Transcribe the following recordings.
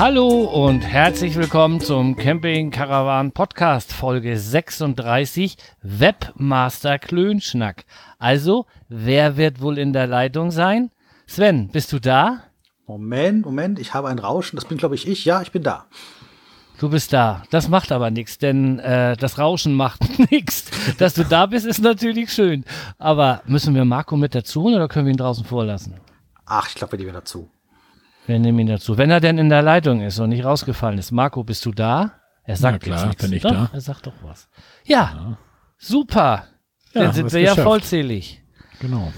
Hallo und herzlich willkommen zum Camping Caravan Podcast Folge 36 Webmaster Klönschnack. Also, wer wird wohl in der Leitung sein? Sven, bist du da? Moment, Moment, ich habe ein Rauschen. Das bin, glaube ich, ich. Ja, ich bin da. Du bist da. Das macht aber nichts, denn äh, das Rauschen macht nichts. Dass du da bist, ist natürlich schön. Aber müssen wir Marco mit dazu holen oder können wir ihn draußen vorlassen? Ach, ich glaube, wir nehmen dazu. Wir nehmen ihn dazu. Wenn er denn in der Leitung ist und nicht rausgefallen ist. Marco, bist du da? Er sagt Na klar, jetzt nichts. bin ich doch, da. Er sagt doch was. Ja, super. Ja, dann sind wir ja geschafft. vollzählig. Genau.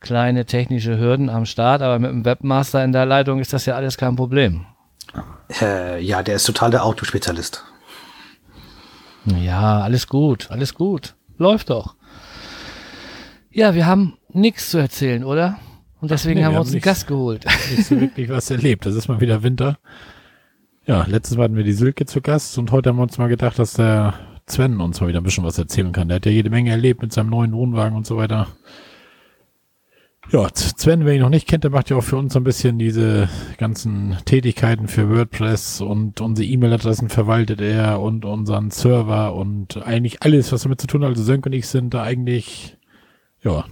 Kleine technische Hürden am Start, aber mit dem Webmaster in der Leitung ist das ja alles kein Problem. Äh, ja, der ist total der Autospezialist. Ja, alles gut, alles gut. Läuft doch. Ja, wir haben nichts zu erzählen, oder? Und deswegen nee, haben wir uns einen. Gast geholt. Nicht so wirklich was erlebt. Das ist mal wieder Winter. Ja, letztes Mal hatten wir die Silke zu Gast und heute haben wir uns mal gedacht, dass der Sven uns mal wieder ein bisschen was erzählen kann. Der hat ja jede Menge erlebt mit seinem neuen Wohnwagen und so weiter. Ja, Sven, wer ihn noch nicht kennt, der macht ja auch für uns so ein bisschen diese ganzen Tätigkeiten für WordPress und unsere E-Mail-Adressen verwaltet er und unseren Server und eigentlich alles, was damit zu tun hat. Also Sönke und ich sind da eigentlich, ja,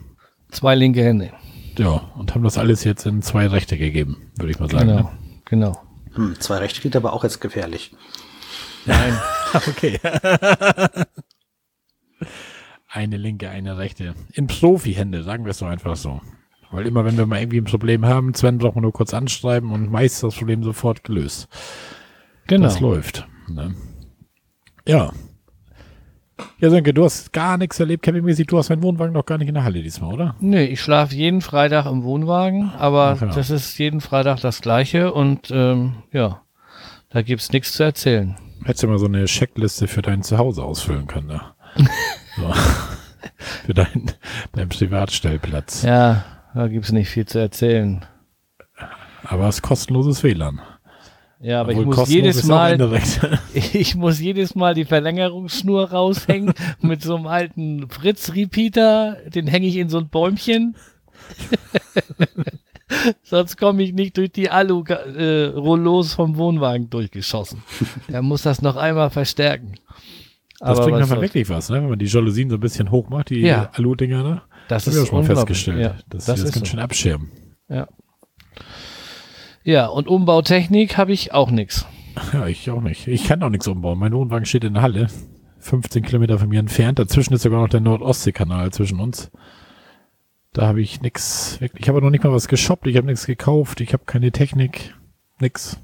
Zwei linke Hände. Ja, und haben das alles jetzt in zwei Rechte gegeben, würde ich mal sagen. Genau, Ne? genau. Hm, zwei Rechte klingt aber auch jetzt gefährlich. Nein. Okay. eine linke, eine rechte. In Profi-Hände, sagen wir es doch einfach so. Weil immer, wenn wir mal irgendwie ein Problem haben, Sven braucht man nur kurz anschreiben und meist ist das Problem sofort gelöst. genau. Das läuft. Ne? Ja. Ja, Sönke, du hast gar nichts erlebt, campingmäßig. Du hast deinen Wohnwagen noch gar nicht in der Halle diesmal, oder? Nee, ich schlafe jeden Freitag im Wohnwagen, aber ja. das ist jeden Freitag das gleiche und ähm, ja, da gibt's nichts zu erzählen. Hättest du mal so eine Checkliste für dein Zuhause ausfüllen können, ne? so. für deinen dein Privatstellplatz. Ja, da gibt's nicht viel zu erzählen. Aber es ist kostenloses WLAN. Ja, aber ich Obwohl muss kostenlos jedes Mal, ich muss jedes Mal die Verlängerungsschnur raushängen mit so einem alten Fritz-Repeater. Den hänge ich in so ein Bäumchen. Sonst komme ich nicht durch die Alu-Rollos vom Wohnwagen durchgeschossen. Er muss das noch einmal verstärken. Das Aber bringt soll's. wirklich was, ne? wenn man die Jalousien so ein bisschen hoch macht, die Ja. Alu-Dinger, ne? Das Das ist schon mal festgestellt, Ja, dass das das ist ganz so. schön abschirmen. Ja. Ja, und Umbautechnik habe ich auch nix. Ja, ich auch nicht. Ich kann auch nichts umbauen. Mein Wohnwagen steht in der Halle, 15 Kilometer von mir entfernt. Dazwischen ist sogar noch der Nord-Ostsee-Kanal zwischen uns. Da habe ich nix, wirklich. Ich habe noch nicht mal was geshoppt, ich habe nichts gekauft, ich habe keine Technik, nix.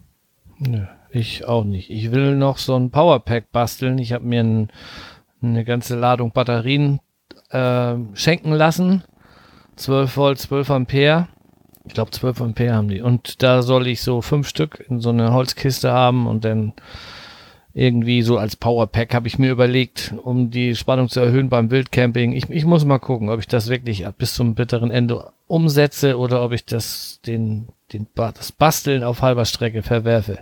Nö, ich auch nicht. Ich will noch so ein Powerpack basteln. Ich habe mir ein, eine ganze Ladung Batterien äh, schenken lassen. 12 Volt, 12 Ampere. Ich glaube 12 Ampere haben die. Und da soll ich so fünf Stück in so eine Holzkiste haben und dann irgendwie so als Powerpack habe ich mir überlegt, um die Spannung zu erhöhen beim Wildcamping. Ich, ich muss mal gucken, ob ich das wirklich bis zum bitteren Ende umsetze oder ob ich das den, den das Basteln auf halber Strecke verwerfe.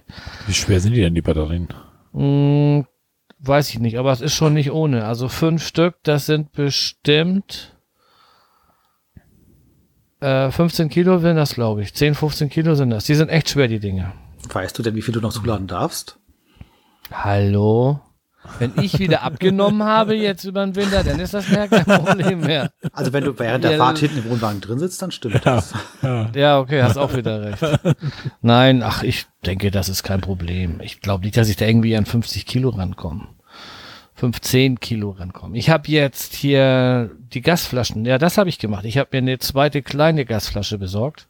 Wie schwer sind die denn, die Batterien? Hm, weiß ich nicht, aber es ist schon nicht ohne. Also fünf Stück, das sind bestimmt äh, 15 Kilo sind das, glaube ich. 10, 15 Kilo sind das. Die sind echt schwer, die Dinge. Weißt du denn, wie viel du noch zuladen darfst? Hallo? Wenn ich wieder abgenommen habe jetzt über den Winter, dann ist das mehr kein Problem mehr. Also wenn du während der Ja, Fahrt hinten im Wohnwagen drin sitzt, dann stimmt das. Ja, okay, hast auch wieder recht. Nein, ach, ich denke, das ist kein Problem. Ich glaube nicht, dass ich da irgendwie an 50 Kilo rankomme. 15 Kilo rankomme. Ich habe jetzt hier die Gasflaschen. Ja, das habe ich gemacht. Ich habe mir eine zweite kleine Gasflasche besorgt,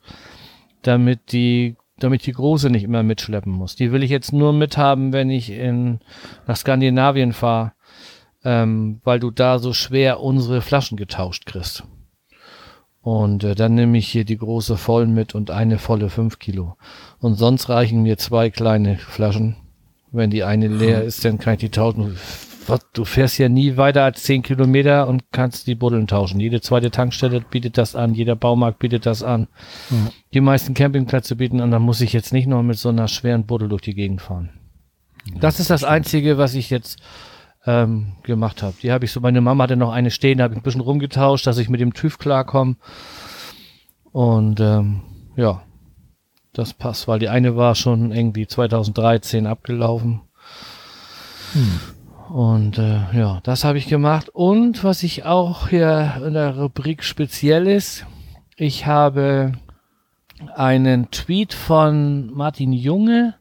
damit die, damit die große nicht immer mitschleppen muss. Die will ich jetzt nur mithaben, wenn ich in nach Skandinavien fahre, ähm, weil du da so schwer unsere Flaschen getauscht kriegst. Und äh, dann nehme ich hier die große voll mit und eine volle 5 Kilo. Und sonst reichen mir zwei kleine Flaschen. Wenn die eine leer ist, dann kann ich die tauschen. Was, du fährst ja nie weiter als 10 Kilometer und kannst die Buddeln tauschen. Jede zweite Tankstelle bietet das an, jeder Baumarkt bietet das an. Die meisten Campingplätze bieten an, da muss ich jetzt nicht noch mit so einer schweren Buddel durch die Gegend fahren. das ist das Einzige, was ich jetzt ähm, gemacht habe. Die habe ich so, meine Mama hatte noch eine stehen, da habe ich ein bisschen rumgetauscht, dass ich mit dem TÜV klarkomme. Und ähm, ja, Das passt, weil die eine war schon irgendwie 2013 abgelaufen. Und äh, ja, das habe ich gemacht. Und was ich auch hier in der Rubrik speziell ist, ich habe einen Tweet von Martin Junge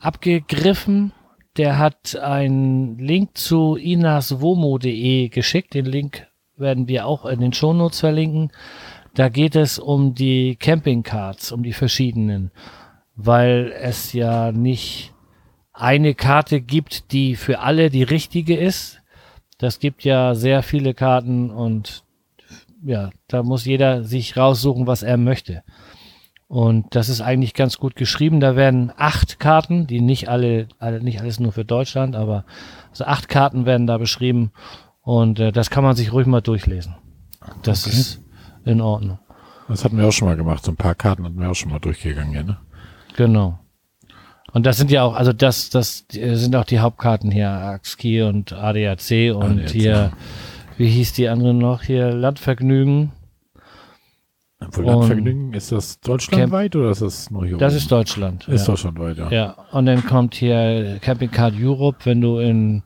abgegriffen. Der hat einen Link zu inaswomo.de geschickt. Den Link werden wir auch in den Shownotes verlinken. Da geht es um die Campingcards, um die verschiedenen, weil es ja nicht eine Karte gibt, die für alle die richtige ist. Das gibt ja sehr viele Karten und ja, da muss jeder sich raussuchen, was er möchte. Und das ist eigentlich ganz gut geschrieben. Da werden acht Karten, die nicht alle, alle nicht alles nur für Deutschland, aber also acht Karten werden da beschrieben. Und äh, das kann man sich ruhig mal durchlesen. Das Okay. ist in Ordnung. Das hatten wir auch schon mal gemacht. So ein paar Karten hatten wir auch schon mal durchgegangen, ja, ne? Genau. Und das sind ja auch, also das, das sind auch die Hauptkarten hier, Axki und ADAC und ADAC. hier, wie hieß die andere noch? Hier Landvergnügen. Obwohl Und Landvergnügen, ist das deutschlandweit oder ist das nur hier Das oben? ist Deutschland. Ist ja. deutschlandweit, ja. Ja, und dann kommt hier Camping Card Europe, wenn du in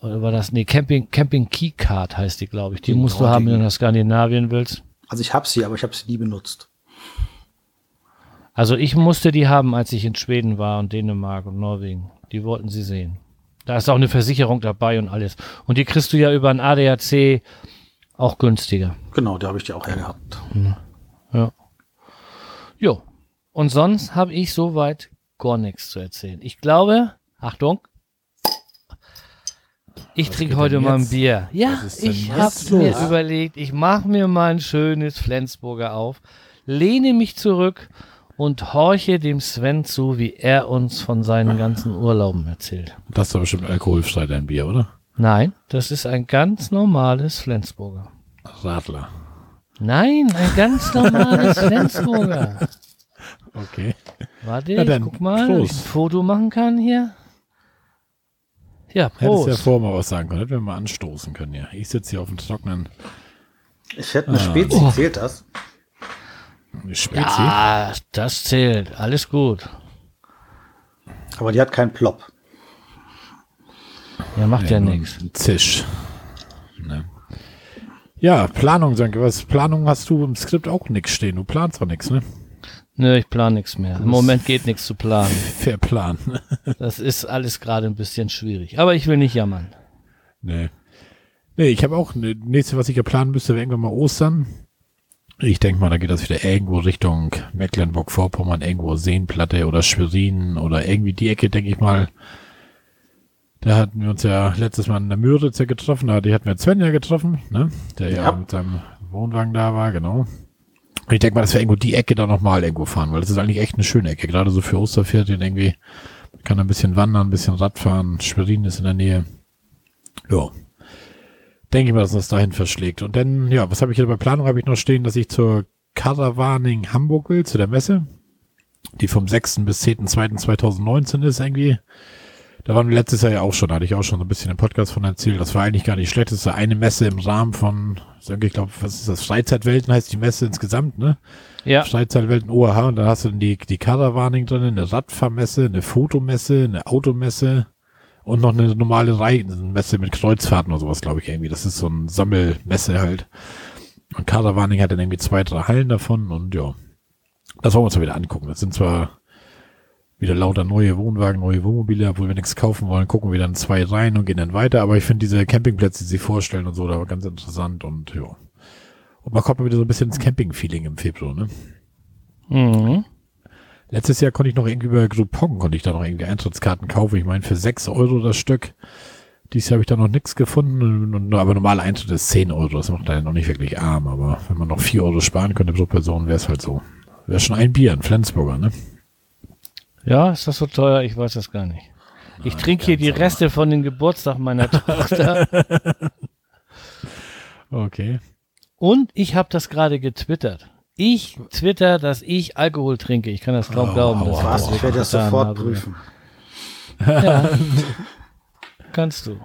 oder war das? Nee, Camping, Camping Key Card heißt die, glaube ich. Die Die musst du haben, wenn du nach Skandinavien willst. Also ich habe sie, aber ich habe sie nie benutzt. Also ich musste die haben, als ich in Schweden war und Dänemark und Norwegen. Die wollten sie sehen. Da ist auch eine Versicherung dabei und alles. Und die kriegst du ja über ein ADAC auch günstiger. Genau, die habe ich dir auch hergehabt. Ja. Jo. Und sonst habe ich soweit gar nichts zu erzählen. Ich glaube, Achtung, ich Was trinke heute mal ein? Bier. Ja, ich habe mir überlegt, ich mache mir mal ein schönes Flensburger auf, lehne mich zurück und horche dem Sven zu, wie er uns von seinen ganzen Urlauben erzählt. Das ist doch bestimmt alkoholfrei, dein Bier, oder? Nein, das ist ein ganz normales Flensburger. Radler. Nein, ein ganz normales Flensburger. Okay. Warte, ich dann guck mal, ob ich ein Prost. Foto machen kann hier. Ja, Hättest ja Prost. vorher mal was sagen können. Hätten wir mal anstoßen können, ja. Ich sitze hier auf dem trockenen Ich hätte eine Ah. Spezi, Oh. zählt das? Spezi. Ja, das zählt. Alles gut. Aber die hat keinen Plop. Ja, macht ja, nur nichts. Zisch. Ne. Ja, Planung, Sanke. Was Planung hast du im Skript auch nix stehen. Du planst doch nichts, ne? Nö, ich plane nichts mehr. Im Moment geht nichts zu planen. Verplan. Das ist alles gerade ein bisschen schwierig. Aber ich will nicht jammern. nee. Nee, ich habe auch, ne, nächste, was ich ja planen müsste, wäre irgendwann mal Ostern. Ich denke mal, da geht das wieder irgendwo Richtung Mecklenburg-Vorpommern, irgendwo Seenplatte oder Schwerin oder irgendwie die Ecke, denke ich mal. Da hatten wir uns ja letztes Mal in der Müritz ja getroffen, da die hatten wir Sven ja getroffen, ne? Der ja, Ja. mit seinem Wohnwagen da war, genau. Und ich denke mal, dass wir irgendwo die Ecke da nochmal irgendwo fahren, weil das ist eigentlich echt eine schöne Ecke, gerade so für Osterferien irgendwie. Man kann ein bisschen wandern, ein bisschen Radfahren, Schwerin ist in der Nähe. Ja. Denke ich mal, dass uns dahin verschlägt. Und dann, ja, was habe ich hier bei Planung? Habe ich noch stehen, dass ich zur Caravaning Hamburg will, zu der Messe, die vom 6. bis 10.2.2019 ist irgendwie. Da waren wir letztes Jahr ja auch schon, da hatte ich auch schon so ein bisschen im Podcast von erzählt. Das war eigentlich gar nicht schlecht. Das ist so eine Messe im Rahmen von, ich glaube, was ist das? Freizeitwelten heißt die Messe insgesamt, ne? Ja, Freizeitwelten OAH und dann hast du dann die, die Caravaning drin, eine Radfahrmesse, eine Fotomesse, eine Automesse und noch eine normale Reihenmesse mit Kreuzfahrten oder sowas, glaube ich, irgendwie. Das ist so ein Sammelmesse halt. Und Caravaning hat dann irgendwie zwei, drei Hallen davon und ja. Das wollen wir uns mal wieder angucken. Das sind zwar wieder lauter neue Wohnwagen, neue Wohnmobile, obwohl wir nichts kaufen wollen, gucken wir dann zwei rein und gehen dann weiter. Aber ich finde diese Campingplätze, die sie vorstellen und so, da war ganz interessant und ja. Und man kommt wieder so ein bisschen ins Camping-Feeling im Februar, ne? mhm. Letztes Jahr konnte ich noch irgendwie über Groupon, konnte ich da noch irgendwie Eintrittskarten kaufen. Ich meine, für 6 Euro das Stück. Dieses Jahr habe ich da noch nichts gefunden. Und, aber normaler Eintritt ist 10 Euro. Das macht dann noch nicht wirklich arm. Aber wenn man noch 4 Euro sparen könnte pro Person, wäre es halt so. Wäre schon ein Bier, ein Flensburger, ne? ja, ist das so teuer? Ich weiß das gar nicht. Ich trinke hier die ganz Reste von dem Geburtstag meiner Tochter Okay. und ich habe das gerade getwittert. Ich twitter, dass ich Alkohol trinke. Ich kann das kaum Oh, glauben. aua. Was? das Ich werde das sofort habe. prüfen. Ja. Kannst du.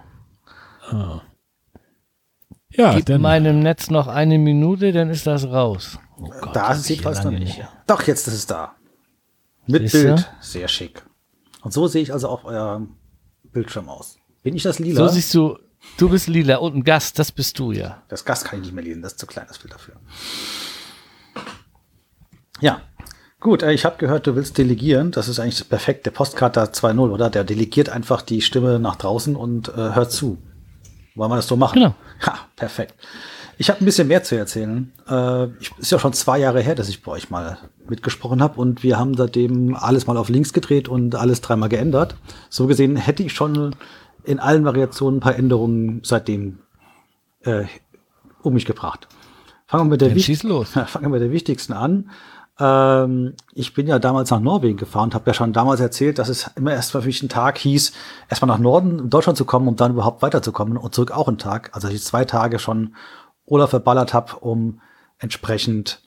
Ja, Gib dann. meinem Netz noch eine Minute, dann ist das raus. Oh Gott, da ist jedenfalls noch nicht. her. Doch, jetzt ist es da. Mit Siehste? Bild. Sehr schick. Und so sehe ich also auf euer Bildschirm aus. Bin ich das lila? So siehst du, du bist lila und ein Gast, das bist du ja. Das Gas kann ich nicht mehr lesen, das ist zu klein, das Bild dafür. Ja, gut, äh, ich habe gehört, du willst delegieren. Das ist eigentlich das perfekte Postkarte 2.0, oder? Der delegiert einfach die Stimme nach draußen und äh, hört zu. Wollen wir das so machen? Genau. Ha, perfekt. Ich habe ein bisschen mehr zu erzählen. Äh, ich, ist ja schon zwei Jahre her, dass ich bei euch mal mitgesprochen habe und wir haben seitdem alles mal auf links gedreht und alles dreimal geändert. So gesehen hätte ich schon in allen Variationen ein paar Änderungen seitdem äh, um mich gebracht. Fangen wir mit der, Dann schieß los. Fangen wir mit der wichtigsten an. Ähm, ich bin ja damals nach Norwegen gefahren und habe ja schon damals erzählt, dass es immer erst für mich einen Tag hieß, erstmal nach Norden in Deutschland zu kommen, um dann überhaupt weiterzukommen und zurück auch einen Tag. Also dass ich zwei Tage schon Urlaub verballert habe, um entsprechend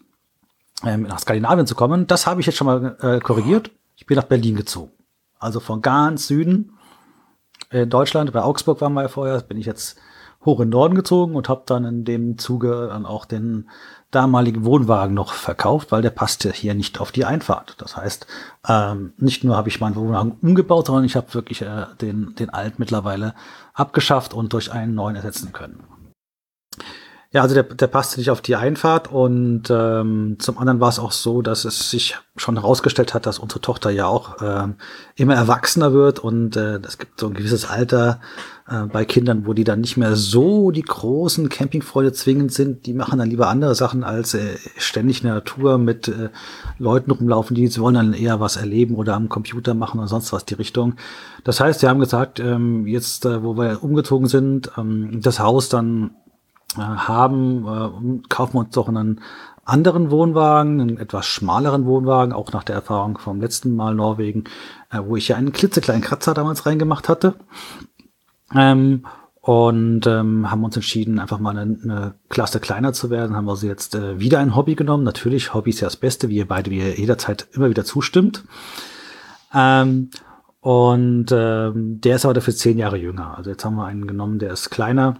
ähm, nach Skandinavien zu kommen. Das habe ich jetzt schon mal äh, korrigiert. Ich bin nach Berlin gezogen. Also von ganz Süden in Deutschland, bei Augsburg waren wir ja vorher, bin ich jetzt hoch in den Norden gezogen und habe dann in dem Zuge dann auch den damaligen Wohnwagen noch verkauft, weil der passte hier nicht auf die Einfahrt. Das heißt, ähm, nicht nur habe ich meinen Wohnwagen umgebaut, sondern ich habe wirklich äh, den, den alt mittlerweile abgeschafft und durch einen neuen ersetzen können. Ja, also der, der passte nicht auf die Einfahrt und ähm, zum anderen war es auch so, dass es sich schon herausgestellt hat, dass unsere Tochter ja auch ähm, immer erwachsener wird und äh, es gibt so ein gewisses Alter äh, bei Kindern, wo die dann nicht mehr so die großen Campingfreude zwingend sind. Die machen dann lieber andere Sachen als äh, ständig in der Natur mit äh, Leuten rumlaufen, die wollen dann eher was erleben oder am Computer machen oder sonst was die Richtung. Das heißt, sie haben gesagt, ähm, jetzt, äh, wo wir umgezogen sind, ähm, das Haus dann äh, haben, äh, kaufen wir uns doch einen anderen Wohnwagen, einen etwas schmaleren Wohnwagen, auch nach der Erfahrung vom letzten Mal Norwegen, äh, wo ich ja einen klitzekleinen Kratzer damals reingemacht hatte. Ähm, und ähm, haben uns entschieden, einfach mal eine, eine Klasse kleiner zu werden. Haben wir also jetzt äh, wieder ein Hobby genommen. Natürlich, Hobby ist ja das Beste, wie ihr beide, wie ihr jederzeit immer wieder zustimmt. Ähm, und ähm, der ist aber dafür zehn Jahre jünger. Also jetzt haben wir einen genommen, der ist kleiner,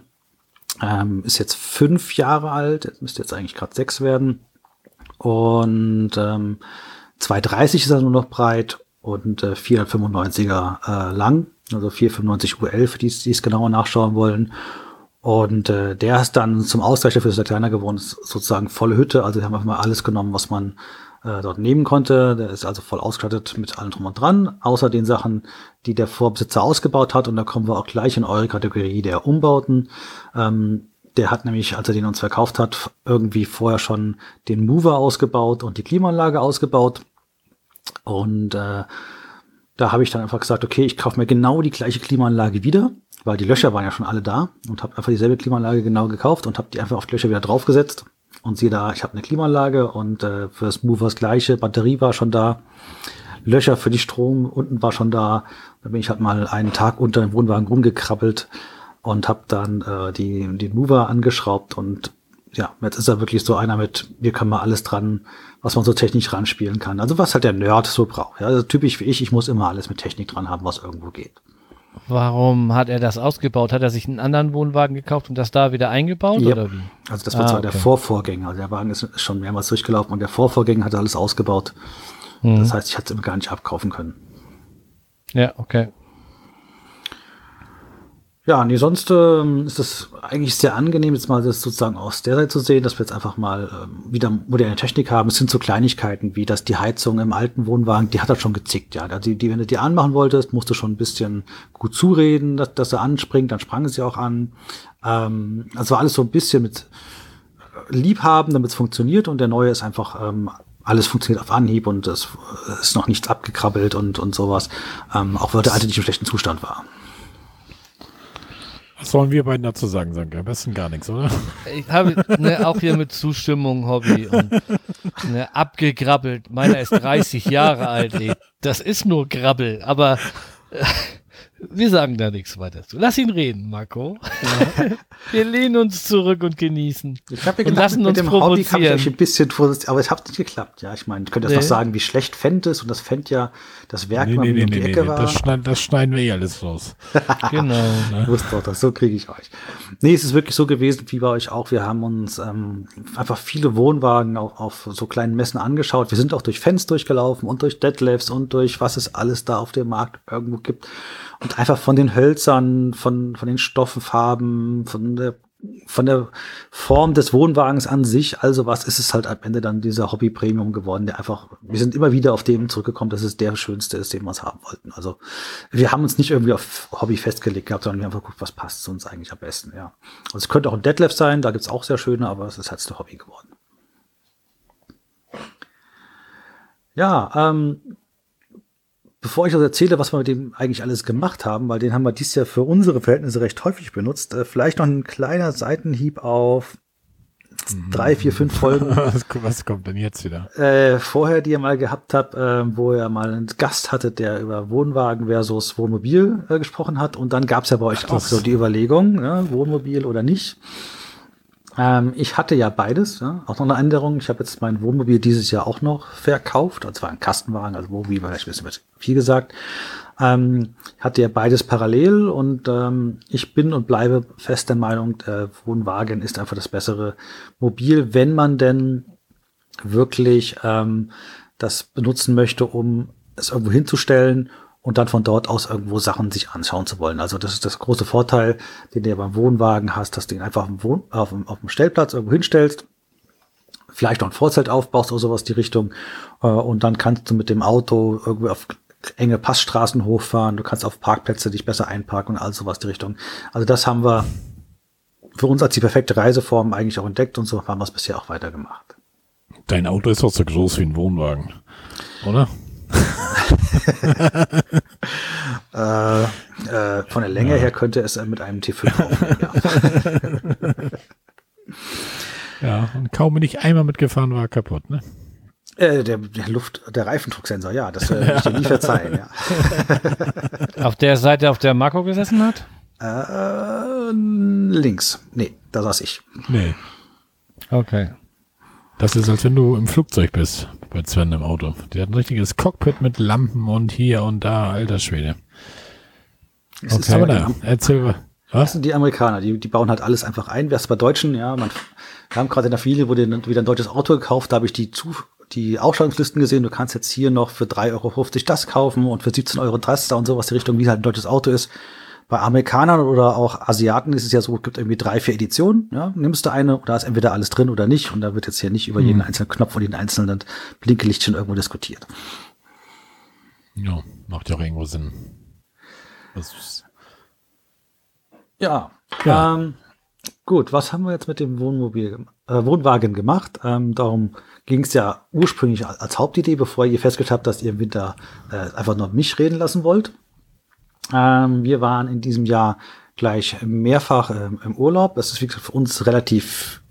ähm, ist jetzt fünf Jahre alt, jetzt müsste jetzt eigentlich gerade sechs werden. Und ähm, 230 ist er nur noch breit und äh, 495er äh, lang, also 495 UL, für die, die es genauer nachschauen wollen. Und äh, der ist dann zum Ausgleich dafür, dass er kleiner geworden ist, sozusagen volle Hütte. Also wir haben einfach mal alles genommen, was man äh, dort nehmen konnte. Der ist also voll ausgestattet mit allem drum und dran, außer den Sachen, die der Vorbesitzer ausgebaut hat. Und da kommen wir auch gleich in eure Kategorie der Umbauten. Ähm, der hat nämlich, als er den uns verkauft hat, irgendwie vorher schon den Mover ausgebaut und die Klimaanlage ausgebaut. Und äh, da habe ich dann einfach gesagt, okay, ich kaufe mir genau die gleiche Klimaanlage wieder, weil die Löcher waren ja schon alle da und habe einfach dieselbe Klimaanlage genau gekauft und habe die einfach auf die Löcher wieder draufgesetzt. Und siehe da, ich habe eine Klimaanlage und äh, fürs Mover das gleiche, Batterie war schon da, Löcher für die Strom unten war schon da. Da bin ich halt mal einen Tag unter dem Wohnwagen rumgekrabbelt und habe dann äh, die, den Mover angeschraubt und ja, jetzt ist er wirklich so einer mit, hier kann man alles dran, was man so technisch ranspielen kann. Also was halt der Nerd so braucht. Ja, also typisch wie ich, ich muss immer alles mit Technik dran haben, was irgendwo geht. Warum hat er das ausgebaut? Hat er sich einen anderen Wohnwagen gekauft und das da wieder eingebaut Yep. oder wie? Also das war Ah, zwar der okay. Vorvorgänger. Also der Wagen ist ist schon mehrmals durchgelaufen und der Vorvorgänger hat alles ausgebaut. Mhm. Das heißt, ich hatte es gar nicht abkaufen können. Ja, okay. Ja, nee, sonst ähm, ist es eigentlich sehr angenehm, jetzt mal das sozusagen aus der Seite zu sehen, dass wir jetzt einfach mal ähm, wieder moderne Technik haben. Es sind so Kleinigkeiten, wie dass die Heizung im alten Wohnwagen, die hat halt schon gezickt, ja. Die, die, wenn du die anmachen wolltest, musst du schon ein bisschen gut zureden, dass, dass er anspringt, dann sprang sie auch an. Ähm, also alles so ein bisschen mit äh, Liebhaben, damit es funktioniert und der neue ist einfach ähm, alles funktioniert auf Anhieb und es äh, ist noch nichts abgekrabbelt und, und sowas. Ähm, auch weil der alte nicht im schlechten Zustand war. Was sollen wir beiden dazu sagen, Sanke? Am besten gar nichts, oder? Ich habe ne, auch hier mit Zustimmung Hobby und ne, abgegrabbelt. Meiner ist 30 Jahre alt, ey. Das ist nur Grabbel, aber äh, wir sagen da nichts weiter zu. Lass ihn reden, Marco. wir lehnen uns zurück und genießen. Ich habe ja gedacht, lassen mit uns dem Hobby kann ich ein bisschen vorsichtig, aber es hat nicht geklappt. Ja, ich meine, ich könnte jetzt Nee. noch sagen, wie schlecht Fendt ist und das Fendt ja das Werk Nee, mal nee, nee, um die nee, Ecke nee. war. Das, schneiden, das schneiden wir eh alles raus. Genau. Ich wusste doch, das so kriege ich euch. Nee, es ist wirklich so gewesen, wie bei euch auch. Wir haben uns ähm, einfach viele Wohnwagen auch auf so kleinen Messen angeschaut. Wir sind auch durch Fans durchgelaufen und durch Deadlifts und durch was es alles da auf dem Markt irgendwo gibt. Und einfach von den Hölzern, von, von den Stoffenfarben, von der von der Form des Wohnwagens an sich, also was ist es halt am Ende dann dieser Hobby Premium geworden, der einfach, wir sind immer wieder auf dem zurückgekommen, dass es der schönste ist, den wir es haben wollten. Also wir haben uns nicht irgendwie auf Hobby festgelegt gehabt, sondern wir haben einfach geguckt, was passt zu uns eigentlich am besten, ja. Also es könnte auch ein Deadlift sein, da gibt's auch sehr schöne, aber es ist halt der Hobby geworden. Ja, ähm, bevor ich euch erzähle, was wir mit dem eigentlich alles gemacht haben, weil den haben wir dies Jahr für unsere Verhältnisse recht häufig benutzt, äh, vielleicht noch ein kleiner Seitenhieb auf drei, vier, fünf Folgen Was, kommt denn jetzt wieder? äh, vorher, die ihr mal gehabt habt, äh, wo ihr mal einen Gast hattet, der über Wohnwagen versus Wohnmobil äh, gesprochen hat. Und dann gab's ja bei euch auch das- so die Überlegung, ja, Wohnmobil oder nicht. Ähm, ich hatte ja beides, ja, auch noch eine Änderung. Ich habe jetzt mein Wohnmobil dieses Jahr auch noch verkauft, und zwar ein Kastenwagen, also Wohnmobil war vielleicht ein bisschen viel gesagt. Ähm, hatte ja beides parallel und ähm, ich bin und bleibe fest der Meinung, äh, Wohnwagen ist einfach das bessere Mobil, wenn man denn wirklich ähm, das benutzen möchte, um es irgendwo hinzustellen und dann von dort aus irgendwo Sachen sich anschauen zu wollen. Also das ist das große Vorteil, den du ja beim Wohnwagen hast, dass du ihn einfach auf dem, Wohn auf dem, auf dem Stellplatz irgendwo hinstellst, vielleicht noch ein Vorzelt aufbaust oder sowas die Richtung äh, und dann kannst du mit dem Auto irgendwie auf enge Passstraßen hochfahren, du kannst auf Parkplätze dich besser einparken und all sowas die Richtung. Also das haben wir für uns als die perfekte Reiseform eigentlich auch entdeckt und so haben wir es bisher auch weitergemacht. Dein Auto ist doch so groß wie ein Wohnwagen, oder? Äh, äh, von der Länge her könnte es äh, mit einem T5 aufnehmen, ja. Ja, und kaum bin ich einmal mitgefahren, war er kaputt, ne? äh, der, der Luft, der Reifendrucksensor, ja, das äh, will ich dir nie verzeihen, ja. Auf der Seite, auf der Marco gesessen hat? Äh, links. Nee, da saß ich. Nee. Okay. Das ist, als wenn du im Flugzeug bist, bei Sven im Auto. Der hat ein richtiges Cockpit mit Lampen und hier und da, alter Schwede. Es ist Okay, aber naja, erzähl was. Das sind die Amerikaner, die, die bauen halt alles einfach ein. Wer ist bei Deutschen, ja, man, wir haben gerade in der Familie wurde wieder ein deutsches Auto gekauft, da habe ich die zu, die Ausstattungslisten gesehen, du kannst jetzt hier noch für 3,50 Euro das kaufen und für 17 Euro das da und sowas, die Richtung, wie halt ein deutsches Auto ist. Bei Amerikanern oder auch Asiaten ist es ja so, es gibt irgendwie drei, vier Editionen, ja, nimmst du eine, da ist entweder alles drin oder nicht und da wird jetzt hier nicht über jeden einzelnen Knopf und jeden einzelnen Blinkelichtchen irgendwo diskutiert. Ja, macht ja auch irgendwo Sinn. Ja. Ja. Ähm, gut, was haben wir jetzt mit dem Wohnmobil, äh, Wohnwagen gemacht? Ähm, darum ging es ja ursprünglich als, als Hauptidee, bevor ihr festgestellt habt, dass ihr im Winter äh, einfach nur mich reden lassen wollt. Ähm, wir waren in diesem Jahr gleich mehrfach ähm, im Urlaub. Das ist gesagt, für uns relativ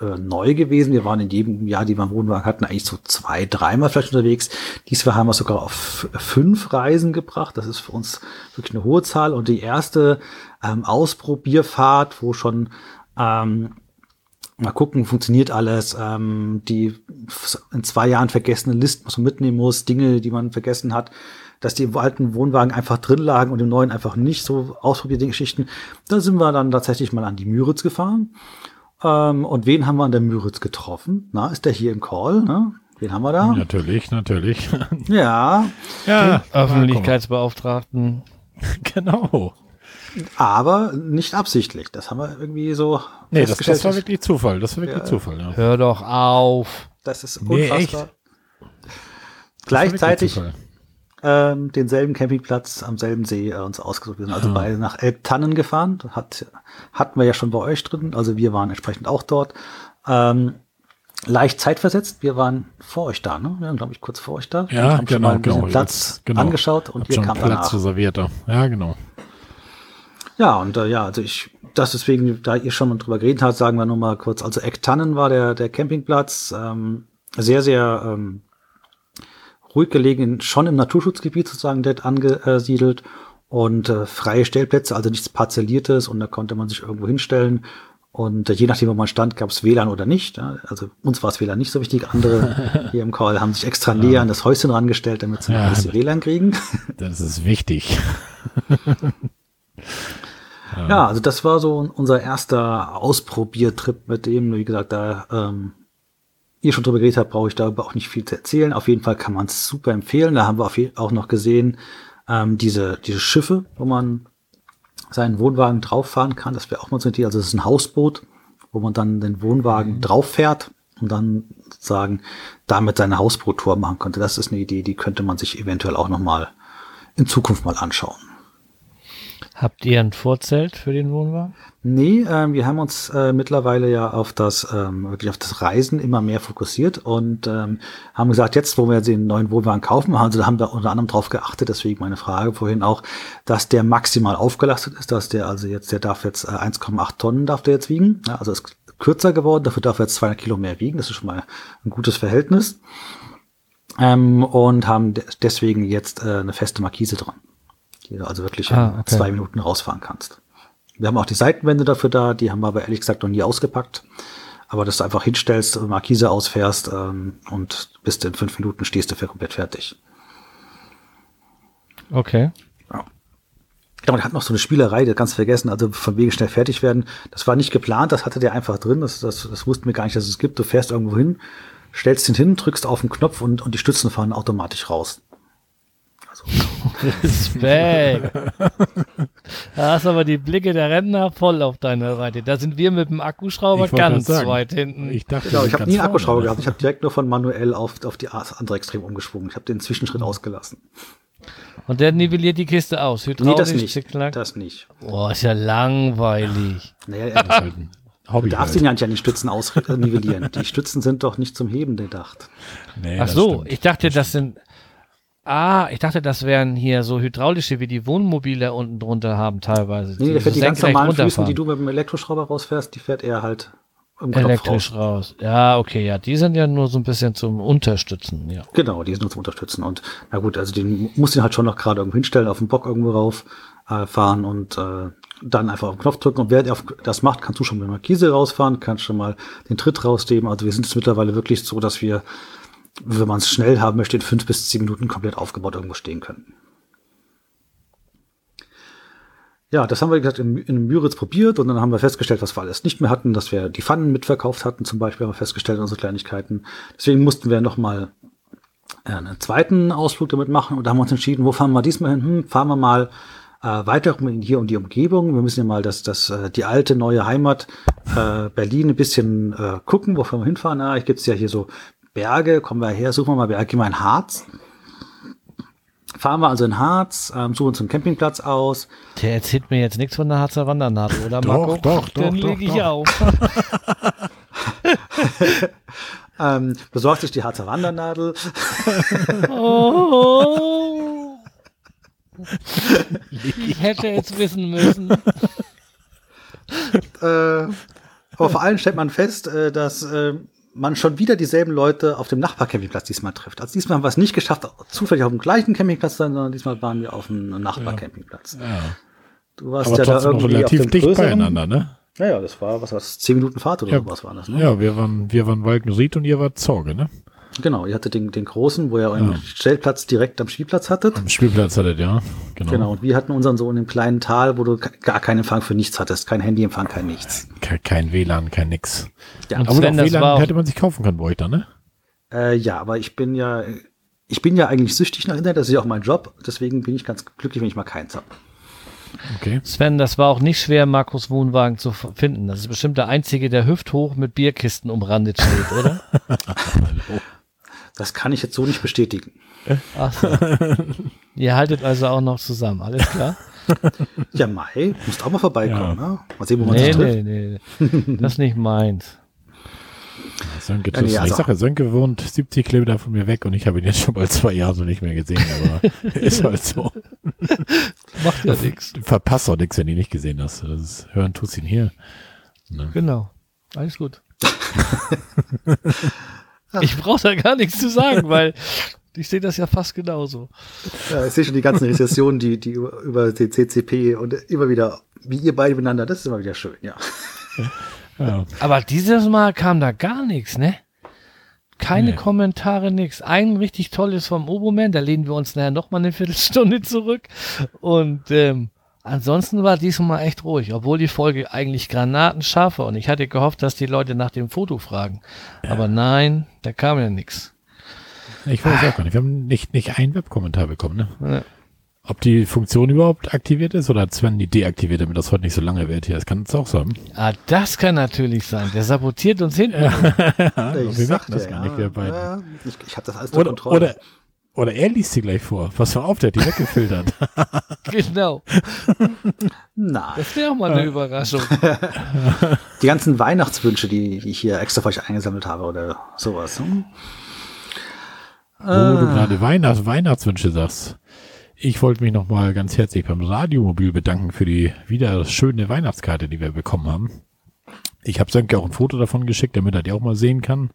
äh, neu gewesen. Wir waren in jedem Jahr, die wir im Wohnwagen hatten, eigentlich so zwei, dreimal vielleicht unterwegs. Diesmal haben wir sogar auf fünf Reisen gebracht. Das ist für uns wirklich eine hohe Zahl. Und die erste ähm, Ausprobierfahrt, wo schon ähm, mal gucken, funktioniert alles, ähm, die in zwei Jahren vergessene Listen, was man mitnehmen muss, Dinge, die man vergessen hat, dass die im alten Wohnwagen einfach drin lagen und im neuen einfach nicht so ausprobierte Geschichten. Da sind wir dann tatsächlich mal an die Müritz gefahren. Ähm, und wen haben wir an der Müritz getroffen? Na, ist der hier im Call? Ne? Wen haben wir da? natürlich, natürlich. Ja, ja, Öffentlichkeitsbeauftragten. genau. aber nicht absichtlich. Das haben wir irgendwie so Nee, das, das war wirklich Zufall. Das war wirklich Zufall, ja. Hör doch auf. das ist Nee, unfassbar. war Gleichzeitig. Ähm, denselben Campingplatz am selben See äh, uns ausgesucht. Wir sind also beide nach Elbtannen gefahren. Hat, hatten wir ja schon bei euch drin. Also wir waren entsprechend auch dort. Ähm, leicht zeitversetzt. Wir waren vor euch da, ne? Wir waren, glaube ich, kurz vor euch da. Ja, haben schon genau, mal ein bisschen genau. Platz Jetzt, genau. angeschaut und ihr schon kam Platz reserviert da. Ja, genau. Ja, und äh, ja, also ich, das deswegen, da ihr schon mal drüber geredet habt, sagen wir nur mal kurz. Also Ecktannen war der, der Campingplatz, ähm, sehr, sehr ähm, ruhig gelegen, schon im Naturschutzgebiet sozusagen dort angesiedelt. und äh, freie Stellplätze, also nichts Parzelliertes und da konnte man sich irgendwo hinstellen. Und äh, je nachdem, wo man stand, gab es WLAN oder nicht. Ja? Also uns war es WLAN nicht so wichtig. Andere hier im Call haben sich extra näher an das Häuschen rangestellt, damit sie Ja, ein bisschen WLAN kriegen. Das ist wichtig. Ja, also das war so unser erster Ausprobiertrip mit dem, wie gesagt, da ähm, ihr schon drüber geredet habt, brauche ich darüber auch nicht viel zu erzählen. Auf jeden Fall kann man es super empfehlen. Da haben wir auch noch gesehen, ähm, diese, diese Schiffe, wo man seinen Wohnwagen drauf fahren kann. Das wäre auch mal so eine Idee. Also es ist ein Hausboot, wo man dann den Wohnwagen drauf fährt und dann sozusagen damit seine Hausboottour machen könnte. Das ist eine Idee, die könnte man sich eventuell auch noch mal in Zukunft mal anschauen. Habt ihr ein Vorzelt für den Wohnwagen? Nee, ähm, wir haben uns äh, mittlerweile ja auf das ähm, wirklich auf das Reisen immer mehr fokussiert und ähm, haben gesagt, jetzt, wo wir den neuen Wohnwagen kaufen, also haben wir unter anderem darauf geachtet, deswegen meine Frage vorhin auch, dass der maximal aufgelastet ist, dass der also jetzt, der darf jetzt äh, 1,8 Tonnen darf der jetzt wiegen, ja, also ist kürzer geworden, dafür darf er jetzt 200 Kilo mehr wiegen, das ist schon mal ein gutes Verhältnis. Ähm, und haben de deswegen jetzt äh, eine feste Markise dran, die du also wirklich Ah, in okay. zwei Minuten rausfahren kannst. Wir haben auch die Seitenwände dafür da, die haben wir aber ehrlich gesagt noch nie ausgepackt. Aber dass du einfach hinstellst, Markise ausfährst ähm, und bist in fünf Minuten stehst du für komplett fertig. Okay. Ja, man hat noch so eine Spielerei, das ganz vergessen, also von wegen schnell fertig werden. Das war nicht geplant, das hatte der einfach drin, das, das, das wussten wir gar nicht, dass es gibt. Du fährst irgendwo hin, stellst ihn hin, drückst auf den Knopf und, und die Stützen fahren automatisch raus. Respekt. da hast aber die Blicke der Rentner voll auf deiner Seite. Da sind wir mit dem Akkuschrauber ganz weit hinten. Ich dachte, Genau, ich habe nie einen Akkuschrauber vorne. gehabt. Ich habe direkt nur von manuell auf, auf die andere Extrem umgeschwungen. Ich habe den Zwischenschritt ausgelassen. Und der nivelliert die Kiste aus. Nee, Hydraulisch, das nicht. zick-klack. Das nicht. Boah, ist ja langweilig. Naja, halt Hobby. Du darfst halt. ihn ja nicht an den Stützen ausnivellieren. Die Stützen sind doch nicht zum Heben gedacht. Nee, Ach so, stimmt. ich dachte, das sind. Ah, ich dachte, das wären hier so hydraulische, wie die Wohnmobile unten drunter haben teilweise. Nee, der fährt die so ganz senkrecht normalen Füßen, die du mit dem Elektroschrauber rausfährst, die fährt er halt im Knopf Elektrisch raus. raus. Ja, okay, ja, die sind ja nur so ein bisschen zum Unterstützen, ja. Genau, die sind nur zum Unterstützen. Und na gut, also den muss den halt schon noch gerade irgendwo hinstellen, auf den Bock irgendwo rauf äh, fahren und äh, dann einfach auf den Knopf drücken. Und während er auf das macht, kannst du schon mit der Markise rausfahren, kannst schon mal den Tritt rausnehmen. Also wir sind jetzt mittlerweile wirklich so, dass wir, wenn man es schnell haben möchte, in fünf bis zehn Minuten komplett aufgebaut irgendwo stehen können. Ja, das haben wir gesagt in, in Müritz probiert und dann haben wir festgestellt, was wir alles nicht mehr hatten, dass wir die Pfannen mitverkauft hatten, zum Beispiel haben wir festgestellt, unsere Kleinigkeiten. Deswegen mussten wir nochmal äh, einen zweiten Ausflug damit machen und da haben wir uns entschieden, wo fahren wir diesmal hin? Hm, fahren wir mal äh, weiter in hier um die Umgebung. Wir müssen ja mal das, das, äh, die alte neue Heimat äh, Berlin ein bisschen äh, gucken, wo wir hinfahren. Ah, ich gibt's ja hier so Berge, kommen wir her, suchen wir mal Berge, gehen wir in Harz. Fahren wir also in Harz, ähm, suchen uns einen Campingplatz aus. Der erzählt mir jetzt nichts von der Harzer Wandernadel, oder Doch, Marco? doch, doch, Dann doch, leg ich doch. auf. Ähm, besorgt sich die Harzer Wandernadel. Oh. Ich hätte es wissen müssen. äh, aber vor allem stellt man fest, äh, dass äh, man schon wieder dieselben Leute auf dem Nachbarcampingplatz diesmal trifft. Also diesmal haben wir es nicht geschafft, zufällig auf dem gleichen Campingplatz zu sein, sondern diesmal waren wir auf einem Nachbarcampingplatz. Ja. Du warst Aber ja da irgendwie relativ dem dicht beieinander, ne? Naja, das war, was war das, zehn Minuten Fahrt oder Ja. sowas war das, ne? Ja, wir waren, wir waren Walkenried und ihr wart Zorge, ne? Genau, ihr hattet den, den großen, wo ihr euren Ja. Stellplatz direkt am Spielplatz hattet. Am Spielplatz hattet, ja. Genau. Genau, und wir hatten unseren so in dem kleinen Tal, wo du gar keinen Empfang für nichts hattest. Kein Handyempfang, kein nichts. Ke kein WLAN, kein nix. Ja, Und Aber Sven, doch das WLAN hätte man sich kaufen können bei euch dann, ne? Äh, ja, aber ich bin ja, ich bin ja eigentlich süchtig nach Internet, das ist ja auch mein Job, deswegen bin ich ganz glücklich, wenn ich mal keins habe. Okay. Sven, das war auch nicht schwer, Markus Wohnwagen zu finden. Das ist bestimmt der einzige, der hüfthoch mit Bierkisten umrandet steht, oder? Das kann ich jetzt so nicht bestätigen. Ach so. Ihr haltet also auch noch zusammen, alles klar? Ja, Mai, musst auch mal vorbeikommen, ne? Mal sehen, wo man Nee, sich trifft. nee, nee. Das ist nicht meins. Sönke, Ja, nee, das- ich also- sage, Sönke wohnt 70 Kilometer von mir weg und ich habe ihn jetzt schon bald zwei Jahre so nicht mehr gesehen, aber ist halt so. Macht ja nichts. Du verpasst auch nichts, wenn du ihn nicht gesehen hast. Das ist, hören tust ihn hier. Ne? Genau. Alles gut. ich brauche da gar nichts zu sagen, weil Ich sehe das ja fast genauso. Ja, ich sehe schon die ganzen Rezessionen, die, die über den CCP und immer wieder, wie ihr beide miteinander, das ist immer wieder schön, ja. Ja. Aber dieses Mal kam da gar nichts, ne? Keine Nee. Kommentare, nix. Ein richtig tolles vom Oboman, da lehnen wir uns nachher noch mal eine Viertelstunde zurück. Und ähm, ansonsten war diesmal echt ruhig, obwohl die Folge eigentlich granatenscharf war. Und ich hatte gehofft, dass die Leute nach dem Foto fragen. Aber nein, da kam ja nichts. Ich weiß auch gar nicht. Wir haben nicht, nicht einen Webkommentar bekommen, ne? Ja. Ob die Funktion überhaupt aktiviert ist oder hat Sven die deaktiviert, damit das heute nicht so lange wird hier. Das kann es auch sein. Ah, das kann natürlich sein. Der sabotiert uns hinten. wir ich merken das gar nicht, wir beiden. Ja, ich ich habe das alles unter Kontrolle. oder, oder er liest sie gleich vor. Was für auf, der hat die weggefiltert. genau. Nein. Das wäre auch mal eine Überraschung. Die ganzen Weihnachtswünsche, die, die ich hier extra für euch eingesammelt habe oder sowas. Hm? Wo du gerade Weihnachts Weihnachtswünsche sagst. Ich wollte mich nochmal ganz herzlich beim Radiomobil bedanken für die wieder schöne Weihnachtskarte, die wir bekommen haben. Ich habe Sönke auch ein Foto davon geschickt, damit er die auch mal sehen kann.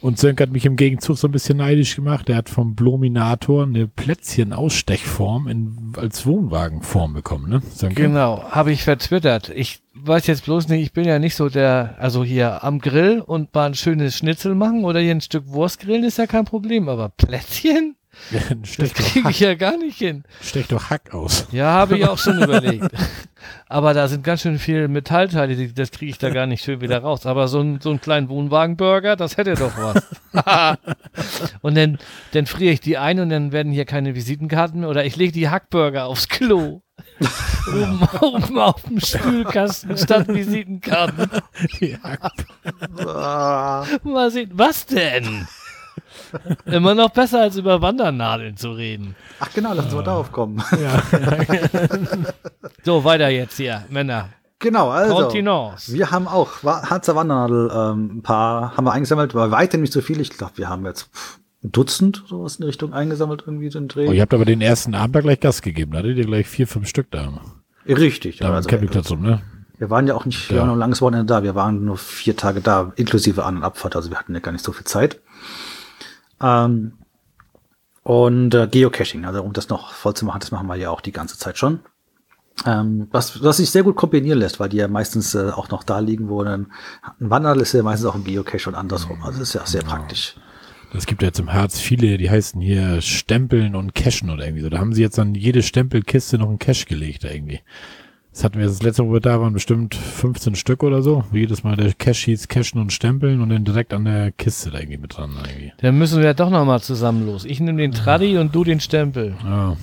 Und Sönke hat mich im Gegenzug so ein bisschen neidisch gemacht. Er hat vom Blominator eine Plätzchen-Ausstechform in, als Wohnwagenform bekommen, ne? Sönke? Genau, habe ich vertwittert. Ich weiß jetzt bloß nicht, ich bin ja nicht so der, also hier am Grill und mal ein schönes Schnitzel machen oder hier ein Stück Wurst grillen ist ja kein Problem, aber Plätzchen? Das stech, doch kriege ich ja gar nicht hin. stech doch Hack aus. Ja, habe ich auch schon überlegt. Aber da sind ganz schön viele Metallteile, die- das kriege ich da gar nicht schön wieder raus. Aber so ein, so einen kleinen Wohnwagenburger, das hätte doch was. und dann, dann friere ich die ein und dann werden hier keine Visitenkarten mehr. Oder ich lege die Hackburger aufs Klo. oben, oben auf dem Spülkasten statt Visitenkarten. Die Hack. Ah, Mal sehen, was denn? Immer noch besser als über Wandernadeln zu reden. Ach genau, lass uns mal darauf kommen. Ja. So, weiter jetzt hier, Männer. Genau, also. Kontinence. Wir haben auch Harzer Wandernadel ähm, ein paar haben wir eingesammelt, aber weitem nicht so viel. Ich glaube, wir haben jetzt ein Dutzend sowas in die Richtung eingesammelt, irgendwie so ein Dreh. Oh, ihr habt aber den ersten Abend da gleich Gas gegeben. Da hattet ihr gleich vier, fünf Stück da. Richtig. Da also, Campingplatz rum, ne? wir waren ja auch nicht, wir Ja. waren nur ein langes Wochenende da. Wir waren nur vier Tage da, inklusive An- und Abfahrt. Also wir hatten ja gar nicht so viel Zeit. Ähm, und äh, Geocaching, also um das noch voll zu machen, das machen wir ja auch die ganze Zeit schon. Ähm, was, was sich sehr gut kombinieren lässt, weil die ja meistens äh, auch noch da liegen, wo dann ein Wandernadel ist ja meistens auch ein Geocache und andersrum. Also das ist ja sehr praktisch. Es gibt ja jetzt im Harz viele, die heißen hier Stempeln und Cashen oder irgendwie so. Da haben sie jetzt an jede Stempelkiste noch einen Cache gelegt irgendwie. Das hatten wir das letzte Mal, wo wir da waren, bestimmt 15 Stück oder so. Wie jedes Mal der Cache hieß Cashen und Stempeln und dann direkt an der Kiste da irgendwie mit dran irgendwie. Dann müssen wir doch noch mal zusammen los. Ich nehme den Traddy und du den Stempel. Ja.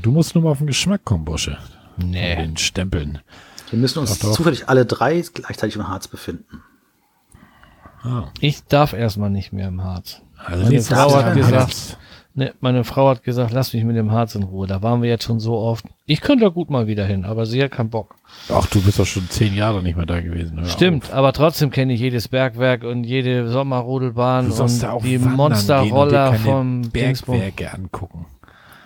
Du musst nur mal auf den Geschmack kommen, Bosche. Nee. Den Stempeln. Wir müssen uns Doch, doch. zufällig alle drei gleichzeitig im Harz befinden. Ah. Ich darf erstmal nicht mehr im Harz. Also Meine Frau hat gesagt. Ne, meine Frau hat gesagt, lass mich mit dem Harz in Ruhe. Da waren wir jetzt schon so oft. Ich könnte da gut mal wieder hin, aber sie hat keinen Bock. Ach, du bist doch schon zehn Jahre nicht mehr da gewesen. Hör Stimmt, auf. aber trotzdem kenne ich jedes Bergwerk und jede Sommerrodelbahn und auch die Monsterroller vom. Bergwerke angucken.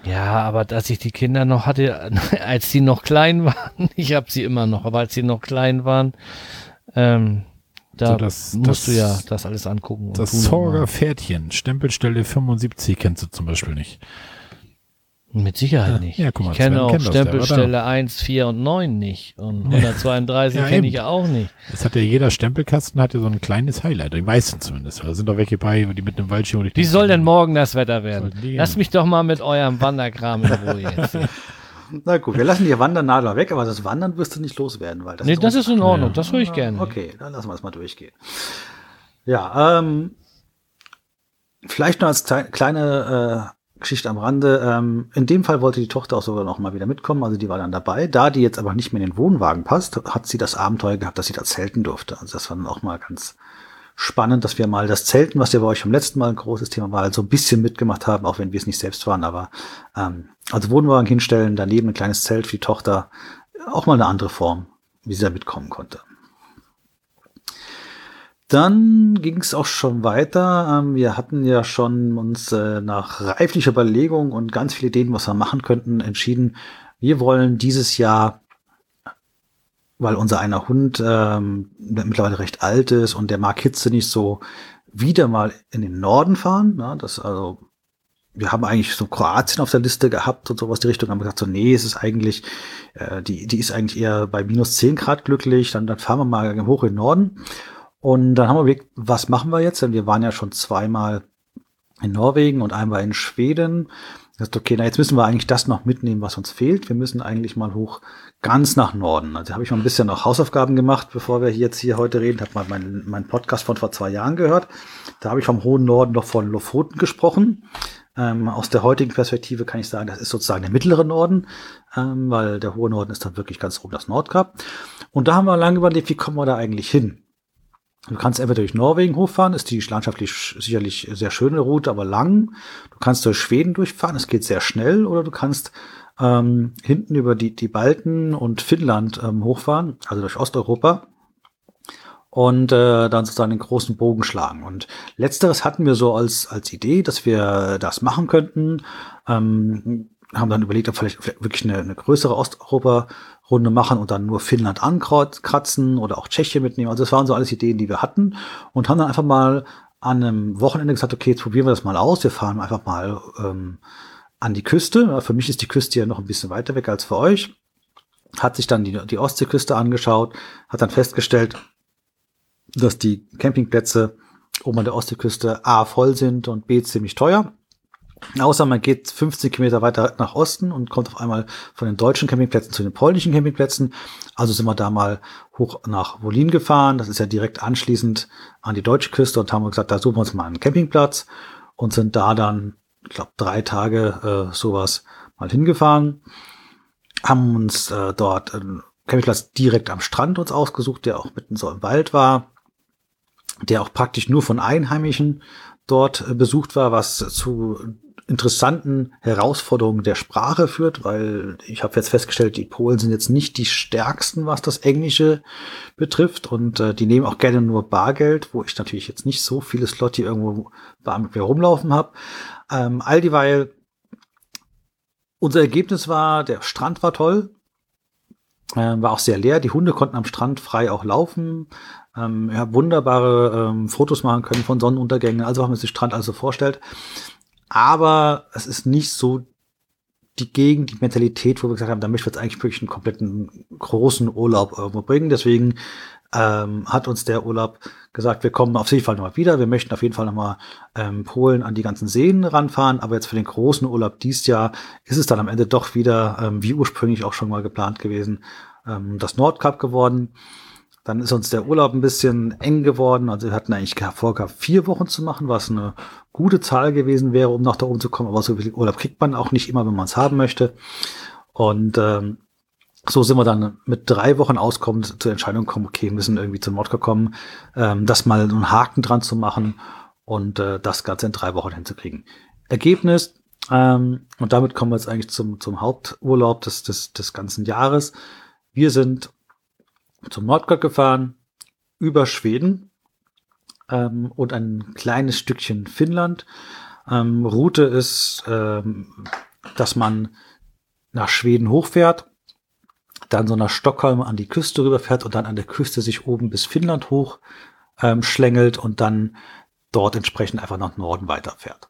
Ja, aber als ich die Kinder noch hatte, als sie noch klein waren, ich habe sie immer noch, aber als sie noch klein waren, ähm, da So, das- musst das- du ja das alles angucken. Das Sorger. Pferdchen, Stempelstelle 75 kennst du zum Beispiel nicht. Mit Sicherheit nicht. ja, guck mal, ich kenne auch das, der Stempelstelle 1, 4 und 9 nicht. Und 132 Ja, kenne ich auch nicht. Es hat ja jeder Stempelkasten hat ja so ein kleines Highlight, die meisten zumindest. Da sind doch welche bei, die mit einem Waldschirm Wie soll denn morgen das Wetter werden? Lass mich doch mal mit eurem Wanderkram in Ruhe jetzt. Na gut, wir lassen die Wandernadler weg, aber das Wandern wirst du nicht loswerden, weil das nee, das ist in Ordnung, Ja. das höre ich gerne. Okay, dann lassen wir es mal durchgehen. Ja, ähm, vielleicht noch als klei- kleine äh, Geschichte am Rande. Ähm, in dem Fall wollte die Tochter auch sogar noch mal wieder mitkommen, also die war dann dabei. Da die jetzt aber nicht mehr in den Wohnwagen passt, hat sie das Abenteuer gehabt, dass sie da zelten durfte. Also das war dann auch mal ganz spannend, dass wir mal das Zelten, was ja bei euch vom letzten Mal ein großes Thema war, so ein bisschen mitgemacht haben, auch wenn wir es nicht selbst waren. Aber ähm, also Wohnwagen hinstellen, daneben ein kleines Zelt für die Tochter, auch mal eine andere Form, wie sie da mitkommen konnte. Dann ging es auch schon weiter. Ähm, Wir hatten ja schon uns äh, nach reiflicher Überlegung und ganz viele Ideen, was wir machen könnten, entschieden, wir wollen dieses Jahr, weil unser einer Hund ähm, mittlerweile recht alt ist und der mag Hitze nicht so, wieder mal in den Norden fahren. Na, das also wir haben eigentlich so Kroatien auf der Liste gehabt und sowas die Richtung, haben gesagt, so, nee, es ist eigentlich, äh, die, die ist eigentlich eher bei minus 10 Grad glücklich, dann, dann fahren wir mal hoch in den Norden. Und dann haben wir überlegt, was machen wir jetzt? Denn wir waren ja schon zweimal in Norwegen und einmal in Schweden. Das ist okay, na jetzt müssen wir eigentlich das noch mitnehmen, was uns fehlt. Wir müssen eigentlich mal hoch ganz nach Norden. Also habe ich mal ein bisschen noch Hausaufgaben gemacht, bevor wir jetzt hier heute reden. Habe mal meinen mein Podcast von vor zwei Jahren gehört. Da habe ich vom hohen Norden noch von Lofoten gesprochen. Ähm, aus der heutigen Perspektive kann ich sagen, das ist sozusagen der mittlere Norden, ähm, weil der hohe Norden ist dann wirklich ganz oben das Nordkap. Und da haben wir lange überlegt, wie kommen wir da eigentlich hin? Du kannst entweder durch Norwegen hochfahren, ist die landschaftlich sicherlich sehr schöne Route, aber lang. Du kannst durch Schweden durchfahren, es geht sehr schnell, oder du kannst ähm, hinten über die, die Balten und Finnland ähm, hochfahren, also durch Osteuropa und äh, dann sozusagen den großen Bogen schlagen. Und letzteres hatten wir so als, als Idee, dass wir das machen könnten. Ähm, haben dann überlegt, ob vielleicht, vielleicht wirklich eine, eine größere Osteuropa-Runde machen und dann nur Finnland ankratzen oder auch Tschechien mitnehmen. Also das waren so alles Ideen, die wir hatten und haben dann einfach mal an einem Wochenende gesagt, okay, jetzt probieren wir das mal aus. Wir fahren einfach mal ähm, an die Küste. Für mich ist die Küste ja noch ein bisschen weiter weg als für euch. Hat sich dann die, die Ostseeküste angeschaut, hat dann festgestellt, dass die Campingplätze oben an der Ostseeküste A voll sind und B ziemlich teuer. Außer man geht 15 Kilometer weiter nach Osten und kommt auf einmal von den deutschen Campingplätzen zu den polnischen Campingplätzen. Also sind wir da mal hoch nach Wolin gefahren. Das ist ja direkt anschließend an die deutsche Küste und haben gesagt, da suchen wir uns mal einen Campingplatz und sind da dann, ich glaube, drei Tage äh, sowas mal hingefahren. Haben uns äh, dort einen Campingplatz direkt am Strand uns ausgesucht, der auch mitten so im Wald war, der auch praktisch nur von Einheimischen dort äh, besucht war, was zu interessanten Herausforderungen der Sprache führt, weil ich habe jetzt festgestellt, die Polen sind jetzt nicht die stärksten, was das Englische betrifft und äh, die nehmen auch gerne nur Bargeld, wo ich natürlich jetzt nicht so viele Slot hier irgendwo mit mir rumlaufen habe. Ähm, all dieweil unser Ergebnis war, der Strand war toll, äh, war auch sehr leer. Die Hunde konnten am Strand frei auch laufen. Ähm, ja, wunderbare ähm, Fotos machen können von Sonnenuntergängen. Also haben wir uns den Strand also vorstellt. Aber es ist nicht so die Gegend, die Mentalität, wo wir gesagt haben, da möchten wir jetzt eigentlich wirklich einen kompletten großen Urlaub irgendwo bringen. Deswegen ähm, hat uns der Urlaub gesagt, wir kommen auf jeden Fall nochmal wieder. Wir möchten auf jeden Fall nochmal ähm, Polen an die ganzen Seen ranfahren. Aber jetzt für den großen Urlaub dies Jahr ist es dann am Ende doch wieder, ähm, wie ursprünglich auch schon mal geplant gewesen, ähm, das Nordkap geworden. Dann ist uns der Urlaub ein bisschen eng geworden. Also wir hatten eigentlich vorgehabt, vier Wochen zu machen, was eine gute Zahl gewesen wäre, um nach da oben zu kommen. Aber so viel Urlaub kriegt man auch nicht immer, wenn man es haben möchte. Und ähm, so sind wir dann mit drei Wochen auskommend zur Entscheidung gekommen, okay, müssen irgendwie zum Nordkap kommen, ähm, das mal einen Haken dran zu machen und äh, das Ganze in drei Wochen hinzukriegen. Ergebnis, ähm, und damit kommen wir jetzt eigentlich zum, zum Haupturlaub des, des, des ganzen Jahres. Wir sind zum Nordgott gefahren, über Schweden ähm, und ein kleines Stückchen Finnland. Ähm, Route ist, ähm, dass man nach Schweden hochfährt, dann so nach Stockholm an die Küste rüberfährt und dann an der Küste sich oben bis Finnland hoch ähm, schlängelt und dann dort entsprechend einfach nach Norden weiterfährt.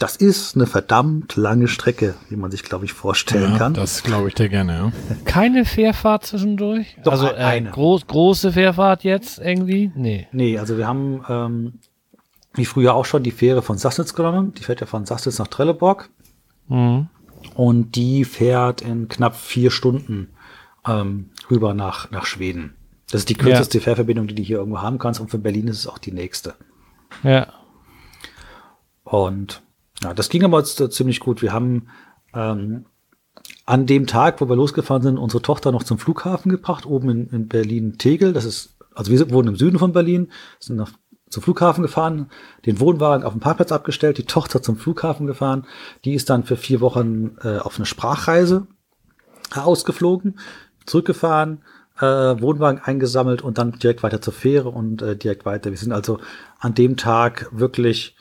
Das ist eine verdammt lange Strecke, wie man sich, glaube ich, vorstellen ja, kann. Das glaube ich dir gerne, ja. Keine Fährfahrt zwischendurch? Doch, also äh, eine. Groß, große Fährfahrt jetzt irgendwie? Nee. Nee, also wir haben ähm, wie früher auch schon die Fähre von Sassnitz genommen. Die fährt ja von Sassnitz nach Trelleborg. Mhm. Und die fährt in knapp vier Stunden ähm, rüber nach, nach Schweden. Das ist die kürzeste ja. Fährverbindung, die du hier irgendwo haben kannst. Und für Berlin ist es auch die nächste. Ja. Und ja, das ging aber jetzt ziemlich gut. Wir haben ähm, an dem Tag, wo wir losgefahren sind, unsere Tochter noch zum Flughafen gebracht, oben in, in Berlin-Tegel. Das ist, also wir wohnen im Süden von Berlin, sind nach, zum Flughafen gefahren, den Wohnwagen auf dem Parkplatz abgestellt, die Tochter zum Flughafen gefahren. Die ist dann für vier Wochen äh, auf eine Sprachreise ausgeflogen, zurückgefahren, äh, Wohnwagen eingesammelt und dann direkt weiter zur Fähre und äh, direkt weiter. Wir sind also an dem Tag wirklich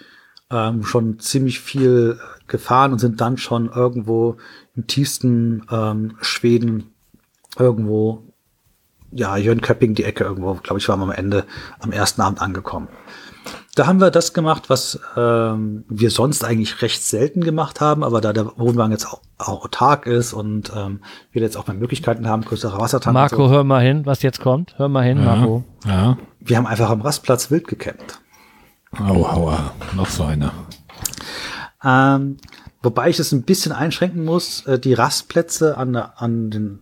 ähm, schon ziemlich viel gefahren und sind dann schon irgendwo im tiefsten ähm, Schweden irgendwo, ja, Jönköping, die Ecke irgendwo, glaube ich, waren wir am Ende am ersten Abend angekommen. da haben wir das gemacht, was ähm, wir sonst eigentlich recht selten gemacht haben, aber da der Wohnwagen jetzt auch, auch autark ist und ähm, wir jetzt auch mehr Möglichkeiten haben, größere Wassertank. Marco, so. hör mal hin, was jetzt kommt. Hör mal hin, Ja, Marco. ja. Wir haben einfach am Rastplatz wild gecampt. Oh, aua. Noch so eine. Ähm, wobei ich es ein bisschen einschränken muss. Äh, die Rastplätze an, an den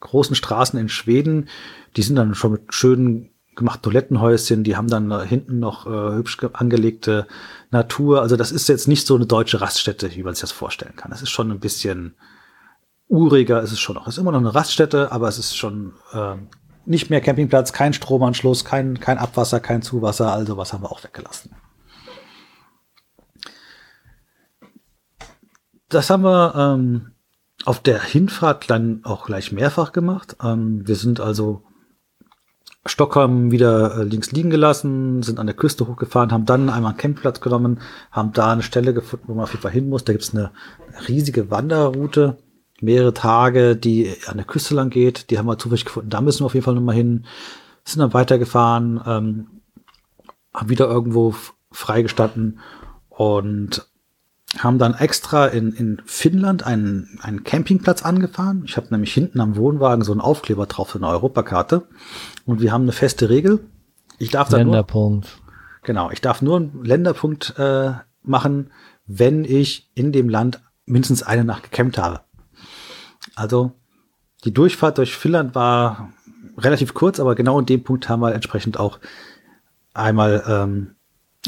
großen Straßen in Schweden, die sind dann schon mit schönen gemachten Toilettenhäuschen, die haben dann da hinten noch äh, hübsch ge- angelegte Natur. Also das ist jetzt nicht so eine deutsche Raststätte, wie man sich das vorstellen kann. Das ist schon ein bisschen uriger, ist es schon noch. Es ist immer noch eine Raststätte, aber es ist schon ähm, nicht mehr Campingplatz, kein Stromanschluss, kein, kein Abwasser, kein Zuwasser, also was haben wir auch weggelassen. Das haben wir ähm, auf der Hinfahrt dann auch gleich mehrfach gemacht. Ähm, wir sind also Stockholm wieder äh, links liegen gelassen, sind an der Küste hochgefahren, haben dann einmal einen Campingplatz genommen, haben da eine Stelle gefunden, wo man auf jeden Fall hin muss. Da gibt's eine riesige Wanderroute, mehrere Tage, die an der Küste lang geht. Die haben wir zufällig gefunden. Da müssen wir auf jeden Fall nochmal hin. Sind dann weitergefahren, ähm, haben wieder irgendwo freigestanden und haben dann extra in, in Finnland einen, einen Campingplatz angefahren. Ich habe nämlich hinten am Wohnwagen so einen Aufkleber drauf für eine Europakarte. Und wir haben eine feste Regel. Ich darf da nur, Länderpunkt. genau, ich darf nur einen Länderpunkt äh, machen, wenn ich in dem Land mindestens eine Nacht gecampt habe. Also die Durchfahrt durch Finnland war relativ kurz, aber genau in dem Punkt haben wir entsprechend auch einmal ähm,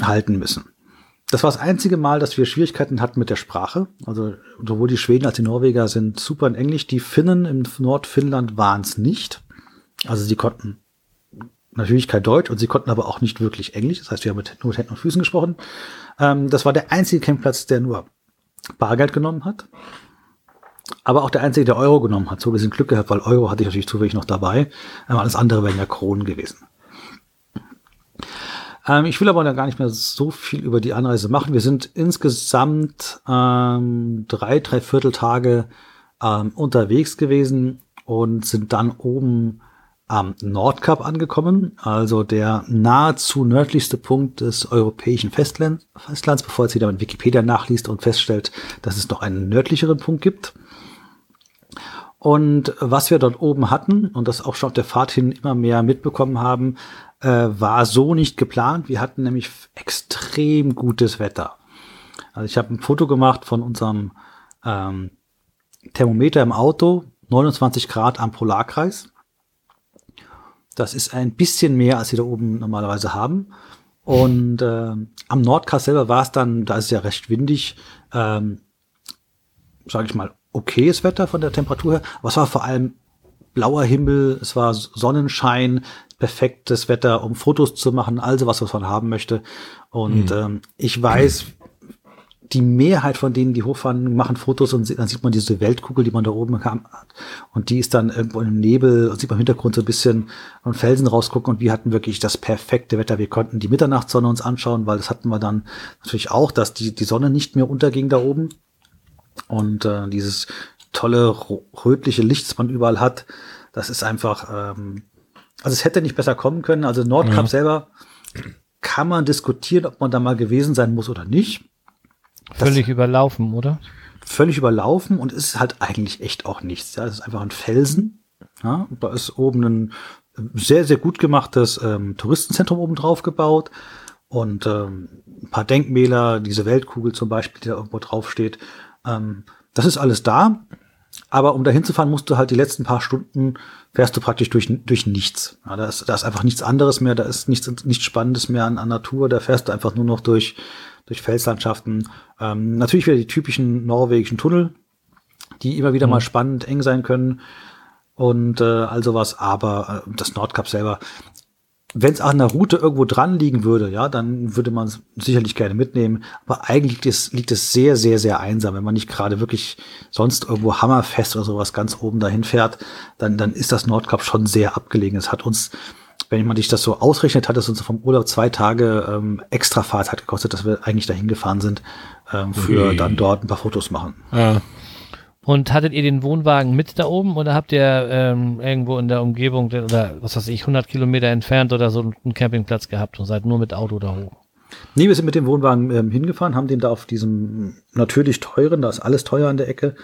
halten müssen. Das war das einzige Mal, dass wir Schwierigkeiten hatten mit der Sprache. Also sowohl die Schweden als die Norweger sind super in Englisch. Die Finnen im Nordfinnland waren es nicht. Also sie konnten natürlich kein Deutsch und sie konnten aber auch nicht wirklich Englisch. Das heißt, wir haben mit, nur mit Händen und Füßen gesprochen. Ähm, das war der einzige Campingplatz, der nur Bargeld genommen hat. Aber auch der einzige, der Euro genommen hat. So gesehen Glück gehabt, weil Euro hatte ich natürlich zufällig noch dabei. Ähm, alles andere wären ja Kronen gewesen. Ähm, ich will aber gar nicht mehr so viel über die Anreise machen. Wir sind insgesamt ähm, drei, drei Vierteltage ähm, unterwegs gewesen und sind dann oben am Nordkap angekommen, also der nahezu nördlichste Punkt des europäischen Festland, Festlands, bevor jetzt wieder mit Wikipedia nachliest und feststellt, dass es noch einen nördlicheren Punkt gibt. Und was wir dort oben hatten und das auch schon auf der Fahrt hin immer mehr mitbekommen haben, äh, war so nicht geplant. Wir hatten nämlich extrem gutes Wetter. Also ich habe ein Foto gemacht von unserem ähm, Thermometer im Auto, 29 Grad am Polarkreis. Das ist ein bisschen mehr, als sie da oben normalerweise haben. Und äh, am Nordkap selber war es dann, da ist es ja recht windig, ähm, sage ich mal, okayes Wetter von der Temperatur her. Aber es war vor allem blauer Himmel, es war Sonnenschein, perfektes Wetter, um Fotos zu machen, also was man haben möchte. Und ähm, ich weiß, die Mehrheit von denen, die hochfahren, machen Fotos und dann sieht man diese Weltkugel, die man da oben hat. Und die ist dann irgendwo im Nebel und sieht man im Hintergrund so ein bisschen an Felsen rausgucken. Und wir hatten wirklich das perfekte Wetter. Wir konnten die Mitternachtssonne uns anschauen, weil das hatten wir dann natürlich auch, dass die, die Sonne nicht mehr unterging da oben. Und äh, dieses tolle rötliche Licht, das man überall hat, das ist einfach, ähm, also es hätte nicht besser kommen können. Also Nordkap selber kann man diskutieren, ob man da mal gewesen sein muss oder nicht. Völlig überlaufen, oder? Völlig überlaufen und ist halt eigentlich echt auch nichts. Ja, es ist einfach ein Felsen. Ja, da ist oben ein sehr, sehr gut gemachtes ähm, Touristenzentrum oben drauf gebaut und ähm, ein paar Denkmäler, diese Weltkugel zum Beispiel, die da irgendwo draufsteht. Ähm, das ist alles da. Aber um da hinzufahren, musst du halt die letzten paar Stunden fährst du praktisch durch, durch nichts. Ja, da, ist, da ist einfach nichts anderes mehr, da ist nichts, nichts Spannendes mehr an, an Natur, da fährst du einfach nur noch durch, durch Felslandschaften. Ähm, natürlich wieder die typischen norwegischen Tunnel, die immer wieder mal spannend, eng sein können und äh, all sowas, aber äh, das Nordkap selber, wenn es an der Route irgendwo dran liegen würde, ja, dann würde man es sicherlich gerne mitnehmen. Aber eigentlich liegt es, liegt es sehr, sehr, sehr einsam. Wenn man nicht gerade wirklich sonst irgendwo hammerfest oder sowas ganz oben dahin fährt, dann, dann ist das Nordkap schon sehr abgelegen. Es hat uns, wenn man sich das so ausrechnet, hat es uns vom Urlaub zwei Tage ähm, extra Fahrzeit gekostet, dass wir eigentlich dahin gefahren sind, ähm, für Ui. dann dort ein paar Fotos machen. Ja. Und hattet ihr den Wohnwagen mit da oben oder habt ihr ähm, irgendwo in der Umgebung der- oder was weiß ich, 100 Kilometer entfernt oder so einen Campingplatz gehabt und seid nur mit Auto da hoch? Nee, wir sind mit dem Wohnwagen ähm, hingefahren, haben den da auf diesem natürlich teuren, da ist alles teuer an der Ecke,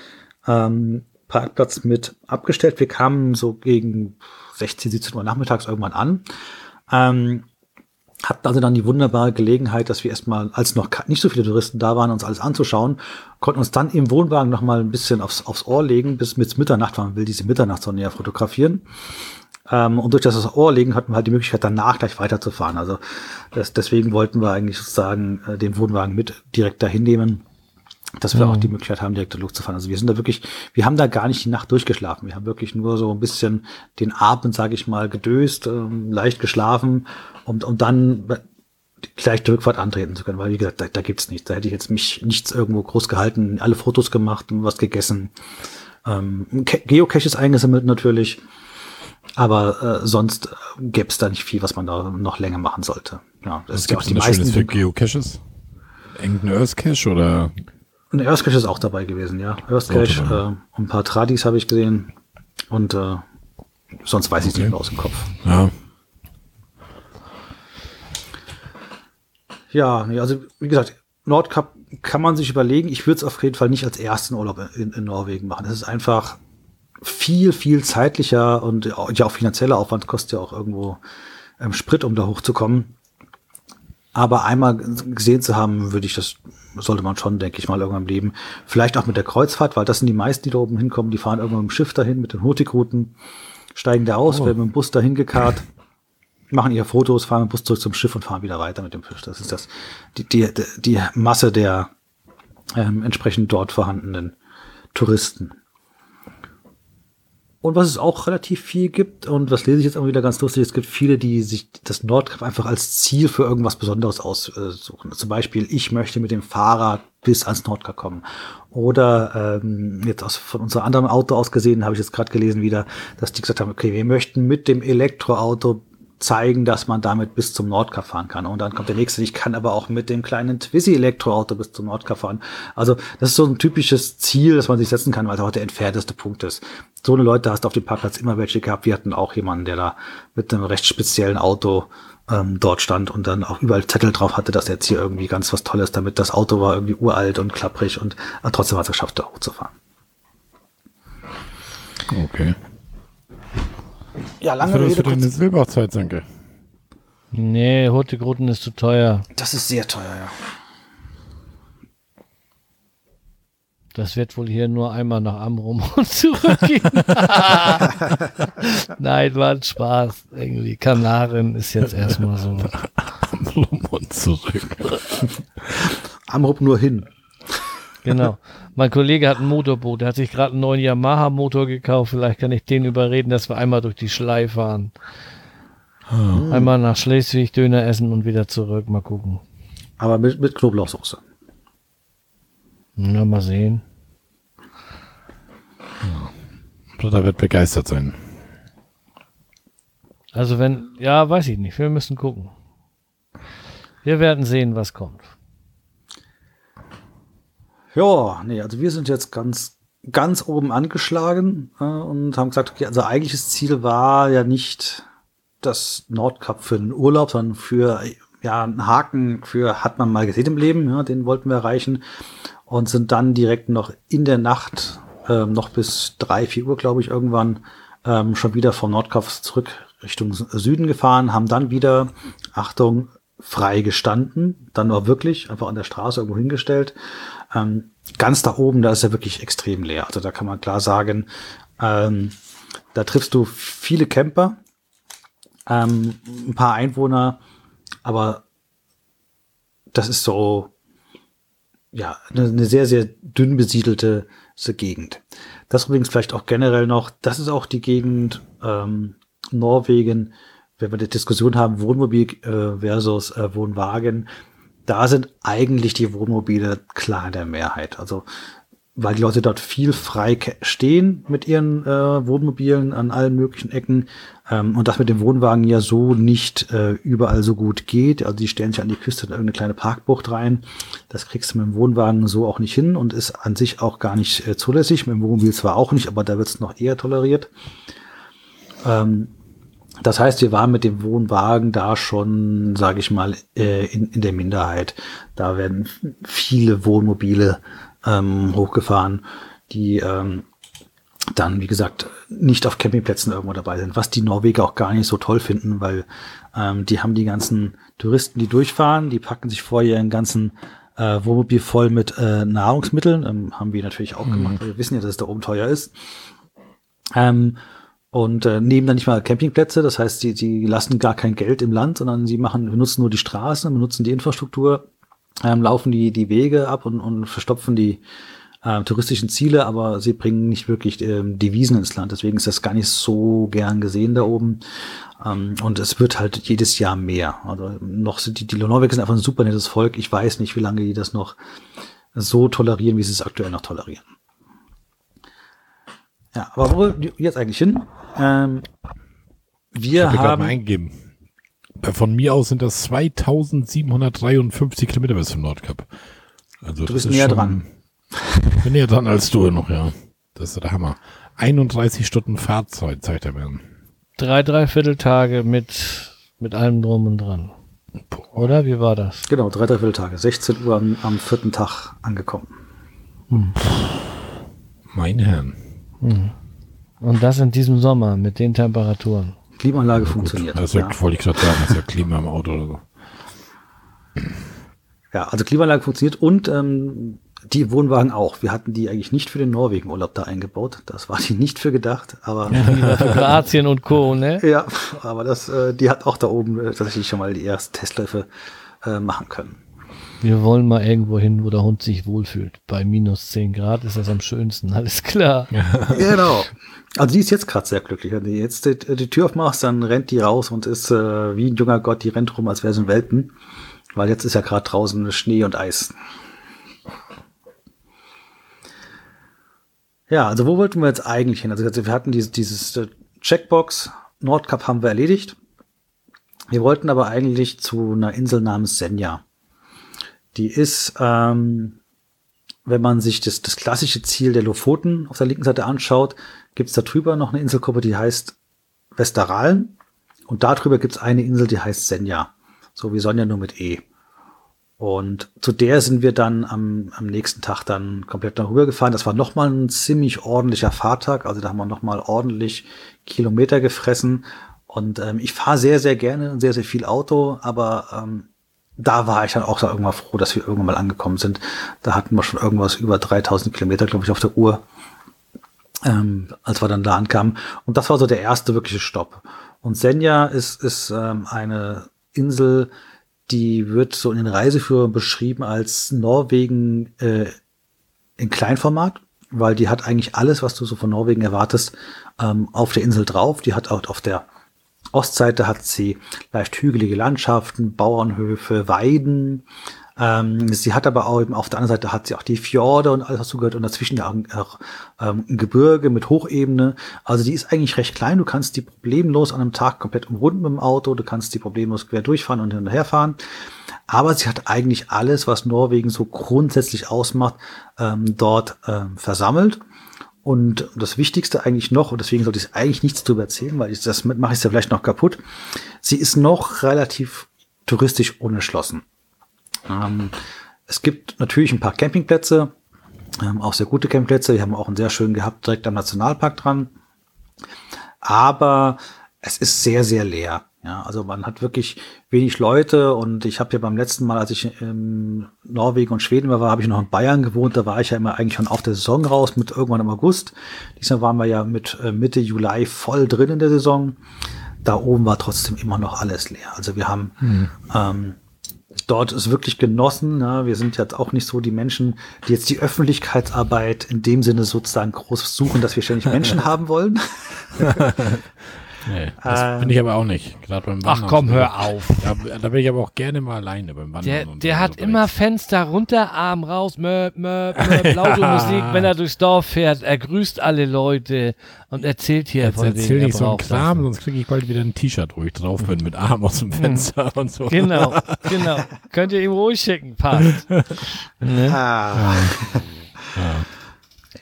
ähm, Parkplatz mit abgestellt. Wir kamen so gegen 16, 17 Uhr nachmittags irgendwann an. Ähm, hatten also dann die wunderbare Gelegenheit, dass wir erstmal, als noch nicht so viele Touristen da waren, uns alles anzuschauen, konnten uns dann im Wohnwagen noch mal ein bisschen aufs, aufs Ohr legen, bis mit Mitternacht, man will diese Mitternachtssonne ja fotografieren. Ähm, und durch das Ohr legen hatten wir halt die Möglichkeit, danach gleich weiterzufahren. Also das, deswegen wollten wir eigentlich sozusagen äh, den Wohnwagen mit direkt dahin nehmen, dass wir mhm. auch die Möglichkeit haben, direkt Luft zu fahren. Also wir sind da wirklich, wir haben da gar nicht die Nacht durchgeschlafen. Wir haben wirklich nur so ein bisschen den Abend, sage ich mal, gedöst, ähm, leicht geschlafen, um, um dann gleich die Rückfahrt antreten zu können, weil wie gesagt, da, da gibt's nichts. Da hätte ich jetzt mich nichts irgendwo groß gehalten, alle Fotos gemacht, was gegessen, ähm, Geocaches eingesammelt natürlich, aber äh, sonst äh, gäbe es da nicht viel, was man da noch länger machen sollte. Ja, das ist auch die meisten für Geocaches. Irgendein Earth Cache oder ein Earth Cache ist auch dabei gewesen, ja. Earth Cache, äh, ein paar Tradis habe ich gesehen und äh, sonst weiß ich okay. nicht mehr aus dem Kopf. Ja. Ja, also wie gesagt, Nordkap kann man sich überlegen. Ich würde es auf jeden Fall nicht als ersten Urlaub in, in Norwegen machen. Es ist einfach viel, viel zeitlicher und ja auch finanzieller Aufwand kostet ja auch irgendwo ähm, Sprit, um da hochzukommen. Aber einmal gesehen zu haben, würde ich das, sollte man schon, denke ich mal, irgendwann im Leben. Vielleicht auch mit der Kreuzfahrt, weil das sind die meisten, die da oben hinkommen, die fahren irgendwann mit dem Schiff dahin, mit den Hurtigruten, steigen da aus, oh. werden mit dem Bus dahin gekarrt machen ihre Fotos, fahren mit dem Bus zurück zum Schiff und fahren wieder weiter mit dem Schiff. Das ist das, die, die, die Masse der ähm, entsprechend dort vorhandenen Touristen. Und was es auch relativ viel gibt, und was lese ich jetzt auch wieder ganz lustig, es gibt viele, die sich das Nordkap einfach als Ziel für irgendwas Besonderes aussuchen. Zum Beispiel, ich möchte mit dem Fahrrad bis ans Nordkap kommen. Oder ähm, jetzt aus, von unserem anderen Auto aus gesehen, habe ich jetzt gerade gelesen wieder, dass die gesagt haben, okay, wir möchten mit dem Elektroauto zeigen, dass man damit bis zum Nordkap fahren kann. Und dann kommt der nächste, ich kann aber auch mit dem kleinen Twizy Elektroauto bis zum Nordkap fahren. Also das ist so ein typisches Ziel, das man sich setzen kann, weil es auch der entfernteste Punkt ist. So eine Leute hast du auf dem Parkplatz immer welche gehabt. Wir hatten auch jemanden, der da mit einem recht speziellen Auto ähm, dort stand und dann auch überall Zettel drauf hatte, dass jetzt hier irgendwie ganz was Tolles damit. Das Auto war irgendwie uralt und klapprig und äh, trotzdem hat es geschafft, da hochzufahren. Okay. Ja, lange Rede. für deine Silberzeit, danke. Nee, Hurtigruten ist zu teuer. Das ist sehr teuer, ja. Das wird wohl hier nur einmal nach Amrum und zurückgehen. Nein, war ein Spaß. Irgendwie Kanaren ist jetzt erstmal so. Amrum und zurück. Amrum nur hin. Genau. Mein Kollege hat ein Motorboot, der hat sich gerade einen neuen Yamaha-Motor gekauft. Vielleicht kann ich den überreden, dass wir einmal durch die Schlei fahren. Hm. Einmal nach Schleswig Döner essen und wieder zurück. Mal gucken. Aber mit, mit Knoblauchsoße. Na, mal sehen. Britta wird begeistert sein. Also wenn, ja, weiß ich nicht. Wir müssen gucken. Wir werden sehen, was kommt. Ja, nee, also wir sind jetzt ganz, ganz oben angeschlagen äh, und haben gesagt, okay, also eigentliches Ziel war ja nicht das Nordkap für den Urlaub, sondern für ja, einen Haken für hat man mal gesehen im Leben, ja, den wollten wir erreichen und sind dann direkt noch in der Nacht, ähm, noch bis drei, vier Uhr, glaube ich, irgendwann ähm, schon wieder vom Nordkap zurück Richtung Süden gefahren, haben dann wieder, Achtung, frei gestanden, dann war wirklich einfach an der Straße irgendwo hingestellt ähm, ganz da oben, da ist er wirklich extrem leer. Also da kann man klar sagen, ähm, da triffst du viele Camper, ähm, ein paar Einwohner, aber das ist so, ja, eine, sehr, sehr dünn besiedelte Gegend. Das übrigens vielleicht auch generell noch, das ist auch die Gegend ähm, Norwegen, wenn wir die Diskussion haben, Wohnmobil äh, versus äh, Wohnwagen, da sind eigentlich die Wohnmobile klar in der Mehrheit. Also weil die Leute dort viel frei stehen mit ihren äh, Wohnmobilen an allen möglichen Ecken ähm, und das mit dem Wohnwagen ja so nicht äh, überall so gut geht. Also die stellen sich an die Küste in irgendeine kleine Parkbucht rein. Das kriegst du mit dem Wohnwagen so auch nicht hin und ist an sich auch gar nicht äh, zulässig. Mit dem Wohnmobil zwar auch nicht, aber da wird es noch eher toleriert. Ähm, Das heißt, wir waren mit dem Wohnwagen da schon, sage ich mal, äh, in, in der Minderheit. Da werden viele Wohnmobile ähm, hochgefahren, die ähm, dann, wie gesagt, nicht auf Campingplätzen irgendwo dabei sind, was die Norweger auch gar nicht so toll finden, weil ähm, die haben die ganzen Touristen, die durchfahren, die packen sich vor ihren ganzen äh, Wohnmobil voll mit äh, Nahrungsmitteln, ähm, haben wir natürlich auch gemacht, weil wir wissen ja, dass es da oben teuer ist. Ähm, und äh, nehmen dann nicht mal Campingplätze, das heißt, die, die lassen gar kein Geld im Land, sondern sie machen, benutzen nur die Straßen, benutzen die Infrastruktur, ähm, laufen die, die Wege ab und, und verstopfen die äh, touristischen Ziele, aber sie bringen nicht wirklich ähm, Devisen ins Land. Deswegen ist das gar nicht so gern gesehen da oben. Ähm, und es wird halt jedes Jahr mehr. Also noch sind die, die Norweger sind einfach ein super nettes Volk. Ich weiß nicht, wie lange die das noch so tolerieren, wie sie es aktuell noch tolerieren. Ja, aber wo jetzt eigentlich hin? Ähm, wir Ich hab haben. mal eingegeben. Äh, Von mir aus sind das 2753 Kilometer bis zum Nordkap. Also Du bist ist näher schon- dran. Ich bin näher dran als du noch, ja. Das ist der Hammer. 31 Stunden Fahrzeit zeigt er mir. Drei, dreiviertel Tage mit, mit allem drum und dran. Oder? Wie war das? Genau, drei, dreiviertel Tage. 16 Uhr am, am vierten Tag angekommen. Mein Herrn. Und das in diesem Sommer mit den Temperaturen. Klimaanlage funktioniert. Das ist ja, ja. wollte ich gerade sagen, das ist ja Klima im Auto oder so. ja, also Klimaanlage funktioniert und ähm, die Wohnwagen auch. Wir hatten die eigentlich nicht für den Norwegen-Urlaub da eingebaut. Das war die nicht für gedacht, aber für Kroatien und Co., ne? ja, aber das, äh, die hat auch da oben äh, tatsächlich schon mal die ersten Testläufe äh, machen können. Wir wollen mal irgendwo hin, wo der Hund sich wohlfühlt. Bei minus 10 Grad ist das am schönsten, alles klar. Genau. Also die ist jetzt gerade sehr glücklich. Wenn du jetzt die, die Tür aufmachst, dann rennt die raus und ist äh, wie ein junger Gott, die rennt rum, als wäre sie ein Welpen. Weil jetzt ist ja gerade draußen Schnee und Eis. Ja, also wo wollten wir jetzt eigentlich hin? Also wir hatten dieses, dieses äh, Checkbox, Nordkap haben wir erledigt. Wir wollten aber eigentlich zu einer Insel namens Senja. Die ist, ähm, wenn man sich das, das klassische Ziel der Lofoten auf der linken Seite anschaut, gibt's da drüber noch eine Inselgruppe, die heißt Westeralen. Und darüber gibt's eine Insel, die heißt Senja. So wie Sonja nur mit E. Und zu der sind wir dann am, am nächsten Tag dann komplett darüber gefahren. Das war nochmal ein ziemlich ordentlicher Fahrtag. Also da haben wir nochmal ordentlich Kilometer gefressen. Und ähm, ich fahre sehr, sehr gerne und sehr, sehr viel Auto, aber ähm, da war ich dann auch so irgendwann froh, dass wir irgendwann mal angekommen sind. Da hatten wir schon irgendwas über 3000 Kilometer, glaube ich, auf der Uhr, ähm, als wir dann da ankamen. Und das war so der erste wirkliche Stopp. Und Senja ist, ist ähm, eine Insel, die wird so in den Reiseführern beschrieben als Norwegen äh, in Kleinformat, weil die hat eigentlich alles, was du so von Norwegen erwartest, ähm, auf der Insel drauf. Die hat auch auf der Ostseite hat sie leicht hügelige Landschaften, Bauernhöfe, Weiden. Ähm, sie hat aber auch eben auf der anderen Seite hat sie auch die Fjorde und alles was zugehört und dazwischen auch ähm, Gebirge mit Hochebene. Also die ist eigentlich recht klein. Du kannst die problemlos an einem Tag komplett umrunden mit dem Auto. Du kannst die problemlos quer durchfahren und hinterherfahren. Aber sie hat eigentlich alles, was Norwegen so grundsätzlich ausmacht, ähm, dort ähm, versammelt. Und das Wichtigste eigentlich noch, und deswegen sollte ich eigentlich nichts drüber erzählen, weil ich, das mache ich ja vielleicht noch kaputt. Sie ist noch relativ touristisch unerschlossen. Ähm, es gibt natürlich ein paar Campingplätze, ähm, auch sehr gute Campingplätze. Die haben wir auch einen sehr schön gehabt, direkt am Nationalpark dran. Aber es ist sehr, sehr leer. Ja, also man hat wirklich wenig Leute und ich habe ja beim letzten Mal, als ich in Norwegen und Schweden war, habe ich noch in Bayern gewohnt. Da war ich ja immer eigentlich schon auf der Saison raus mit irgendwann im August. Diesmal waren wir ja mit äh, Mitte Juli voll drin in der Saison. Da oben war trotzdem immer noch alles leer. Also wir haben ähm, dort ist wirklich genossen. Ne? Wir sind jetzt auch nicht so die Menschen, die jetzt die Öffentlichkeitsarbeit in dem Sinne sozusagen groß suchen, dass wir ständig Menschen haben wollen. Nee, das Ähm. bin ich aber auch nicht. Gerade beim Ach Wandern. komm, hör auf. Da, da bin ich aber auch gerne mal alleine beim Wandern. Der, und der so. hat Also immer Fenster runter, Arm raus, möp, möp, möp, laute Musik, wenn er durchs Dorf fährt. Er grüßt alle Leute und erzählt hier Jetzt von erzähl er nicht so einen Kram, das. sonst kriege ich bald wieder ein T-Shirt, wo ich drauf bin, mit Arm aus dem Fenster und so. Genau, genau. Könnt ihr ihm ruhig schicken, passt. ne? Ah.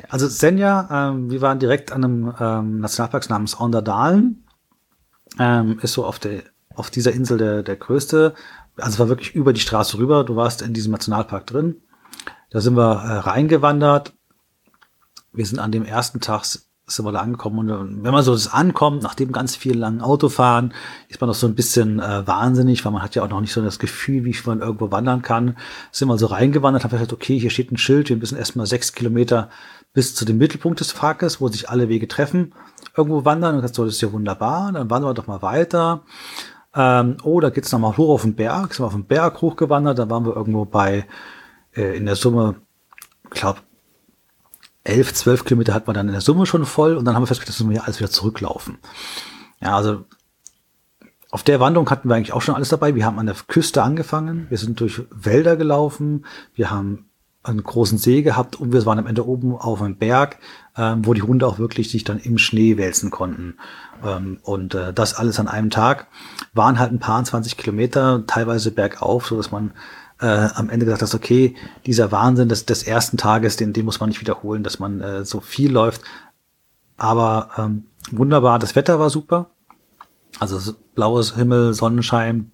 Also Senja, ähm, wir waren direkt an einem ähm, Nationalpark namens Onderdalen. Ähm, ist so auf der auf dieser Insel der, der größte. Also war wirklich über die Straße rüber. Du warst in diesem Nationalpark drin. Da sind wir äh, reingewandert. Wir sind an dem ersten Tag sind wir da angekommen und wenn man so das ankommt, nach dem ganz vielen langen Autofahren, ist man noch so ein bisschen äh, wahnsinnig, weil man hat ja auch noch nicht so das Gefühl, wie man irgendwo wandern kann. Sind wir so reingewandert, haben gesagt, okay, hier steht ein Schild, wir müssen erstmal sechs Kilometer bis zu dem Mittelpunkt des Parkes, wo sich alle Wege treffen, irgendwo wandern. Und gesagt, so, das ist ja wunderbar, dann wandern wir doch mal weiter. Ähm, oh, da geht's nochmal hoch auf den Berg, sind wir auf den Berg hochgewandert, da waren wir irgendwo bei, äh, in der Summe, glaube elf, zwölf Kilometer hat man dann in der Summe schon voll und dann haben wir festgestellt, dass wir alles wieder zurücklaufen. Ja, also auf der Wanderung hatten wir eigentlich auch schon alles dabei. Wir haben an der Küste angefangen, wir sind durch Wälder gelaufen, wir haben einen großen See gehabt und wir waren am Ende oben auf einem Berg, ähm, wo die Hunde auch wirklich sich dann im Schnee wälzen konnten. Ähm, und äh, das alles an einem Tag waren halt ein paar 20 Kilometer, teilweise bergauf, so dass man äh, am Ende gesagt hat, okay, dieser Wahnsinn des, des ersten Tages, den, den muss man nicht wiederholen, dass man äh, so viel läuft. Aber ähm, wunderbar, das Wetter war super. Also blaues Himmel, Sonnenschein,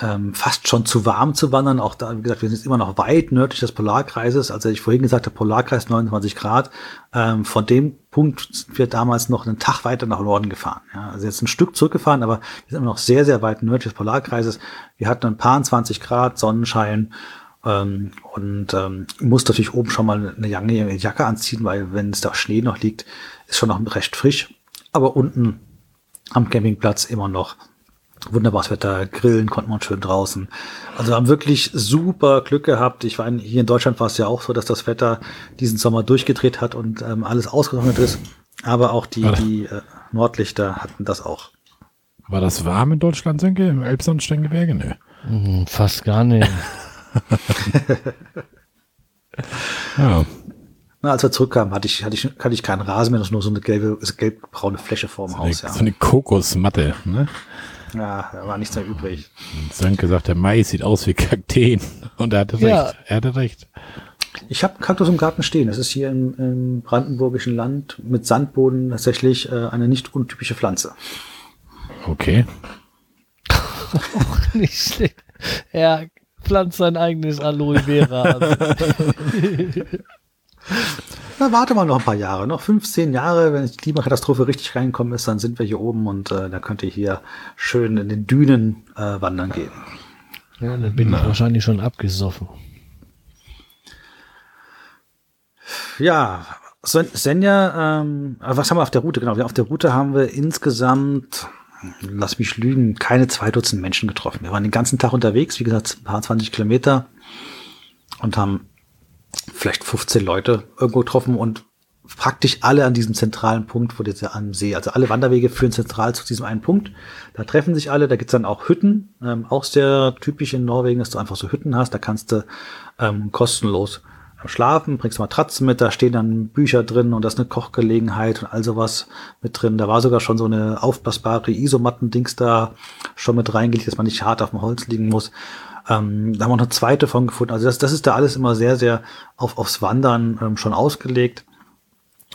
ähm, fast schon zu warm zu wandern. Auch da, wie gesagt, wir sind jetzt immer noch weit nördlich des Polarkreises. Also ich vorhin gesagt habe, Polarkreis 29 Grad. Ähm, von dem Punkt sind wir damals noch einen Tag weiter nach Norden gefahren. Ja, also jetzt ein Stück zurückgefagen, aber wir sind immer noch sehr, sehr weit nördlich des Polarkreises. Wir hatten ein paar 20 Grad Sonnenschein. Ähm, und ähm, muss natürlich oben schon mal eine lange Jacke anziehen, weil wenn es da Schnee noch liegt, ist schon noch recht frisch. Aber unten am Campingplatz immer noch wunderbares Wetter, grillen konnten wir schön draußen. Also haben wirklich super Glück gehabt. Ich war hier in Deutschland war es ja auch so, dass das Wetter diesen Sommer durchgedreht hat und ähm, alles ausgetrocknet ist. Aber auch die, die äh, Nordlichter hatten das auch. War das warm in Deutschland, Sönke? Im Elbsandsteingebirge? Nö. Hm, fast gar nicht. ja. Na, als wir zurückkamen, hatte ich, hatte ich, hatte ich keinen Rasen mehr, nur so eine gelbe, gelbbraune Fläche vorm so Haus. Eine, ja. So eine Kokosmatte, ne? Ja, da war nichts mehr übrig. Sönke sagt, der Mais sieht aus wie Kakteen. Und er hatte recht. Ja. Er hatte recht. Ich habe Kaktus im Garten stehen. Das ist hier im, im brandenburgischen Land mit Sandboden tatsächlich äh, eine nicht untypische Pflanze. Okay. Auch nicht schlecht. Er pflanzt sein eigenes Aloe Vera. Na, warte mal noch ein paar Jahre, noch 15 Jahre, wenn die Klimakatastrophe richtig reinkommen ist, dann sind wir hier oben und äh, dann könnt ihr hier schön in den Dünen äh, wandern gehen. Ja, dann bin ich wahrscheinlich schon abgesoffen. Ja, Senja, ähm, was haben wir auf der Route? Genau, auf der Route haben wir insgesamt, lass mich lügen, keine zwei Dutzend Menschen getroffen. Wir waren den ganzen Tag unterwegs, wie gesagt, ein paar 20 Kilometer und haben vielleicht 15 Leute irgendwo getroffen und praktisch alle an diesem zentralen Punkt, wo jetzt am See, also alle Wanderwege führen zentral zu diesem einen Punkt. Da treffen sich alle, da gibt's dann auch Hütten, ähm, auch sehr typisch in Norwegen, dass du einfach so Hütten hast, da kannst du ähm, kostenlos schlafen, bringst Matratzen mit, da stehen dann Bücher drin und da ist eine Kochgelegenheit und all sowas mit drin. Da war sogar schon so eine aufblasbare Isomatten-Dings da schon mit reingelegt, dass man nicht hart auf dem Holz liegen muss. Ähm, da haben wir noch eine zweite von gefunden. Also das, das ist da alles immer sehr, sehr auf, aufs Wandern ähm, schon ausgelegt.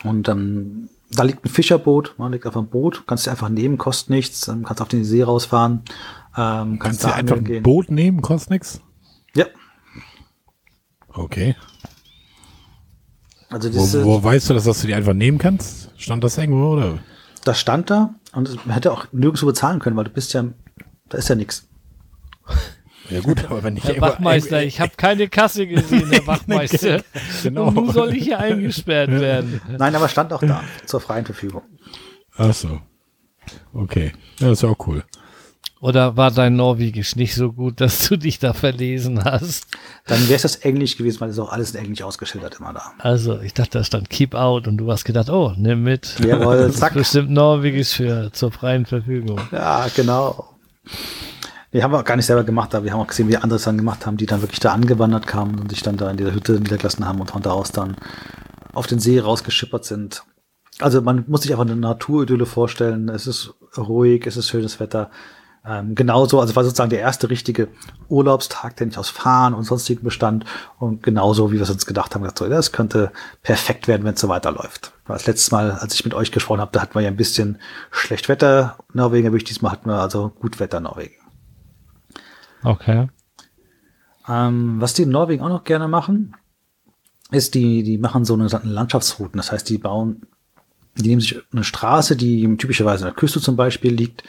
Und ähm, da liegt ein Fischerboot, man liegt auf einem Boot, kannst du einfach nehmen, kostet nichts, ähm, kannst auf den See rausfahren. Ähm, kannst, kannst du einfach ein Boot nehmen, kostet nichts? Ja. Okay. Also diese, wo, wo weißt du, dass, dass du die einfach nehmen kannst? Stand das irgendwo oder? Das stand da und man hätte auch nirgendwo bezahlen können, weil du bist ja, da ist ja nichts. Ja gut, aber wenn ich Herr Wachmeister, ich habe keine Kasse gesehen, Herr Wachmeister. genau. Und nun soll ich hier eingesperrt werden. Nein, aber stand auch da zur freien Verfügung. Ach so. Okay. Ja, das ist auch cool. Oder war dein Norwegisch nicht so gut, dass du dich da verlesen hast? Dann wäre es das Englisch gewesen, weil es auch alles in Englisch ausgeschildert immer da. Also, ich dachte, da stand Keep Out und du hast gedacht, oh, nimm mit. Jawohl, zack. Das ist bestimmt Norwegisch für, zur freien Verfügung. Ja, genau. Die haben wir auch gar nicht selber gemacht, aber wir haben auch gesehen, wie andere dann gemacht haben, die dann wirklich da angewandert kamen und sich dann da in dieser Hütte niedergelassen haben und von da aus dann auf den See rausgeschippert sind. Also man muss sich einfach eine Naturidylle vorstellen. Es ist ruhig, es ist schönes Wetter. Ähm, genauso, also war sozusagen der erste richtige Urlaubstag, der nicht aus Fahren und sonstigen bestand. Und genauso, wie wir es uns gedacht haben, gesagt, so, das könnte perfekt werden, wenn es so weiterläuft. Das letzte Mal, als ich mit euch gesprochen habe, da hatten wir ja ein bisschen schlecht Wetter Norwegen, aber ich diesmal hatten wir also gut Wetter Norwegen. Okay. Ähm, was die in Norwegen auch noch gerne machen, ist, die, die machen so eine Landschaftsrouten. Das heißt, die bauen, die nehmen sich eine Straße, die typischerweise an der Küste zum Beispiel liegt,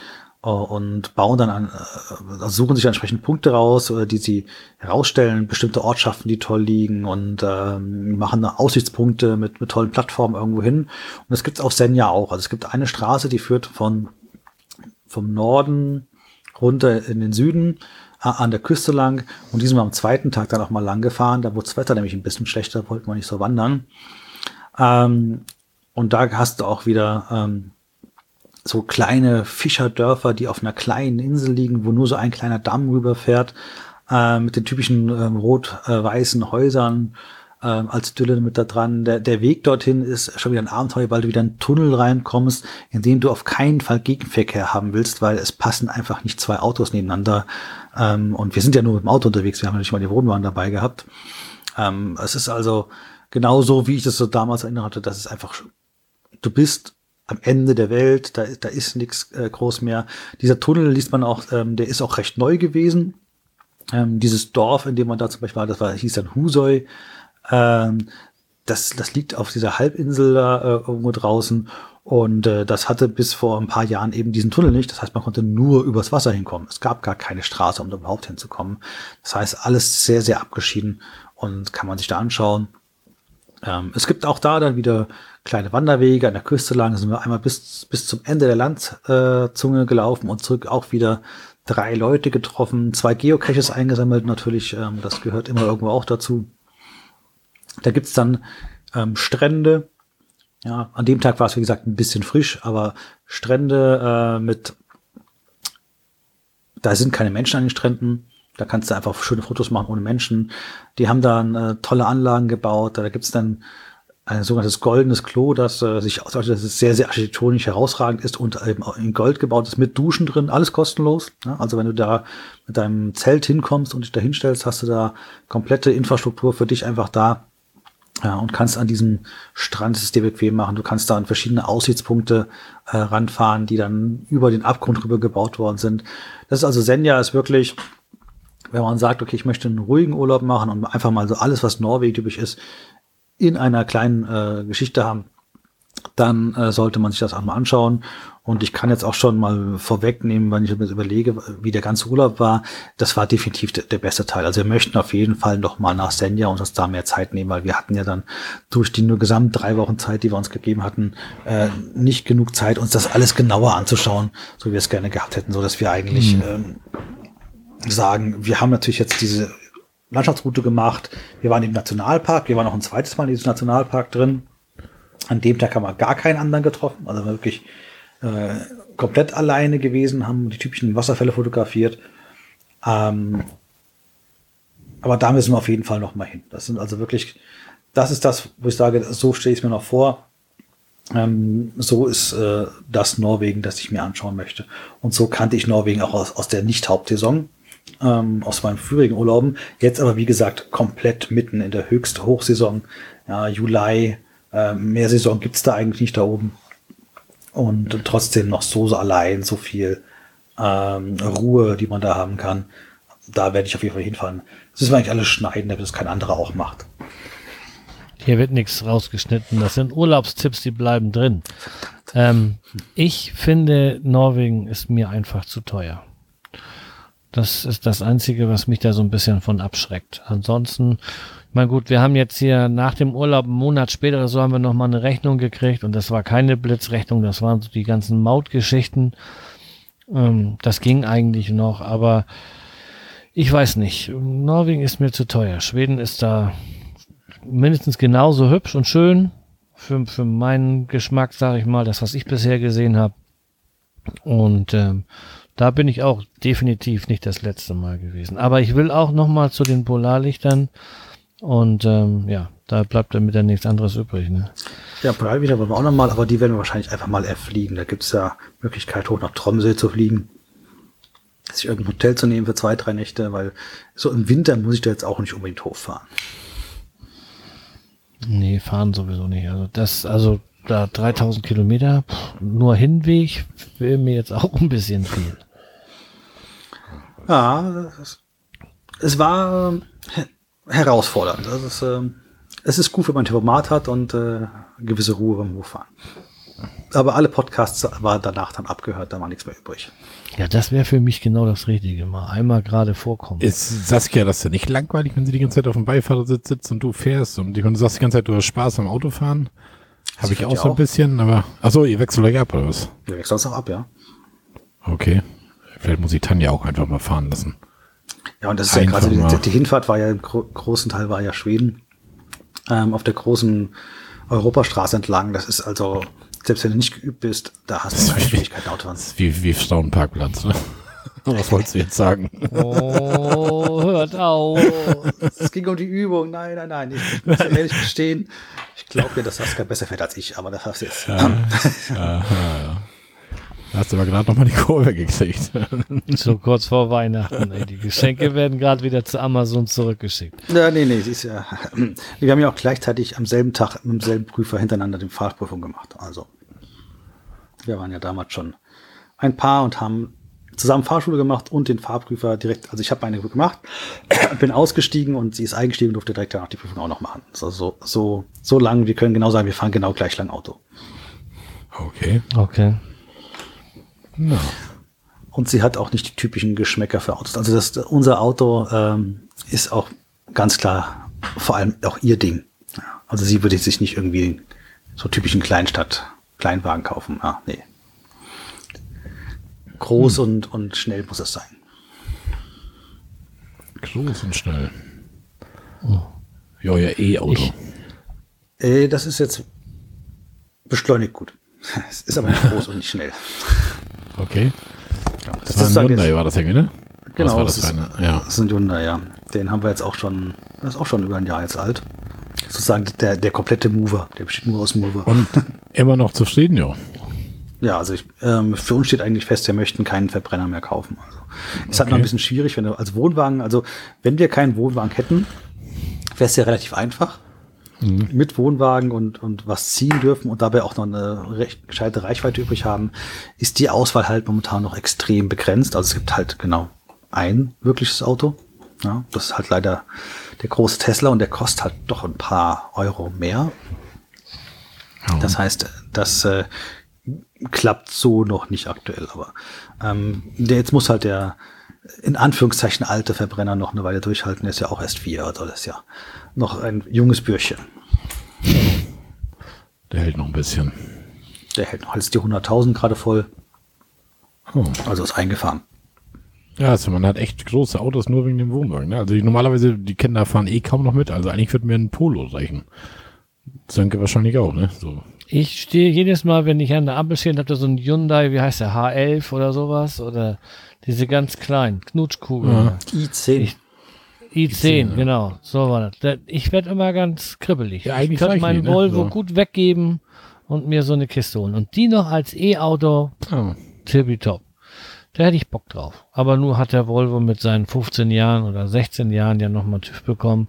äh, und bauen dann an, äh, suchen sich entsprechend Punkte raus, äh, die sie herausstellen, bestimmte Ortschaften, die toll liegen und ähm, machen Aussichtspunkte mit, mit tollen Plattformen irgendwo hin. Und das gibt's auf Senja auch. Also es gibt eine Straße, die führt von vom Norden runter in den Süden an der Küste lang und diesem am zweiten Tag dann auch mal lang gefahren. Da wurde das Wetter nämlich ein bisschen schlechter, wollten wir nicht so wandern. Ähm, und da hast du auch wieder ähm, so kleine Fischerdörfer, die auf einer kleinen Insel liegen, wo nur so ein kleiner Damm rüberfährt, äh, mit den typischen ähm, rot-weißen Häusern äh, als Dülle mit da dran. Der, der Weg dorthin ist schon wieder ein Abenteuer, weil du wieder in einen Tunnel reinkommst, in dem du auf keinen Fall Gegenverkehr haben willst, weil es passen einfach nicht zwei Autos nebeneinander. Ähm, und wir sind ja nur mit dem Auto unterwegs, wir haben ja nicht mal die Wohnwagen dabei gehabt. Ähm, es ist also genauso, wie ich das so damals erinnert hatte, dass es einfach, du bist am Ende der Welt, da, da ist nichts äh, groß mehr. Dieser Tunnel liest man auch, ähm, der ist auch recht neu gewesen. Ähm, dieses Dorf, in dem man da zum Beispiel war, das war, hieß dann Husoi. Ähm, das, das liegt auf dieser Halbinsel da äh, irgendwo draußen und äh, das hatte bis vor ein paar Jahren eben diesen Tunnel nicht. Das heißt, man konnte nur übers Wasser hinkommen. Es gab gar keine Straße, um überhaupt hinzukommen. Das heißt, alles sehr, sehr abgeschieden und kann man sich da anschauen. Ähm, es gibt auch da dann wieder kleine Wanderwege an der Küste lang. Da sind wir einmal bis, bis zum Ende der Landzunge äh, gelaufen und zurück auch wieder drei Leute getroffen, zwei Geocaches eingesammelt natürlich. Ähm, das gehört immer irgendwo auch dazu. Da gibt's dann ähm, Strände. Ja, an dem Tag war es, wie gesagt, ein bisschen frisch, aber Strände äh, mit, da sind keine Menschen an den Stränden. Da kannst du einfach schöne Fotos machen ohne Menschen. Die haben dann äh, tolle Anlagen gebaut. Da gibt's dann ein sogenanntes goldenes Klo, das äh, sich aussieht, dass es sehr, sehr architektonisch herausragend ist und eben in Gold gebaut ist, mit Duschen drin, alles kostenlos. Ja, also wenn du da mit deinem Zelt hinkommst und dich da hinstellst, hast du da komplette Infrastruktur für dich einfach da. Ja, und kannst an diesem Strand es dir bequem machen. Du kannst da an verschiedene Aussichtspunkte äh, ranfahren, die dann über den Abgrund rüber gebaut worden sind. Das ist also Senja ist wirklich, wenn man sagt, okay, ich möchte einen ruhigen Urlaub machen und einfach mal so alles, was Norwegen typisch ist, in einer kleinen äh, Geschichte haben, dann äh, sollte man sich das auch mal anschauen. Und ich kann jetzt auch schon mal vorwegnehmen, wenn ich mir überlege, wie der ganze Urlaub war. Das war definitiv der, der beste Teil. Also wir möchten auf jeden Fall noch mal nach Senja und uns da mehr Zeit nehmen, weil wir hatten ja dann durch die nur gesamt drei Wochen Zeit, die wir uns gegeben hatten, äh, nicht genug Zeit, uns das alles genauer anzuschauen, so wie wir es gerne gehabt hätten, so dass wir eigentlich mhm. ähm, sagen, wir haben natürlich jetzt diese Landschaftsroute gemacht. Wir waren im Nationalpark, wir waren noch ein zweites Mal in diesem Nationalpark drin. An dem Tag haben wir gar keinen anderen getroffen, also wirklich äh, komplett alleine gewesen, haben die typischen Wasserfälle fotografiert. Ähm, aber da müssen wir auf jeden Fall noch mal hin. Das sind also wirklich, das ist das, wo ich sage, so stelle ich es mir noch vor. Ähm, so ist äh, das Norwegen, das ich mir anschauen möchte. Und so kannte ich Norwegen auch aus, aus der Nicht-Hauptsaison ähm, aus meinen früheren Urlauben. Jetzt aber, wie gesagt, komplett mitten in der höchsten Hochsaison. Ja, Juli, äh, mehr Saison gibt's da eigentlich nicht da oben. Und trotzdem noch so, allein, so viel ähm, Ruhe, die man da haben kann. Da werde ich auf jeden Fall hinfahren. Das ist eigentlich alles schneiden, damit es kein anderer auch macht. Hier wird nichts rausgeschnitten. Das sind Urlaubstipps, die bleiben drin. Ähm, ich finde, Norwegen ist mir einfach zu teuer. Das ist das Einzige, was mich da so ein bisschen von abschreckt. Ansonsten, meine gut, wir haben jetzt hier nach dem Urlaub, einen Monat später oder so, haben wir nochmal eine Rechnung gekriegt und das war keine Blitzrechnung, das waren so die ganzen Mautgeschichten. Ähm, das ging eigentlich noch, aber ich weiß nicht. Norwegen ist mir zu teuer. Schweden ist da mindestens genauso hübsch und schön. Für, für meinen Geschmack, sage ich mal, das, was ich bisher gesehen habe. Und ähm, da bin ich auch definitiv nicht das letzte Mal gewesen. Aber ich will auch noch mal zu den Polarlichtern. Und ähm, ja, da bleibt dann wieder nichts anderes übrig. Ne? Ja, Polarlichter wollen wir auch noch mal, aber die werden wir wahrscheinlich einfach mal erfliegen. Da gibt's ja Möglichkeit, hoch nach Tromsø zu fliegen. sich irgendein Hotel zu nehmen für zwei, drei Nächte, weil so im Winter muss ich da jetzt auch nicht unbedingt hochfahren. Nee, fahren sowieso nicht. Also das, also da 3000 Kilometer, nur Hinweg, wäre mir jetzt auch ein bisschen viel. Ja, es, es war äh, herausfordernd. Also es, äh, es ist gut, wenn man ein Tempomat hat und äh, gewisse Ruhe beim Hochfahren. Aber alle Podcasts war danach dann abgehört, da war nichts mehr übrig. Ja, das wäre für mich genau das Richtige. Mal einmal gerade vorkommen. Ist Saskia das denn nicht langweilig, wenn sie die ganze Zeit auf dem Beifahrersitz sitzt und du fährst und du sagst die ganze Zeit, du hast Spaß am Autofahren? Habe ich auch so ein auch. bisschen, aber. Achso, ihr wechselt euch ab, oder was? Wir wechseln uns auch ab, ja. Okay. Vielleicht muss ich Tanja auch einfach mal fahren lassen. Ja, und das ist ja Einfach gerade, mal. die, die Hinfahrt war ja im gro großen Teil war ja Schweden. Ähm, auf der großen Europastraße entlang. Das ist also, selbst wenn du nicht geübt bist, da hast du keine Schwierigkeiten Autofahren. Wie, wie Stauenparkplatz, ne? Was wolltest du jetzt sagen? Oh, hört auf. Es ging um die Übung. Nein, nein, nein. Ich muss ehrlich gestehen, ich glaube mir, dass Saskia besser fährt als ich, aber das hast du jetzt. Da hast du aber gerade nochmal die Kurve gekriegt. So kurz vor Weihnachten. Ey. Die Geschenke werden gerade wieder zu Amazon zurückgeschickt. Ja, nee, nee, sie ist ja. Wir haben ja auch gleichzeitig am selben Tag mit dem selben Prüfer hintereinander die Fahrprüfung gemacht. Also, wir waren ja damals schon ein Paar und haben zusammen Fahrschule gemacht und den Fahrprüfer direkt. Also, ich habe meine gemacht, bin ausgestiegen und sie ist eingestiegen und durfte direkt danach die Prüfung auch noch machen. Also so, so, so lang. Wir können genau sagen, wir fahren genau gleich lang Auto. Okay. Okay. Na. Und sie hat auch nicht die typischen Geschmäcker für Autos. Also das, unser Auto ähm, ist auch ganz klar vor allem auch ihr Ding. Ja, also sie würde sich nicht irgendwie so typischen Kleinstadt Kleinwagen kaufen. Ah, nee. Groß und, und schnell muss es sein. Groß und schnell. Ja, ja, E-Auto. Äh, das ist jetzt beschleunigt gut. Es ist aber nicht groß und nicht schnell. Okay. Das Das war ein Hyundai, war das irgendwie, ne? Genau, das das eine? Ja. Das ist ein Hyundai, ja. Den haben wir jetzt auch schon, das ist auch schon über ein Jahr jetzt alt. Sozusagen der, der komplette Mover. Der besteht nur aus Mover. Und immer noch zufrieden, ja. Ja, also ich, ähm, für uns steht eigentlich fest, wir möchten keinen Verbrenner mehr kaufen. Also ist halt noch ein bisschen schwierig, wenn du als Wohnwagen, also wenn wir keinen Wohnwagen hätten, wäre es ja relativ einfach. Mit Wohnwagen und, und was ziehen dürfen und dabei auch noch eine recht gescheite Reichweite übrig haben, ist die Auswahl halt momentan noch extrem begrenzt. Also es gibt halt genau ein wirkliches Auto. Ja, das ist halt leider der große Tesla und der kostet halt doch ein paar Euro mehr. Ja. Das heißt, das äh, klappt so noch nicht aktuell, aber ähm, der, jetzt muss halt der in Anführungszeichen alte Verbrenner noch eine Weile durchhalten. Der ist ja auch erst vier, also das ist ja noch ein junges Bürchen. Der hält noch ein bisschen. Der hält noch als die 100.000 gerade voll, Oh. also ist eingefahren. Ja, also man hat echt große Autos nur wegen dem Wohnwagen. Ne? Also ich, normalerweise, die Kinder fahren eh kaum noch mit. Also eigentlich wird mir ein Polo reichen. Sönke wahrscheinlich auch, ne? So. Ich stehe jedes Mal, wenn ich an der Ampel stehe, und hab da so ein Hyundai, wie heißt der, H11 oder sowas, oder diese ganz kleinen Knutschkugeln. Ja. i10. Ich- I10, genau, so war das. Da- Ich werde immer ganz kribbelig. Ja, eigentlich ich könnte meinen ne? Volvo So. gut weggeben und mir so eine Kiste holen. Und die noch als E-Auto, Oh. tippitopp. Da hätte ich Bock drauf. Aber nur hat der Volvo mit seinen 15 Jahren oder 16 Jahren ja nochmal TÜV bekommen.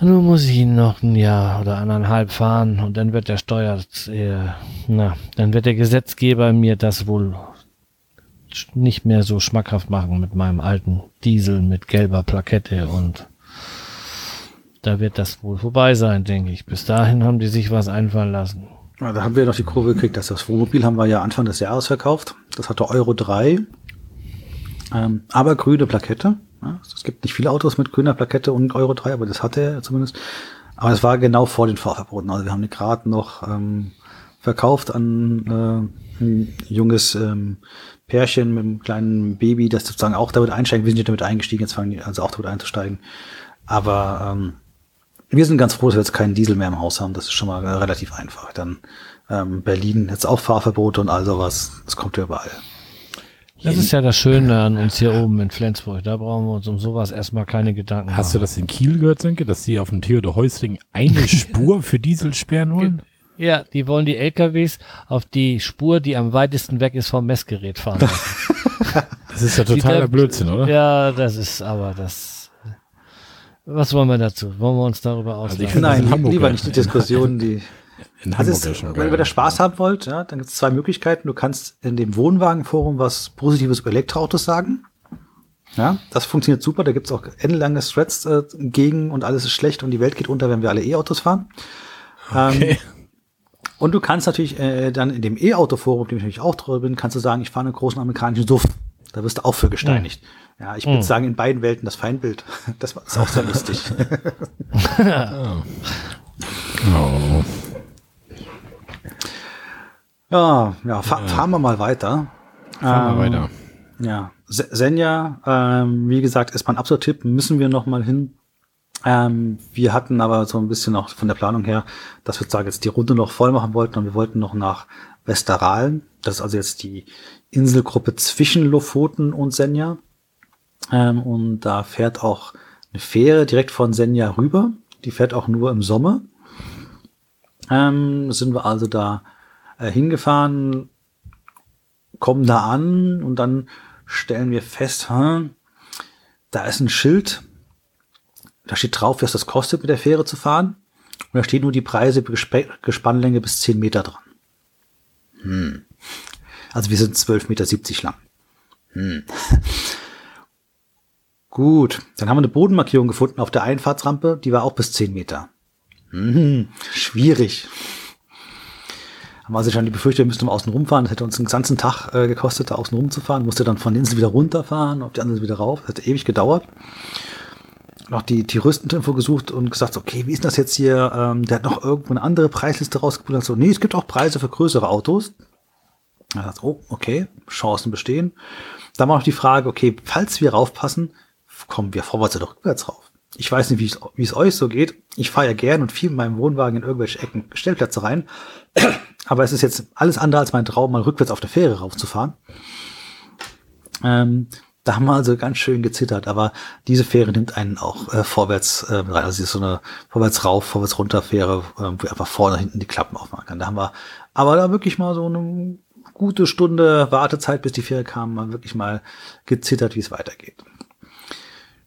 Nun muss ich ihn noch ein Jahr oder anderthalb fahren und dann wird der Steuer, äh, na, dann wird der Gesetzgeber mir das wohl nicht mehr so schmackhaft machen mit meinem alten Diesel mit gelber Plakette und da wird das wohl vorbei sein, denke ich. Bis dahin haben die sich was einfallen lassen. Ja, da haben wir noch die Kurve gekriegt, dass das Wohnmobil haben wir ja Anfang des Jahres verkauft. Das hatte Euro 3, ähm, aber grüne Plakette. Ja, es gibt nicht viele Autos mit grüner Plakette und Euro 3, aber das hatte er zumindest. Aber es war genau vor den Fahrverboten. Also wir haben die gerade noch ähm, verkauft an äh, ein junges ähm, Pärchen mit einem kleinen Baby, das sozusagen auch damit einsteigen. Wir sind nicht damit eingestiegen, jetzt fangen die also auch damit einzusteigen. Aber ähm, wir sind ganz froh, dass wir jetzt keinen Diesel mehr im Haus haben. Das ist schon mal äh, relativ einfach. Dann ähm, Berlin jetzt auch Fahrverbote und all sowas. Das kommt ja überall. Das ist ja das Schöne an uns hier oben in Flensburg. Da brauchen wir uns um sowas erstmal keine Gedanken Hast du machen. das in Kiel gehört, Sönke, dass sie auf dem Theodor Heusring eine Spur für Diesel sperren wollen? Ja, die wollen die LKWs auf die Spur, die am weitesten weg ist vom Messgerät fahren. Das ist ja totaler der- Blödsinn, oder? Ja, das ist aber das. Was wollen wir dazu? Wollen wir uns darüber Also ich auslassen? das Nein, in Hamburg lieber nicht die Diskussion, die. In Also Hamburg es, ja schon wenn geil. ihr da Spaß haben wollt, ja, dann gibt es zwei Möglichkeiten. Du kannst in dem Wohnwagenforum was Positives über Elektroautos sagen. Ja, das funktioniert super. Da gibt es auch endlange Threads äh, gegen und alles ist schlecht und die Welt geht unter, wenn wir alle E-Autos fahren. Ähm, Okay. Und du kannst natürlich äh, dann in dem E-Auto-Forum, dem ich natürlich auch drüber bin, kannst du sagen, ich fahre einen großen amerikanischen Suff. Da wirst du auch für gesteinigt. Ja, ich würde sagen, in beiden Welten das Feindbild. Das war- ist auch sehr lustig. Oh. ja, ja, fa fahren wir mal weiter. Fahren wir Ähm, weiter. Ja, Se- Senja, ähm, wie gesagt, ist mein absoluter Tipp, müssen wir noch mal hin. Ähm, wir hatten aber so ein bisschen noch von der Planung her, dass wir sagen, jetzt die Runde noch voll machen wollten und wir wollten noch nach Westeralen. Das ist also jetzt die Inselgruppe zwischen Lofoten und Senja. Ähm, und da fährt auch eine Fähre direkt von Senja rüber. Die fährt auch nur im Sommer. Ähm, sind wir also da äh, hingefahren, kommen da an und dann stellen wir fest, hm, da ist ein Schild, da steht drauf, was das kostet, mit der Fähre zu fahren. Und da steht nur die Preise Gespannlänge bis 10 Meter dran. Hm. Also wir sind 12,70 Meter lang. Hm. Gut, dann haben wir eine Bodenmarkierung gefunden auf der Einfahrtsrampe, die war auch bis 10 Meter. Hm, schwierig. Haben wir also schon die Befürchtung, wir müssten außen rumfahren. Das hätte uns einen ganzen Tag äh, gekostet, da außen rumzufahren. Musste dann von der Insel wieder runterfahren, auf die andere wieder rauf. Das hat ewig gedauert. Noch die, die Rüstentinfo gesucht und gesagt, okay, wie ist das jetzt hier? Ähm, der hat noch irgendwo eine andere Preisliste rausgeholt. So, nee, es gibt auch Preise für größere Autos. Er sagt, oh, okay, Chancen bestehen. Dann war noch die Frage, okay, falls wir raufpassen, kommen wir vorwärts oder rückwärts rauf. Ich weiß nicht, wie es, wie es euch so geht. Ich fahre ja gern und viel mit meinem Wohnwagen in irgendwelche Ecken Stellplätze rein. Aber es ist jetzt alles andere als mein Traum, mal rückwärts auf der Fähre raufzufahren. Ähm, da haben wir also ganz schön gezittert, aber diese Fähre nimmt einen auch äh, vorwärts äh, rein. Also sie ist so eine vorwärts rauf, vorwärts runter Fähre, äh, wo einfach vorne hinten die Klappen aufmachen kann. Da haben wir aber da wirklich mal so eine gute Stunde Wartezeit, bis die Fähre kam, mal wirklich mal gezittert, wie es weitergeht.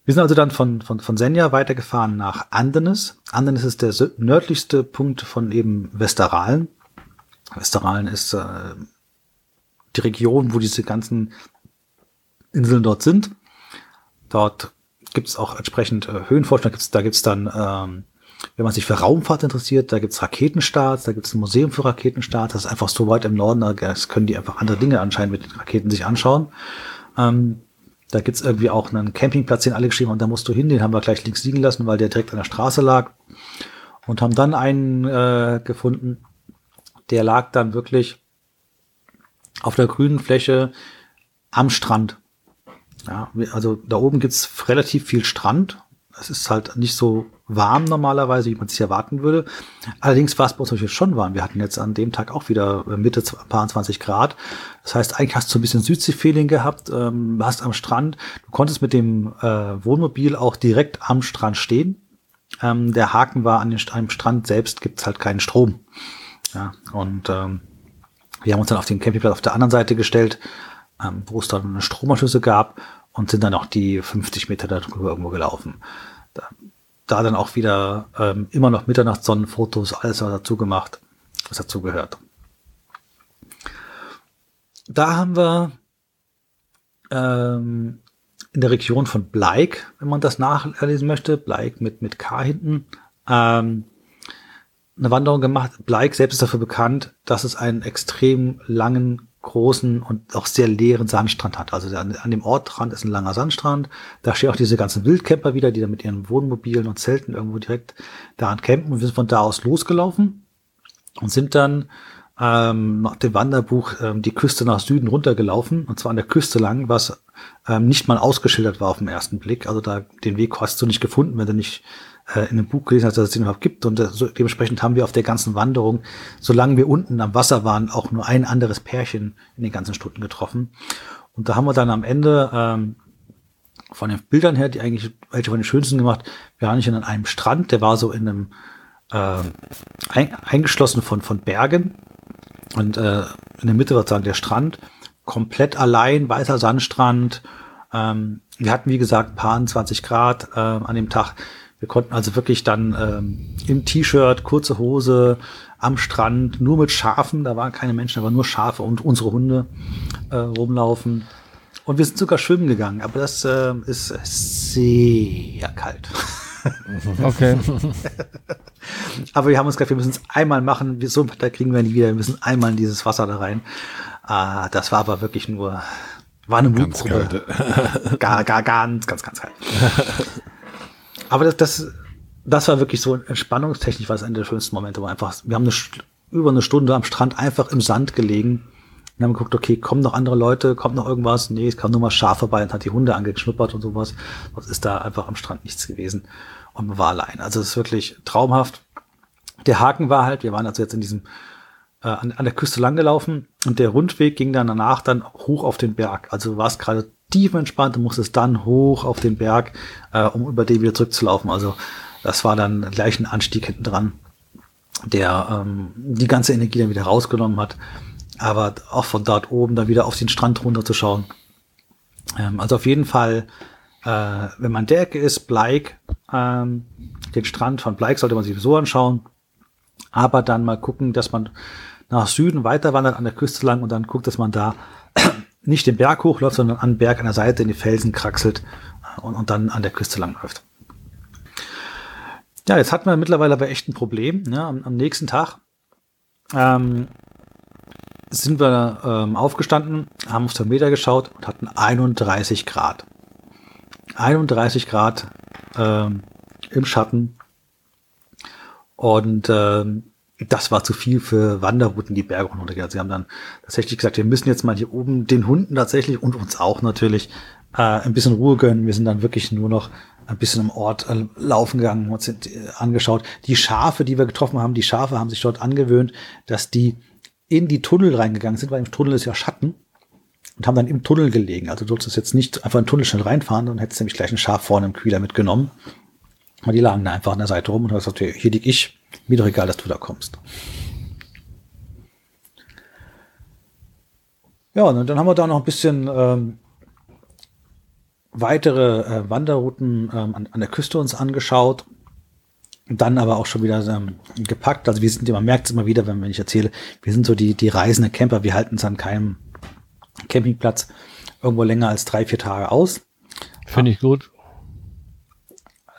Wir sind also dann von, von, von Senja weitergefahren nach Andenes. Andenes ist der nördlichste Punkt von eben Westeralen. Westeralen ist äh, die Region, wo diese ganzen Inseln dort sind. Dort gibt es auch entsprechend äh, Höhenforschung. Da gibt's da gibt's dann, ähm, wenn man sich für Raumfahrt interessiert, da gibt's Raketenstarts, da gibt's ein Museum für Raketenstarts. Das ist einfach so weit im Norden, da können die einfach andere Dinge anscheinend mit den Raketen sich anschauen. Ähm, da gibt's irgendwie auch einen Campingplatz, den alle geschrieben haben, da musst du hin, den haben wir gleich links liegen lassen, weil der direkt an der Straße lag. Und haben dann einen äh, gefunden, der lag dann wirklich auf der grünen Fläche am Strand. Ja, also da oben gibt's relativ viel Strand. Es ist halt nicht so warm normalerweise, wie man sich erwarten würde. Allerdings war es bei uns natürlich schon warm. Wir hatten jetzt an dem Tag auch wieder äh, Mitte z- ein paar 20 Grad. Das heißt, eigentlich hast du ein bisschen Südsee-Feeling gehabt, ähm, warst am Strand. Du konntest mit dem äh, Wohnmobil auch direkt am Strand stehen. Ähm, der Haken war, an den, St- am Strand selbst gibt's halt keinen Strom. Ja, und ähm, wir haben uns dann auf den Campingplatz auf der anderen Seite gestellt, ähm, wo es dann eine Stromanschlüsse gab und sind dann auch die 50 Meter darüber irgendwo gelaufen. Da, da dann auch wieder ähm, immer noch Mitternachtssonnenfotos, alles was dazu gemacht, was dazu gehört. Da haben wir ähm, in der Region von Bleik, wenn man das nachlesen möchte, Bleik mit, mit K hinten, ähm, eine Wanderung gemacht. Bleik selbst ist dafür bekannt, dass es einen extrem langen, großen und auch sehr leeren Sandstrand hat. Also an, an dem Ortrand ist ein langer Sandstrand. Da stehen auch diese ganzen Wildcamper wieder, die da mit ihren Wohnmobilen und Zelten irgendwo direkt daran campen. Wir sind von da aus losgelaufen und sind dann ähm, nach dem Wanderbuch ähm, die Küste nach Süden runtergelaufen. Und zwar an der Küste lang, was ähm, nicht mal ausgeschildert war auf den ersten Blick. Also da den Weg hast du nicht gefunden, wenn du nicht äh, in einem Buch gelesen hast, dass es den überhaupt gibt. Und äh, so, dementsprechend haben wir auf der ganzen Wanderung, solange wir unten am Wasser waren, auch nur ein anderes Pärchen in den ganzen Stunden getroffen. Und da haben wir dann am Ende ähm, von den Bildern her, die eigentlich welche von den schönsten gemacht, wir waren nicht an einem Strand, der war so in einem äh, ein, eingeschlossen von, von Bergen. Und äh, in der Mitte war sozusagen der Strand. komplett allein, weißer Sandstrand. Ähm, wir hatten, wie gesagt, paar 20 Grad äh, an dem Tag. Wir konnten also wirklich dann ähm, im T-Shirt, kurze Hose, am Strand, nur mit Schafen, da waren keine Menschen, aber nur Schafe und unsere Hunde äh, rumlaufen. Und wir sind sogar schwimmen gegangen, aber das äh, ist sehr kalt. Okay. aber wir haben uns gesagt, wir müssen es einmal machen. Wir, so ein Wetter kriegen wir nie wieder. Wir müssen einmal in dieses Wasser da rein. Ah, das war aber wirklich nur, war eine Ganz Mutprobe. Gar, gar, ganz, ganz, ganz kalt. Aber das, das, das war wirklich so entspannungstechnisch, war es einer der schönsten Momente, wo einfach, wir haben eine, über eine Stunde am Strand einfach im Sand gelegen und haben geguckt, okay, kommen noch andere Leute, kommt noch irgendwas? Nee, es kam nur mal Schaf vorbei und hat die Hunde angeschnuppert und sowas. Sonst ist da einfach am Strand nichts gewesen. Und war allein. Also es ist wirklich traumhaft. Der Haken war halt, wir waren also jetzt in diesem, äh, an, an der Küste langgelaufen und der Rundweg ging dann danach dann hoch auf den Berg. Also du warst gerade tief entspannt und musstest dann hoch auf den Berg, äh, um über den wieder zurückzulaufen. Also das war dann gleich ein Anstieg hinten dran, der ähm, die ganze Energie dann wieder rausgenommen hat. Aber auch von dort oben dann wieder auf den Strand runterzuschauen. Ähm, also auf jeden Fall, äh, wenn man der Ecke ist, Bleik, ähm, den Strand von Bleik sollte man sich so anschauen. Aber dann mal gucken, dass man nach Süden weiter wandert an der Küste lang und dann guckt, dass man da nicht den Berg hochläuft, sondern an Berg an der Seite in die Felsen kraxelt äh, und, und dann an der Küste lang läuft. Ja, jetzt hatten wir mittlerweile aber echt ein Problem. Ne? Am, am nächsten Tag ähm, sind wir ähm, aufgestanden, haben aufs Thermometer geschaut und hatten 31 Grad. 31 Grad ähm, im Schatten. Und ähm, das war zu viel für Wanderrouten, die Berge runtergehen. Also sie haben dann tatsächlich gesagt, wir müssen jetzt mal hier oben den Hunden tatsächlich und uns auch natürlich äh, ein bisschen Ruhe gönnen. Wir sind dann wirklich nur noch ein bisschen im Ort äh, laufen gegangen und sind äh, angeschaut. Die Schafe, die wir getroffen haben, die Schafe haben sich dort angewöhnt, dass die in die Tunnel reingegangen sind, weil im Tunnel ist ja Schatten und haben dann im Tunnel gelegen. Also du solltest jetzt nicht einfach in den Tunnel schnell reinfahren, dann hättest du nämlich gleich ein Schaf vorne im Kühler mitgenommen. Aber die lagen da einfach an der Seite rum und haben gesagt, hier lieg ich, mir doch egal, dass du da kommst. Ja, und dann haben wir da noch ein bisschen ähm, weitere äh, Wanderrouten ähm, an, an der Küste uns angeschaut. Dann aber auch schon wieder ähm, gepackt. Also wir sind, man merkt es immer wieder, wenn, wenn ich erzähle, wir sind so die, die reisende Camper, wir halten es an keinem Campingplatz irgendwo länger als drei, vier Tage aus. Finde ich gut.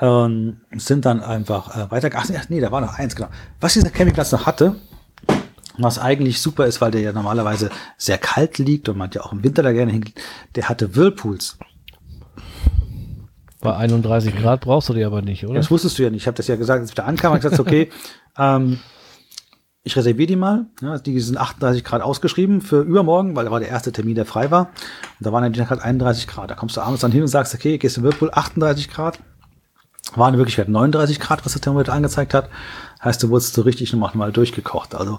Ähm, sind dann einfach äh, weiter. Ach nee, da war noch eins, genau. Was dieser Campingplatz noch hatte, was eigentlich super ist, weil der ja normalerweise sehr kalt liegt und man ja auch im Winter da gerne hingeht, der hatte Whirlpools. Bei 31 Grad brauchst du die aber nicht, oder? Das wusstest du ja nicht. Ich habe das ja gesagt, als ich da ankam, habe ich gesagt, okay, ähm, ich reserviere die mal. Ja, die sind 38 Grad ausgeschrieben für übermorgen, weil da war der erste Termin, der frei war. Und da waren dann gerade 31 Grad. Da kommst du abends dann hin und sagst, okay, gehst in Whirlpool, 38 Grad. War in Wirklichkeit 39 Grad, was das Thermometer angezeigt hat. Heißt, du wurdest so richtig nochmal mal durchgekocht. Also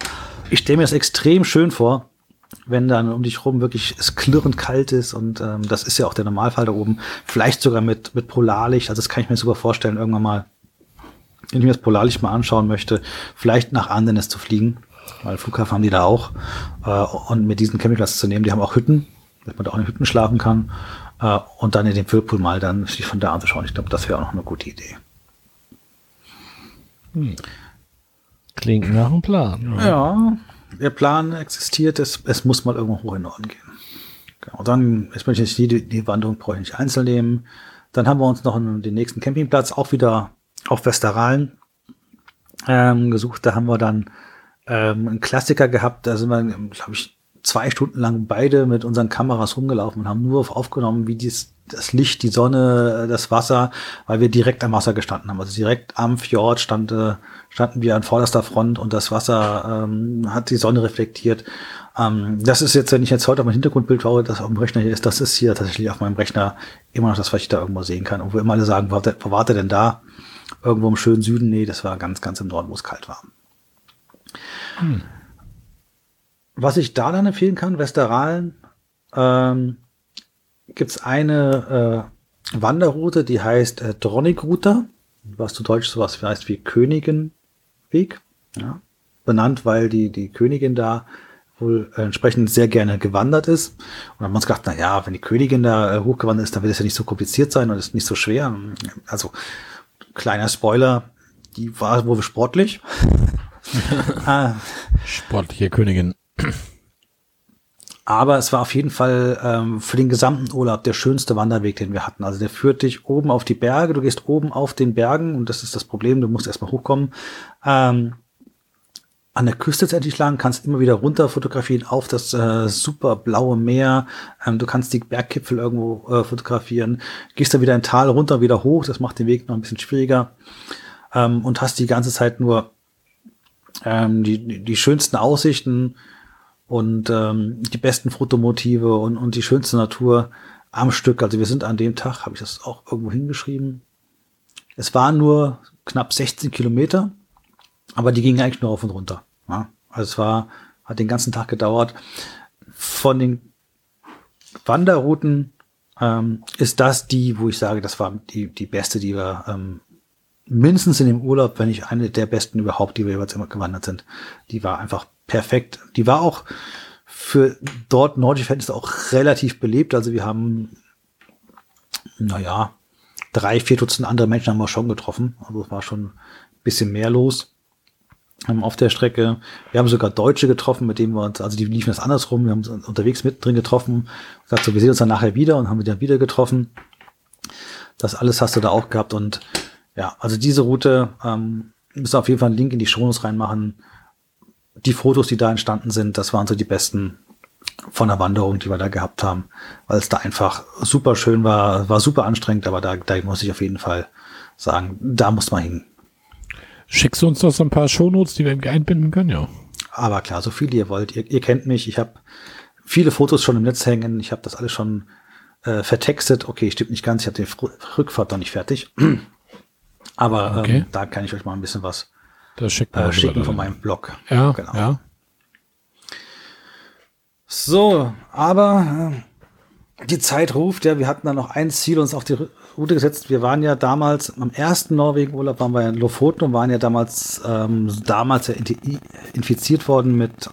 ich stelle mir das extrem schön vor, wenn dann um dich rum wirklich es klirrend kalt ist und ähm, das ist ja auch der Normalfall da oben. Vielleicht sogar mit, mit Polarlicht, also das kann ich mir super vorstellen, irgendwann mal, wenn ich mir das Polarlicht mal anschauen möchte, vielleicht nach Andenes zu fliegen, weil Flughafen haben die da auch äh, und mit diesen Campingplatz zu nehmen, die haben auch Hütten, dass man da auch in Hütten schlafen kann äh, und dann in den Whirlpool mal dann sich von da anzuschauen. Ich glaube, das wäre auch noch eine gute Idee. Klingt nach einem Plan. Ja, der Plan existiert, es, es muss mal irgendwo hoch in den Norden gehen. Genau, dann, jetzt möchte ich nicht die, die Wanderung brauche ich nicht einzeln nehmen. Dann haben wir uns noch einen, den nächsten Campingplatz, auch wieder auf Westeralen, ähm, gesucht. Da haben wir dann ähm, einen Klassiker gehabt, da sind wir, glaube ich, zwei Stunden lang beide mit unseren Kameras rumgelaufen und haben nur auf aufgenommen, wie dies, das Licht, die Sonne, das Wasser, weil wir direkt am Wasser gestanden haben. Also direkt am Fjord stand, äh, standen wir an vorderster Front und das Wasser ähm, hat die Sonne reflektiert. Ähm, das ist jetzt, wenn ich jetzt heute auf mein Hintergrundbild schaue, das auf dem Rechner hier ist, das ist hier tatsächlich auf meinem Rechner immer noch das, was ich da irgendwo sehen kann. Und wo immer alle sagen, wo, wo war der denn da? Irgendwo im schönen Süden? Nee, das war ganz, ganz im Norden, wo es kalt war. Hm. Was ich da dann empfehlen kann, Westeralen, ähm, gibt es eine äh, Wanderroute, die heißt äh, Dronigroute, was zu Deutsch sowas heißt wie Königinweg. Ja? Benannt, weil die, die Königin da wohl entsprechend sehr gerne gewandert ist. Und dann haben wir uns gedacht, na ja, wenn die Königin da äh, hochgewandert ist, dann wird es ja nicht so kompliziert sein und ist nicht so schwer. Also, kleiner Spoiler, die war wohl sportlich. ah. Sportliche Königin. Aber es war auf jeden Fall ähm, für den gesamten Urlaub der schönste Wanderweg, den wir hatten. Also der führt dich oben auf die Berge, du gehst oben auf den Bergen und das ist das Problem, du musst erstmal hochkommen. Ähm, an der Küste endlich lang, kannst immer wieder runter fotografieren auf das äh, super blaue Meer. Ähm, du kannst die Berggipfel irgendwo äh, fotografieren, gehst dann wieder ein Tal runter, wieder hoch, das macht den Weg noch ein bisschen schwieriger ähm, und hast die ganze Zeit nur ähm, die, die schönsten Aussichten und ähm, die besten Fotomotive und, und die schönste Natur am Stück. Also wir sind an dem Tag, habe ich das auch irgendwo hingeschrieben. Es waren nur knapp 16 Kilometer, aber die gingen eigentlich nur auf und runter. Ja? Also es war, hat den ganzen Tag gedauert. Von den Wanderrouten ähm, ist das die, wo ich sage, das war die, die beste, die wir ähm, mindestens in dem Urlaub, wenn nicht eine der besten überhaupt, die wir jeweils immer gewandert sind. Die war einfach perfekt. Die war auch für dort nordische Fans auch relativ belebt. Also wir haben, naja, drei, vier Dutzend andere Menschen haben wir schon getroffen. Also es war schon ein bisschen mehr los ähm, auf der Strecke. Wir haben sogar Deutsche getroffen, mit denen wir uns, also die liefen das andersrum. Wir haben uns unterwegs mit drin getroffen. Gesagt, so, wir sehen uns dann nachher wieder und haben wir dann wieder getroffen. Das alles hast du da auch gehabt und ja, also diese Route ähm, müssen auf jeden Fall einen Link in die Shownotes reinmachen die Fotos, die da entstanden sind, das waren so die besten von der Wanderung, die wir da gehabt haben, weil es da einfach super schön war, war super anstrengend, aber da, da muss ich auf jeden Fall sagen, da muss man hin. Schickst du uns doch so ein paar Shownotes, die wir einbinden können, ja. Aber klar, so viel ihr wollt. Ihr, ihr kennt mich, ich habe viele Fotos schon im Netz hängen, ich habe das alles schon äh, vertextet. Okay, stimmt nicht ganz, ich habe den Rückfahrt noch nicht fertig. Aber okay. ähm, da kann ich euch mal ein bisschen was das schickt äh, schicken von meinem Blog. Ja, genau. Ja. So, aber äh, die Zeit ruft, ja, wir hatten dann noch ein Ziel uns auf die Route gesetzt. Wir waren ja damals, am ersten Norwegen-Urlaub waren wir in Lofoten und waren ja damals, ähm, damals ja infiziert worden mit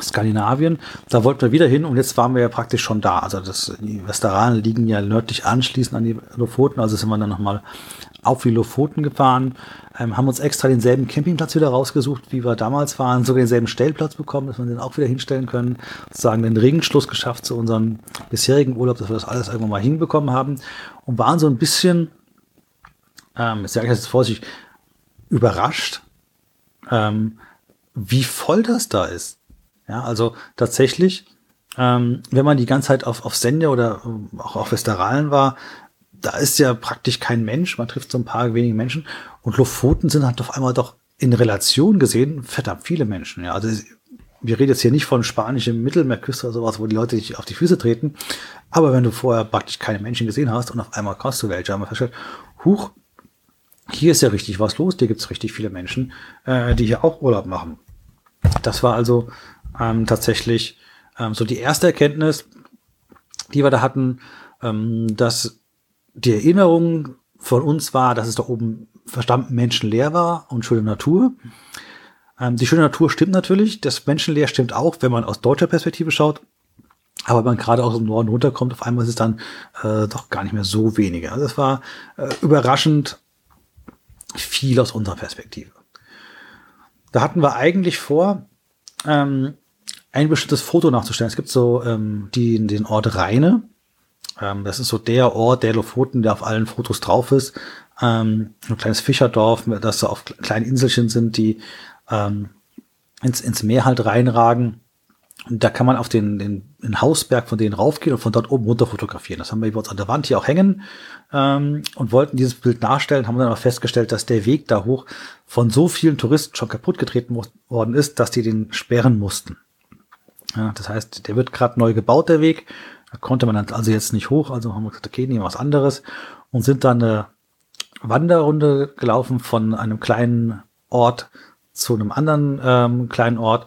Skandinavien. Da wollten wir wieder hin und jetzt waren wir ja praktisch schon da. Also das, die Westeranen liegen ja nördlich anschließend an die Lofoten, also sind wir dann nochmal auf die Lofoten gefahren, ähm, haben uns extra denselben Campingplatz wieder rausgesucht, wie wir damals waren, sogar denselben Stellplatz bekommen, dass wir den auch wieder hinstellen können, sozusagen den Regenschluss geschafft zu unserem bisherigen Urlaub, dass wir das alles irgendwann mal hinbekommen haben und waren so ein bisschen, ähm, ich sage jetzt vorsichtig, überrascht, ähm, wie voll das da ist. Ja, also tatsächlich, ähm, wenn man die ganze Zeit auf, auf Sende oder auch auf Westeralen war, da ist ja praktisch kein Mensch, man trifft so ein paar wenige Menschen und Lofoten sind halt auf einmal doch in Relation gesehen verdammt viele Menschen. Ja, also wir reden jetzt hier nicht von spanischem Mittelmeerküste oder sowas, wo die Leute dich auf die Füße treten, aber wenn du vorher praktisch keine Menschen gesehen hast und auf einmal kommst du welche, haben wir festgestellt, huch, hier ist ja richtig was los, hier gibt's richtig viele Menschen, äh, die hier auch Urlaub machen. Das war also ähm, tatsächlich ähm, so die erste Erkenntnis, die wir da hatten, ähm, dass die Erinnerung von uns war, dass es da oben verstanden menschenleer war und schöne Natur. Ähm, die schöne Natur stimmt natürlich, das menschenleer stimmt auch, wenn man aus deutscher Perspektive schaut. Aber wenn man gerade aus dem Norden runterkommt, auf einmal ist es dann äh, doch gar nicht mehr so wenige. Also es war äh, überraschend viel aus unserer Perspektive. Da hatten wir eigentlich vor, ähm, ein bestimmtes Foto nachzustellen. Es gibt so ähm, die, den Ort Rheine. Ähm, das ist so der Ort der Lofoten, der auf allen Fotos drauf ist. Ähm, ein kleines Fischerdorf, das so auf kleinen Inselchen sind, die ähm, ins, ins Meer halt reinragen. Und da kann man auf den, den, den Hausberg von denen raufgehen und von dort oben runter fotografieren. Das haben wir bei uns an der Wand hier auch hängen ähm, und wollten dieses Bild nachstellen, haben dann aber festgestellt, dass der Weg da hoch von so vielen Touristen schon kaputt getreten worden ist, dass die den sperren mussten. Ja, das heißt, der wird gerade neu gebaut, der Weg. Da konnte man also jetzt nicht hoch, also haben wir gesagt, okay, nehmen wir was anderes und sind dann eine Wanderrunde gelaufen von einem kleinen Ort zu einem anderen ähm, kleinen Ort.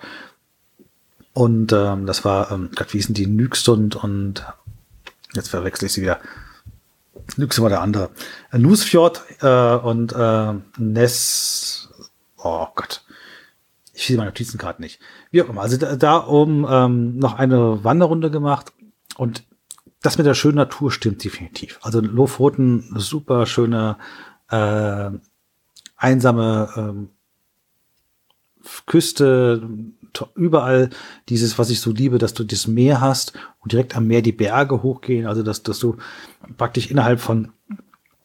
Und ähm, das war, ähm, Gott, wie hießen die, Nügstund und jetzt verwechsel ich sie wieder. Nüxen war der andere. Nusfjord äh, und äh, Ness, oh Gott. Ich sehe meine Notizen gerade nicht. Wie auch immer. Also da, da oben ähm, noch eine Wanderrunde gemacht und das mit der schönen Natur stimmt definitiv. Also Lofoten, super schöne, äh, einsame ähm, Küste, überall dieses, was ich so liebe, dass du das Meer hast und direkt am Meer die Berge hochgehen, also dass, dass du praktisch innerhalb von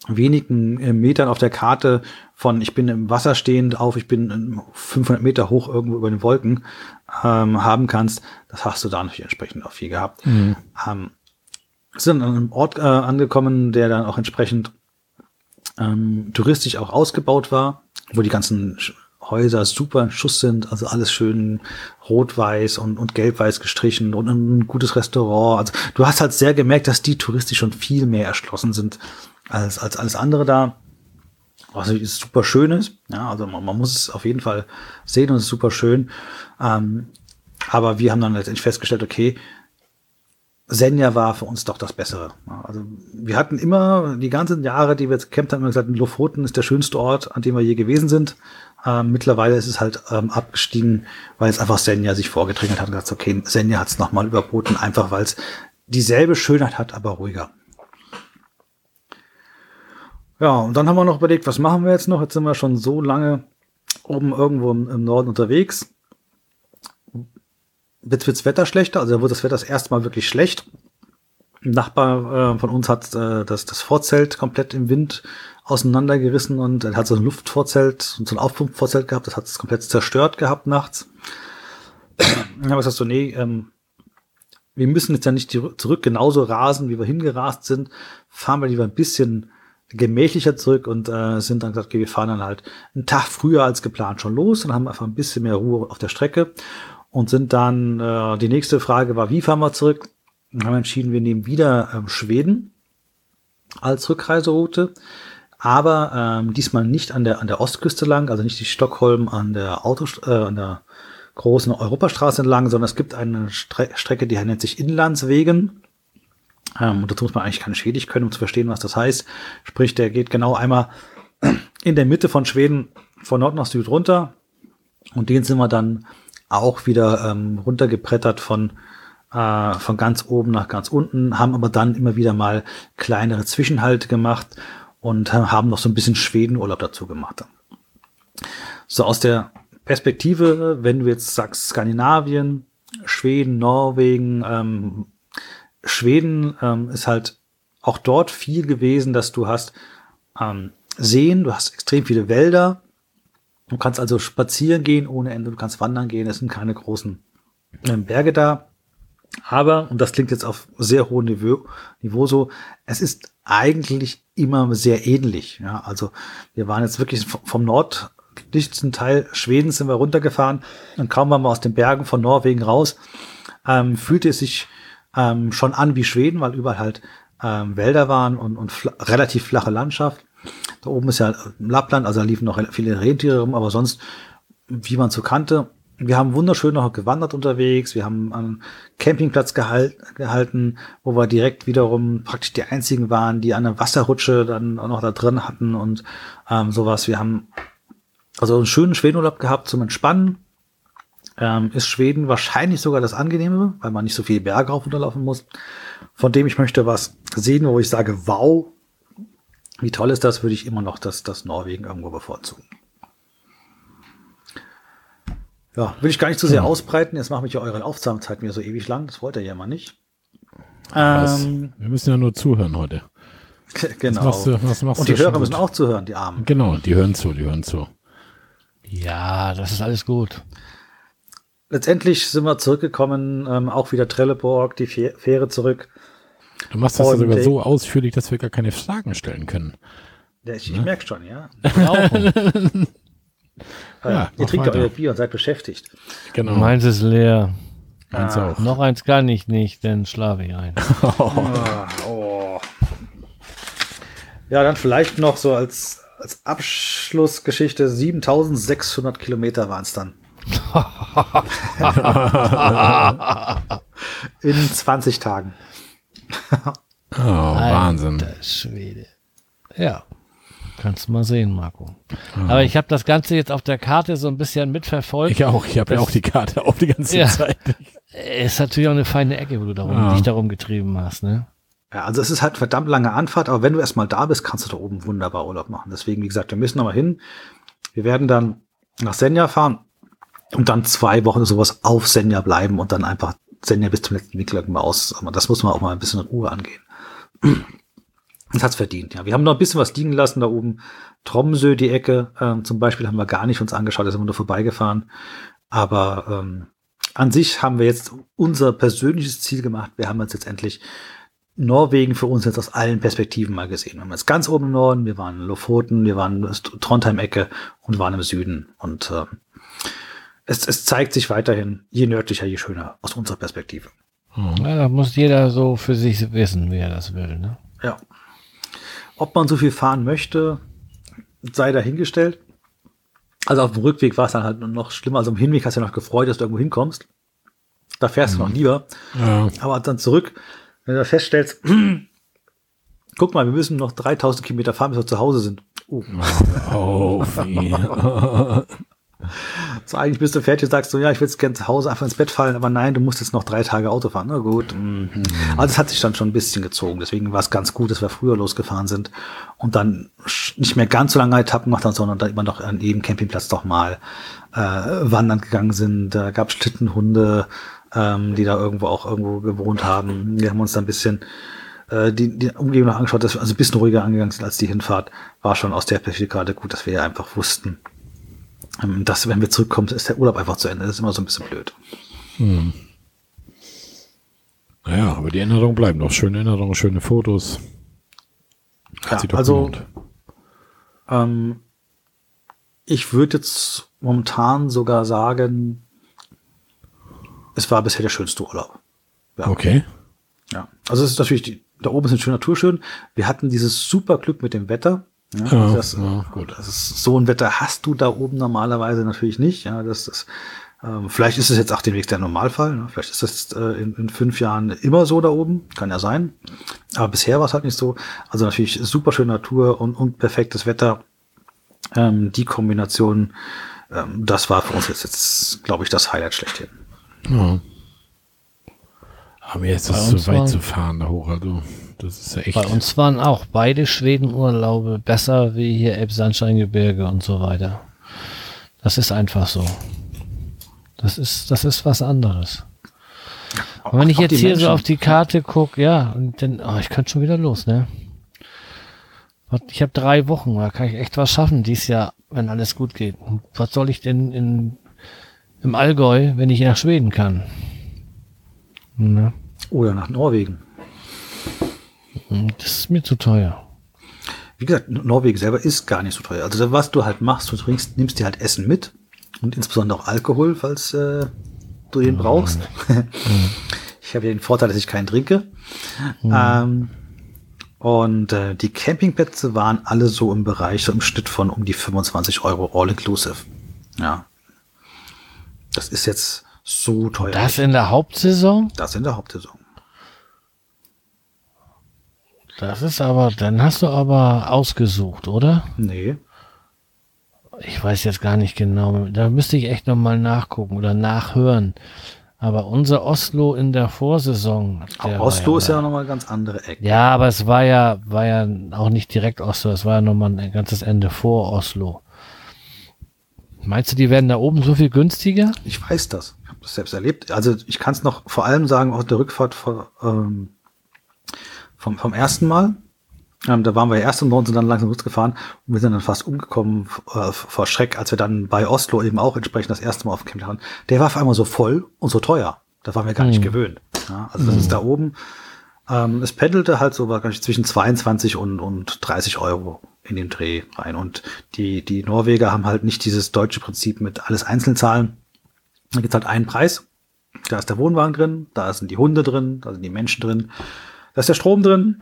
wenigen äh, Metern auf der Karte von ich bin im Wasser stehend auf ich bin ähm, 500 Meter hoch irgendwo über den Wolken ähm, haben kannst, das hast du da natürlich entsprechend auch viel gehabt. Ähm, sind an einem Ort äh, angekommen, der dann auch entsprechend ähm, touristisch auch ausgebaut war, wo die ganzen Häuser super in Schuss sind, also alles schön rot-weiß und, und gelb-weiß gestrichen und ein gutes Restaurant. Also du hast halt sehr gemerkt, dass die touristisch schon viel mehr erschlossen sind als, als alles andere da. Was natürlich super schön ist. Ja, also man, man muss es auf jeden Fall sehen und es ist super schön. Ähm, aber wir haben dann letztendlich festgestellt, okay, Senja war für uns doch das Bessere. Also wir hatten immer die ganzen Jahre, die wir jetzt gecampt haben, immer gesagt, Lofoten ist der schönste Ort, an dem wir je gewesen sind. Ähm, mittlerweile ist es halt ähm, abgestiegen, weil es einfach Senja sich vorgedrängelt hat und gesagt, okay, Senja hat es nochmal überboten, einfach weil es dieselbe Schönheit hat, aber ruhiger. Ja, und dann haben wir noch überlegt, was machen wir jetzt noch? Jetzt sind wir schon so lange oben irgendwo im, Norden unterwegs. Jetzt wird's Wetter schlechter, also da wird das Wetter das erste Mal wirklich schlecht. Ein Nachbar äh, von uns hat äh, das, das Vorzelt komplett im Wind auseinandergerissen und er hat so ein Luftvorzelt und so ein Aufpumpvorzelt gehabt, das hat es komplett zerstört gehabt nachts. Dann habe ich gesagt so, nee, ähm, wir müssen jetzt ja nicht zurück genauso rasen, wie wir hingerast sind. Fahren wir lieber ein bisschen gemächlicher zurück und äh, sind dann gesagt, okay, wir fahren dann halt einen Tag früher als geplant schon los und haben einfach ein bisschen mehr Ruhe auf der Strecke und sind dann, äh, die nächste Frage war, wie fahren wir zurück? Und haben entschieden, wir nehmen wieder ähm, Schweden als Rückreiseroute, aber ähm, diesmal nicht an der, an der Ostküste lang, also nicht die Stockholm an der Auto, äh, an der großen Europastraße entlang, sondern es gibt eine Stre Strecke, die nennt sich Inlandswegen. Ähm, und dazu muss man eigentlich kein Schwedisch können, um zu verstehen, was das heißt. Sprich, der geht genau einmal in der Mitte von Schweden von Nord nach Süd runter. Und den sind wir dann auch wieder ähm, runtergebrettert von, äh, von ganz oben nach ganz unten, haben aber dann immer wieder mal kleinere Zwischenhalte gemacht und haben noch so ein bisschen Schwedenurlaub dazu gemacht. So aus der Perspektive, wenn du jetzt sagst Skandinavien, Schweden, Norwegen, ähm, Schweden ähm, ist halt auch dort viel gewesen, dass du hast ähm, Seen, du hast extrem viele Wälder, du kannst also spazieren gehen ohne Ende, du kannst wandern gehen, es sind keine großen ähm, Berge da. Aber, und das klingt jetzt auf sehr hohem Niveau, Niveau so, es ist eigentlich immer sehr ähnlich. Ja, also wir waren jetzt wirklich vom nördlichsten Teil Schwedens sind wir runtergefahren und kaum waren wir aus den Bergen von Norwegen raus, ähm, fühlte es sich ähm, schon an wie Schweden, weil überall halt ähm, Wälder waren und, und fla relativ flache Landschaft. Da oben ist ja Lappland, also da liefen noch viele Rentiere rum, aber sonst, wie man so kannte. Wir haben wunderschön noch gewandert unterwegs. Wir haben einen Campingplatz gehalt, gehalten, wo wir direkt wiederum praktisch die einzigen waren, die eine Wasserrutsche dann auch noch da drin hatten und ähm, sowas. Wir haben also einen schönen Schwedenurlaub gehabt zum Entspannen. Ähm, ist Schweden wahrscheinlich sogar das Angenehme, weil man nicht so viele Berge rauf und runterlaufen muss. Von dem ich möchte was sehen, wo ich sage, wow, wie toll ist das, würde ich immer noch das, das Norwegen irgendwo bevorzugen. Ja, will ich gar nicht zu sehr ausbreiten. Jetzt machen wir ja eure Aufnahmezeit mir so ewig lang. Das wollt ihr ja mal nicht. Ähm, Wir müssen ja nur zuhören heute. genau. Was machst du, was machst Und du die Hörer müssen gut? auch zuhören, die Armen. Genau, die hören zu, die hören zu. Ja, das ist alles gut. Letztendlich sind wir zurückgekommen, ähm, auch wieder Trelleborg, die Fäh- Fähre zurück. Du machst das ja sogar so ausführlich, dass wir gar keine Fragen stellen können. Ja, ich, ich merke schon, ja. Äh, Ja, ihr mach trinkt weiter. euer Bier und seid beschäftigt. Genau. Meins ist leer. Meins Ah. auch. Noch eins kann ich nicht, dann schlafe ich ein. Oh. Ja, dann vielleicht noch so als, als Abschlussgeschichte 7600 Kilometer waren es dann. In 20 Tagen. Oh, Wahnsinn. Alter Schwede. Ja. Kannst du mal sehen, Marco. Aber ich habe das Ganze jetzt auf der Karte so ein bisschen mitverfolgt. Ich auch, ich habe ja auch die Karte auf die ganze Ja. Zeit. Ist natürlich auch eine feine Ecke, wo du darum, Ja. dich darum getrieben hast, ne? Ja, also es ist halt verdammt lange Anfahrt, aber wenn du erstmal da bist, kannst du da oben wunderbar Urlaub machen. Deswegen, wie gesagt, wir müssen noch mal hin. Wir werden dann nach Senja fahren und dann zwei Wochen sowas auf Senja bleiben und dann einfach Senja bis zum letzten Winkel mal aus. Aber das muss man auch mal ein bisschen in Ruhe angehen. Das hat's verdient, ja. Wir haben noch ein bisschen was liegen lassen da oben. Tromsø, die Ecke, ähm, zum Beispiel, haben wir gar nicht uns angeschaut, da sind wir nur vorbeigefahren. Aber ähm, an sich haben wir jetzt unser persönliches Ziel gemacht. Wir haben uns jetzt endlich Norwegen für uns jetzt aus allen Perspektiven mal gesehen. Wir waren jetzt ganz oben im Norden, wir waren in Lofoten, wir waren in Trondheim-Ecke und waren im Süden. Und ähm, es, es zeigt sich weiterhin, je nördlicher, je schöner aus unserer Perspektive. Ja, da muss jeder so für sich wissen, wie er das will, ne? Ja. Ob man so viel fahren möchte, sei dahingestellt. Also auf dem Rückweg war es dann halt noch schlimmer. Also im Hinweg hast du ja noch gefreut, dass du irgendwo hinkommst. Da fährst du noch lieber. Ja. Aber dann zurück, wenn du feststellst, guck mal, wir müssen noch 3000 Kilometer fahren, bis wir zu Hause sind. Oh, Oh, wie. so eigentlich bist du fertig und sagst so, ja, ich will jetzt gerne zu Hause einfach ins Bett fallen, aber nein, du musst jetzt noch drei Tage Auto fahren. Na gut. Mhm. Also es hat sich dann schon ein bisschen gezogen. Deswegen war es ganz gut, dass wir früher losgefahren sind und dann nicht mehr ganz so lange Etappen gemacht haben, sondern dann immer noch an jedem Campingplatz doch mal äh, wandern gegangen sind. Da gab es Schlittenhunde, ähm, die da irgendwo auch irgendwo gewohnt haben. Wir haben uns da ein bisschen äh, die, die Umgebung noch angeschaut, dass wir also ein bisschen ruhiger angegangen sind als die Hinfahrt. War schon aus der Perspektive gerade gut, dass wir ja einfach wussten, dass wenn wir zurückkommen, ist der Urlaub einfach zu Ende. Das ist immer so ein bisschen blöd. Naja, aber die Erinnerungen bleiben noch. Schöne Erinnerungen, schöne Fotos. Hat Ja, also ähm, ich würde jetzt momentan sogar sagen, es war bisher der schönste Urlaub. Ja. Okay. Ja. Also es ist natürlich, die, da oben ist eine schöne Natur schön. Wir hatten dieses super Glück mit dem Wetter. Ja, Ja, das, ja, gut. Das ist, so ein Wetter hast du da oben normalerweise natürlich nicht. Ja, das ist, ähm, vielleicht ist es jetzt auch demnächst der Normalfall. Ne? Vielleicht ist es äh, in, in fünf Jahren immer so da oben. Kann ja sein. Aber bisher war es halt nicht so. Also natürlich super schöne Natur und, und perfektes Wetter. Ähm, die Kombination, ähm, das war für uns jetzt, jetzt glaube ich, das Highlight schlechthin. Ja. Aber mir ist das uns zu weit zu fahren da hoch. Also, das ist ja echt. Bei uns waren auch beide Schwedenurlaube besser wie hier Elbsandsteingebirge und so weiter. Das ist einfach so. Das ist, das ist was anderes. Und wenn ich jetzt hier so Menschen. auf die Karte gucke, ja, und dann, oh, ich könnte schon wieder los, ne? Ich habe drei Wochen, da kann ich echt was schaffen dieses Jahr, wenn alles gut geht. Und was soll ich denn in, im Allgäu, wenn ich nach Schweden kann? Ne? Oder nach Norwegen. Das ist mir zu teuer. Wie gesagt, Norwegen selber ist gar nicht so teuer. Also was du halt machst, du trinkst, nimmst dir halt Essen mit und insbesondere auch Alkohol, falls äh, du den brauchst. ich habe ja den Vorteil, dass ich keinen trinke. Ähm, und äh, die Campingplätze waren alle so im Bereich, so im Schnitt von um die 25 Euro all inclusive. Ja. Das ist jetzt so teuer. Das in der Hauptsaison? das in der Hauptsaison. Das ist aber, dann hast du aber ausgesucht, oder? Nee. Ich weiß jetzt gar nicht genau. Da müsste ich echt nochmal nachgucken oder nachhören. Aber unser Oslo in der Vorsaison. der Oslo ist ja ja. nochmal ganz andere Ecke. Ja, aber es war ja, war ja auch nicht direkt Oslo, es war ja nochmal ein ganzes Ende vor Oslo. Meinst du, die werden da oben so viel günstiger? Ich weiß das. Ich habe das selbst erlebt. Also ich kann es noch vor allem sagen aus der Rückfahrt vor, ähm, vom, vom ersten Mal. Ähm, da waren wir ja erst im Norden, sind dann langsam losgefahren und wir sind dann fast umgekommen äh, vor Schreck, als wir dann bei Oslo eben auch entsprechend das erste Mal auf Camp waren. Der war auf einmal so voll und so teuer. Da waren wir gar nicht gewöhnt. Ja, also das ist da oben. Ähm, es pendelte halt so wahrscheinlich zwischen 22 und, und 30 Euro in den Dreh rein. Und die, die Norweger haben halt nicht dieses deutsche Prinzip mit alles einzeln zahlen. Da gibt's halt einen Preis. Da ist der Wohnwagen drin, da sind die Hunde drin, da sind die Menschen drin, da ist der Strom drin.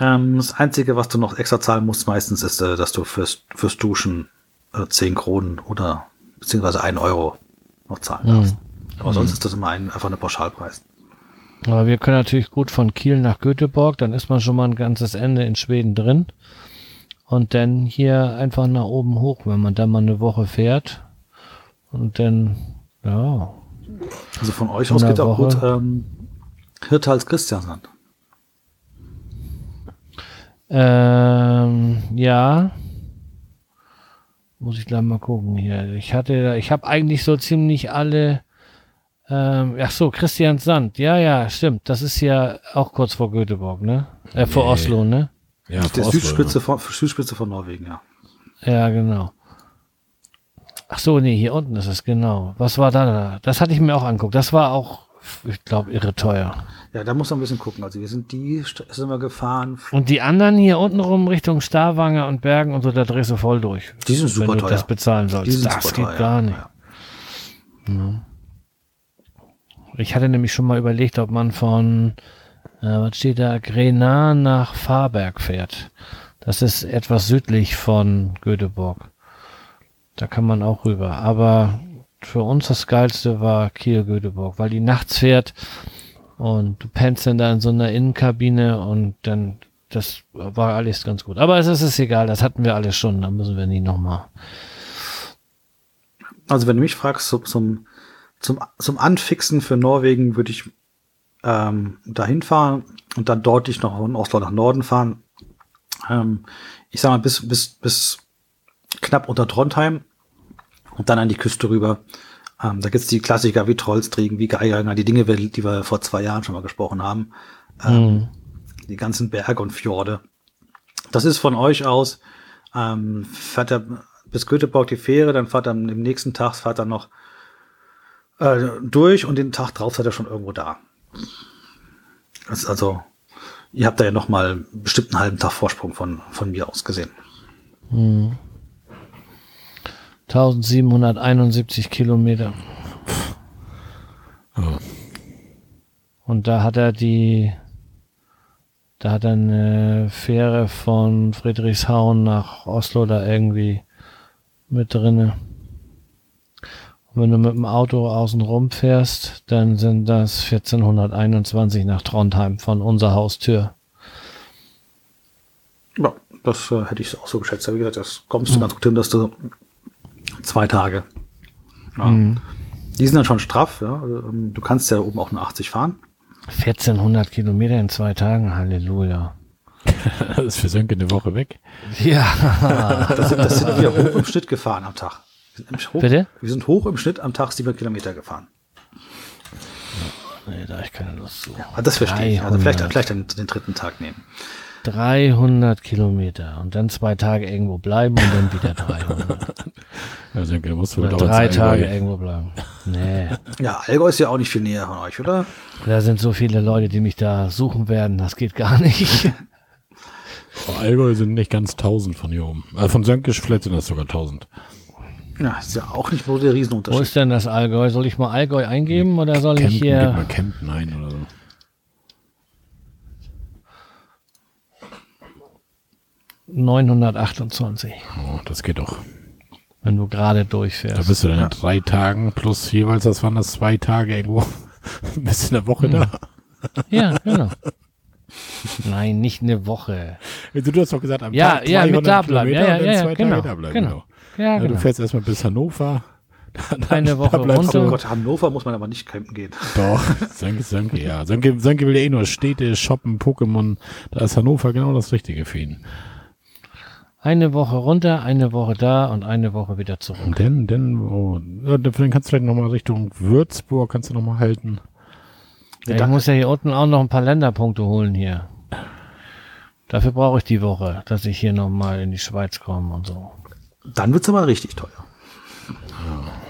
Ähm, das Einzige, was du noch extra zahlen musst, meistens ist, äh, dass du fürs, fürs Duschen äh, 10 Kronen oder beziehungsweise 1 Euro noch zahlen darfst. Aber sonst ist das immer ein, einfach eine Pauschalpreis. Aber wir können natürlich gut von Kiel nach Göteborg, dann ist man schon mal ein ganzes Ende in Schweden drin. und dann hier einfach nach oben hoch, wenn man dann mal eine Woche fährt. Und dann, ja. Also von euch aus geht der auch Woche. gut ähm, Hirtals Christiansand. Ähm, ja. Muss ich gleich mal gucken hier. Ich hatte, ich habe eigentlich so ziemlich alle. Ähm, ach so, Christian Sand. Ja, ja, stimmt. Das ist ja auch kurz vor Göteborg, ne? Äh, vor Nee. Oslo, ne? Ja, Der vor Oslo Südspitze von, Südspitze von Norwegen, ja. Ja, genau. Ach so, nee, hier unten ist es, genau. Was war da? Das hatte ich mir auch anguckt. Das war auch, ich glaube, irre teuer. Ja, da muss man ein bisschen gucken. Also wir sind die, sind wir gefahren. Und die anderen hier unten rum Richtung Starwanger und Bergen und so, da drehst du voll durch. Die sind super wenn du teuer. das bezahlen Die sollst. Das geht teuer, gar nicht. ja. Ich hatte nämlich schon mal überlegt, ob man von, äh, was steht da, Grenan nach Fahrberg fährt. Das ist etwas südlich von Göteborg. Da kann man auch rüber. Aber für uns das Geilste war Kiel-Göteborg, weil die nachts fährt und du pennst dann da in so einer Innenkabine und dann, das war alles ganz gut. Aber es ist, es egal, das hatten wir alles schon, da müssen wir nie nochmal. Also wenn du mich fragst, so, zum, zum, zum Anfixen für Norwegen würde ich ähm, dahin fahren und dann deutlich noch von Oslo nach Norden fahren. Ähm, ich sag mal bis, bis, bis knapp unter Trondheim und dann an die Küste rüber. Ähm, da gibt's die Klassiker wie Trollstriegen, wie Geiger, die Dinge, die wir vor zwei Jahren schon mal gesprochen haben. Ähm, Die ganzen Berge und Fjorde. Das ist von euch aus, ähm, fährt er bis Göteborg die Fähre, dann fahrt er am nächsten Tag, fahrt er noch äh, durch und den Tag drauf seid ihr schon irgendwo da. Das ist also, ihr habt da ja noch mal bestimmt einen halben Tag Vorsprung von, von mir aus gesehen. 1771 Kilometer. Ja. Und da hat er die, da hat er eine Fähre von Friedrichshauen nach Oslo da irgendwie mit drinne. Und wenn du mit dem Auto außen rum fährst, dann sind das 1421 nach Trondheim von unserer Haustür. Ja, das äh, hätte ich auch so geschätzt. Aber wie gesagt, das kommst du ganz gut hin, dass du zwei Tage. Ja. Die sind dann schon straff, ja. Also, ähm, Du kannst ja oben auch nur 80 fahren. 1400 Kilometer in zwei Tagen, Halleluja. Das ist für Sönke eine Woche weg. Ja. Das sind, das sind wir hoch im Schnitt gefahren am Tag. Wir sind, hoch, Bitte? wir sind hoch im Schnitt am Tag 700 Kilometer gefahren. nee, da hab ich keine Lust zu. Aber das verstehe ich. Also vielleicht, 300. vielleicht den, den dritten Tag nehmen. 300 Kilometer und dann zwei Tage irgendwo bleiben und dann wieder 300. Ja, Sönke, du musst dauernd drei Tage Allgäu. irgendwo bleiben. Nee, Ja, Allgäu ist ja auch nicht viel näher von euch, oder? da sind so viele Leute, die mich da suchen werden, das geht gar nicht. Oh, Allgäu sind nicht ganz 1000 von hier oben. Also von Sönkisch vielleicht sind das sogar 1000. Ja, ist ja auch nicht so der Wo Riesenunterschied. ist denn das Allgäu? Soll ich mal Allgäu eingeben oder soll ich Kempten, gib mal hier... Kempten ein oder so. ...928, Oh, das geht doch. wenn du gerade Da durchfährst. bist du dann in drei Tagen plus jeweils, das waren das zwei Tage irgendwo. Bist in der Woche da. Ja, genau. Nein, nicht eine Woche. Du, du hast doch gesagt, am Ja, Tag ja, mit 200 da bleiben. Kilometer Ja, ja, ja, zwei genau, Tage da bleiben. genau. Ja, Ja, genau. Du fährst erstmal bis Hannover. Dann, Eine Woche da bleibst runter. Oh du, Gott, Hannover muss man aber nicht campen gehen. Doch, Sönke, Sönke, ja. Sönke, Sönke will ja eh nur Städte, Shoppen, Pokémon. Da ist Hannover genau das Richtige für ihn. Eine Woche runter, eine Woche da und eine Woche wieder zurück. Und dann, dann, oh, ja, dann kannst du vielleicht nochmal Richtung Würzburg, kannst du nochmal halten. Ja, ich muss ja hier unten auch noch ein paar Länderpunkte holen hier. Dafür brauche ich die Woche, dass ich hier nochmal in die Schweiz komme und so. Dann wird's aber richtig teuer.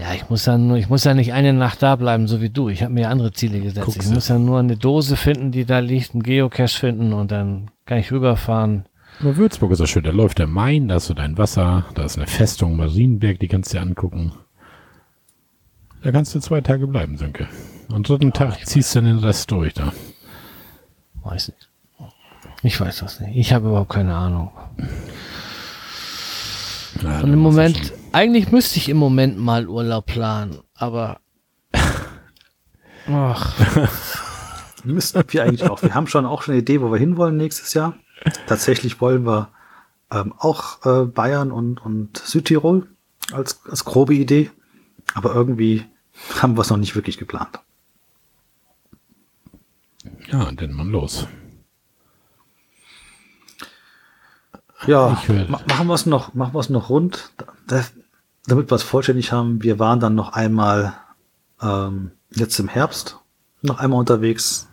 Ja, ich muss ja nur, ich muss ja nicht eine Nacht da bleiben, so wie du. Ich habe mir andere Ziele gesetzt. Guckst ich muss ja nur eine Dose finden, die da liegt, einen Geocache finden und dann kann ich rüberfahren. Aber Würzburg ist ja schön, da läuft der Main, da hast du dein Wasser, da ist eine Festung, Marienberg, die kannst du dir angucken. Da kannst du zwei Tage bleiben, Sönke. Am dritten Tag ziehst du den Rest durch da. Weiß nicht. Ich weiß das nicht. Ich habe überhaupt keine Ahnung. Ja, Und im Moment, eigentlich müsste ich im Moment mal Urlaub planen, aber ach, Müssten wir eigentlich auch. Wir haben schon auch schon eine Idee, wo wir hinwollen nächstes Jahr. Tatsächlich wollen wir ähm, auch äh, Bayern und, und Südtirol als, als grobe Idee. Aber irgendwie haben wir es noch nicht wirklich geplant. Ja, denn man los. Ja, ma machen wir es noch, machen wir es noch rund. Da, damit wir es vollständig haben, wir waren dann noch einmal ähm, jetzt im Herbst noch einmal unterwegs.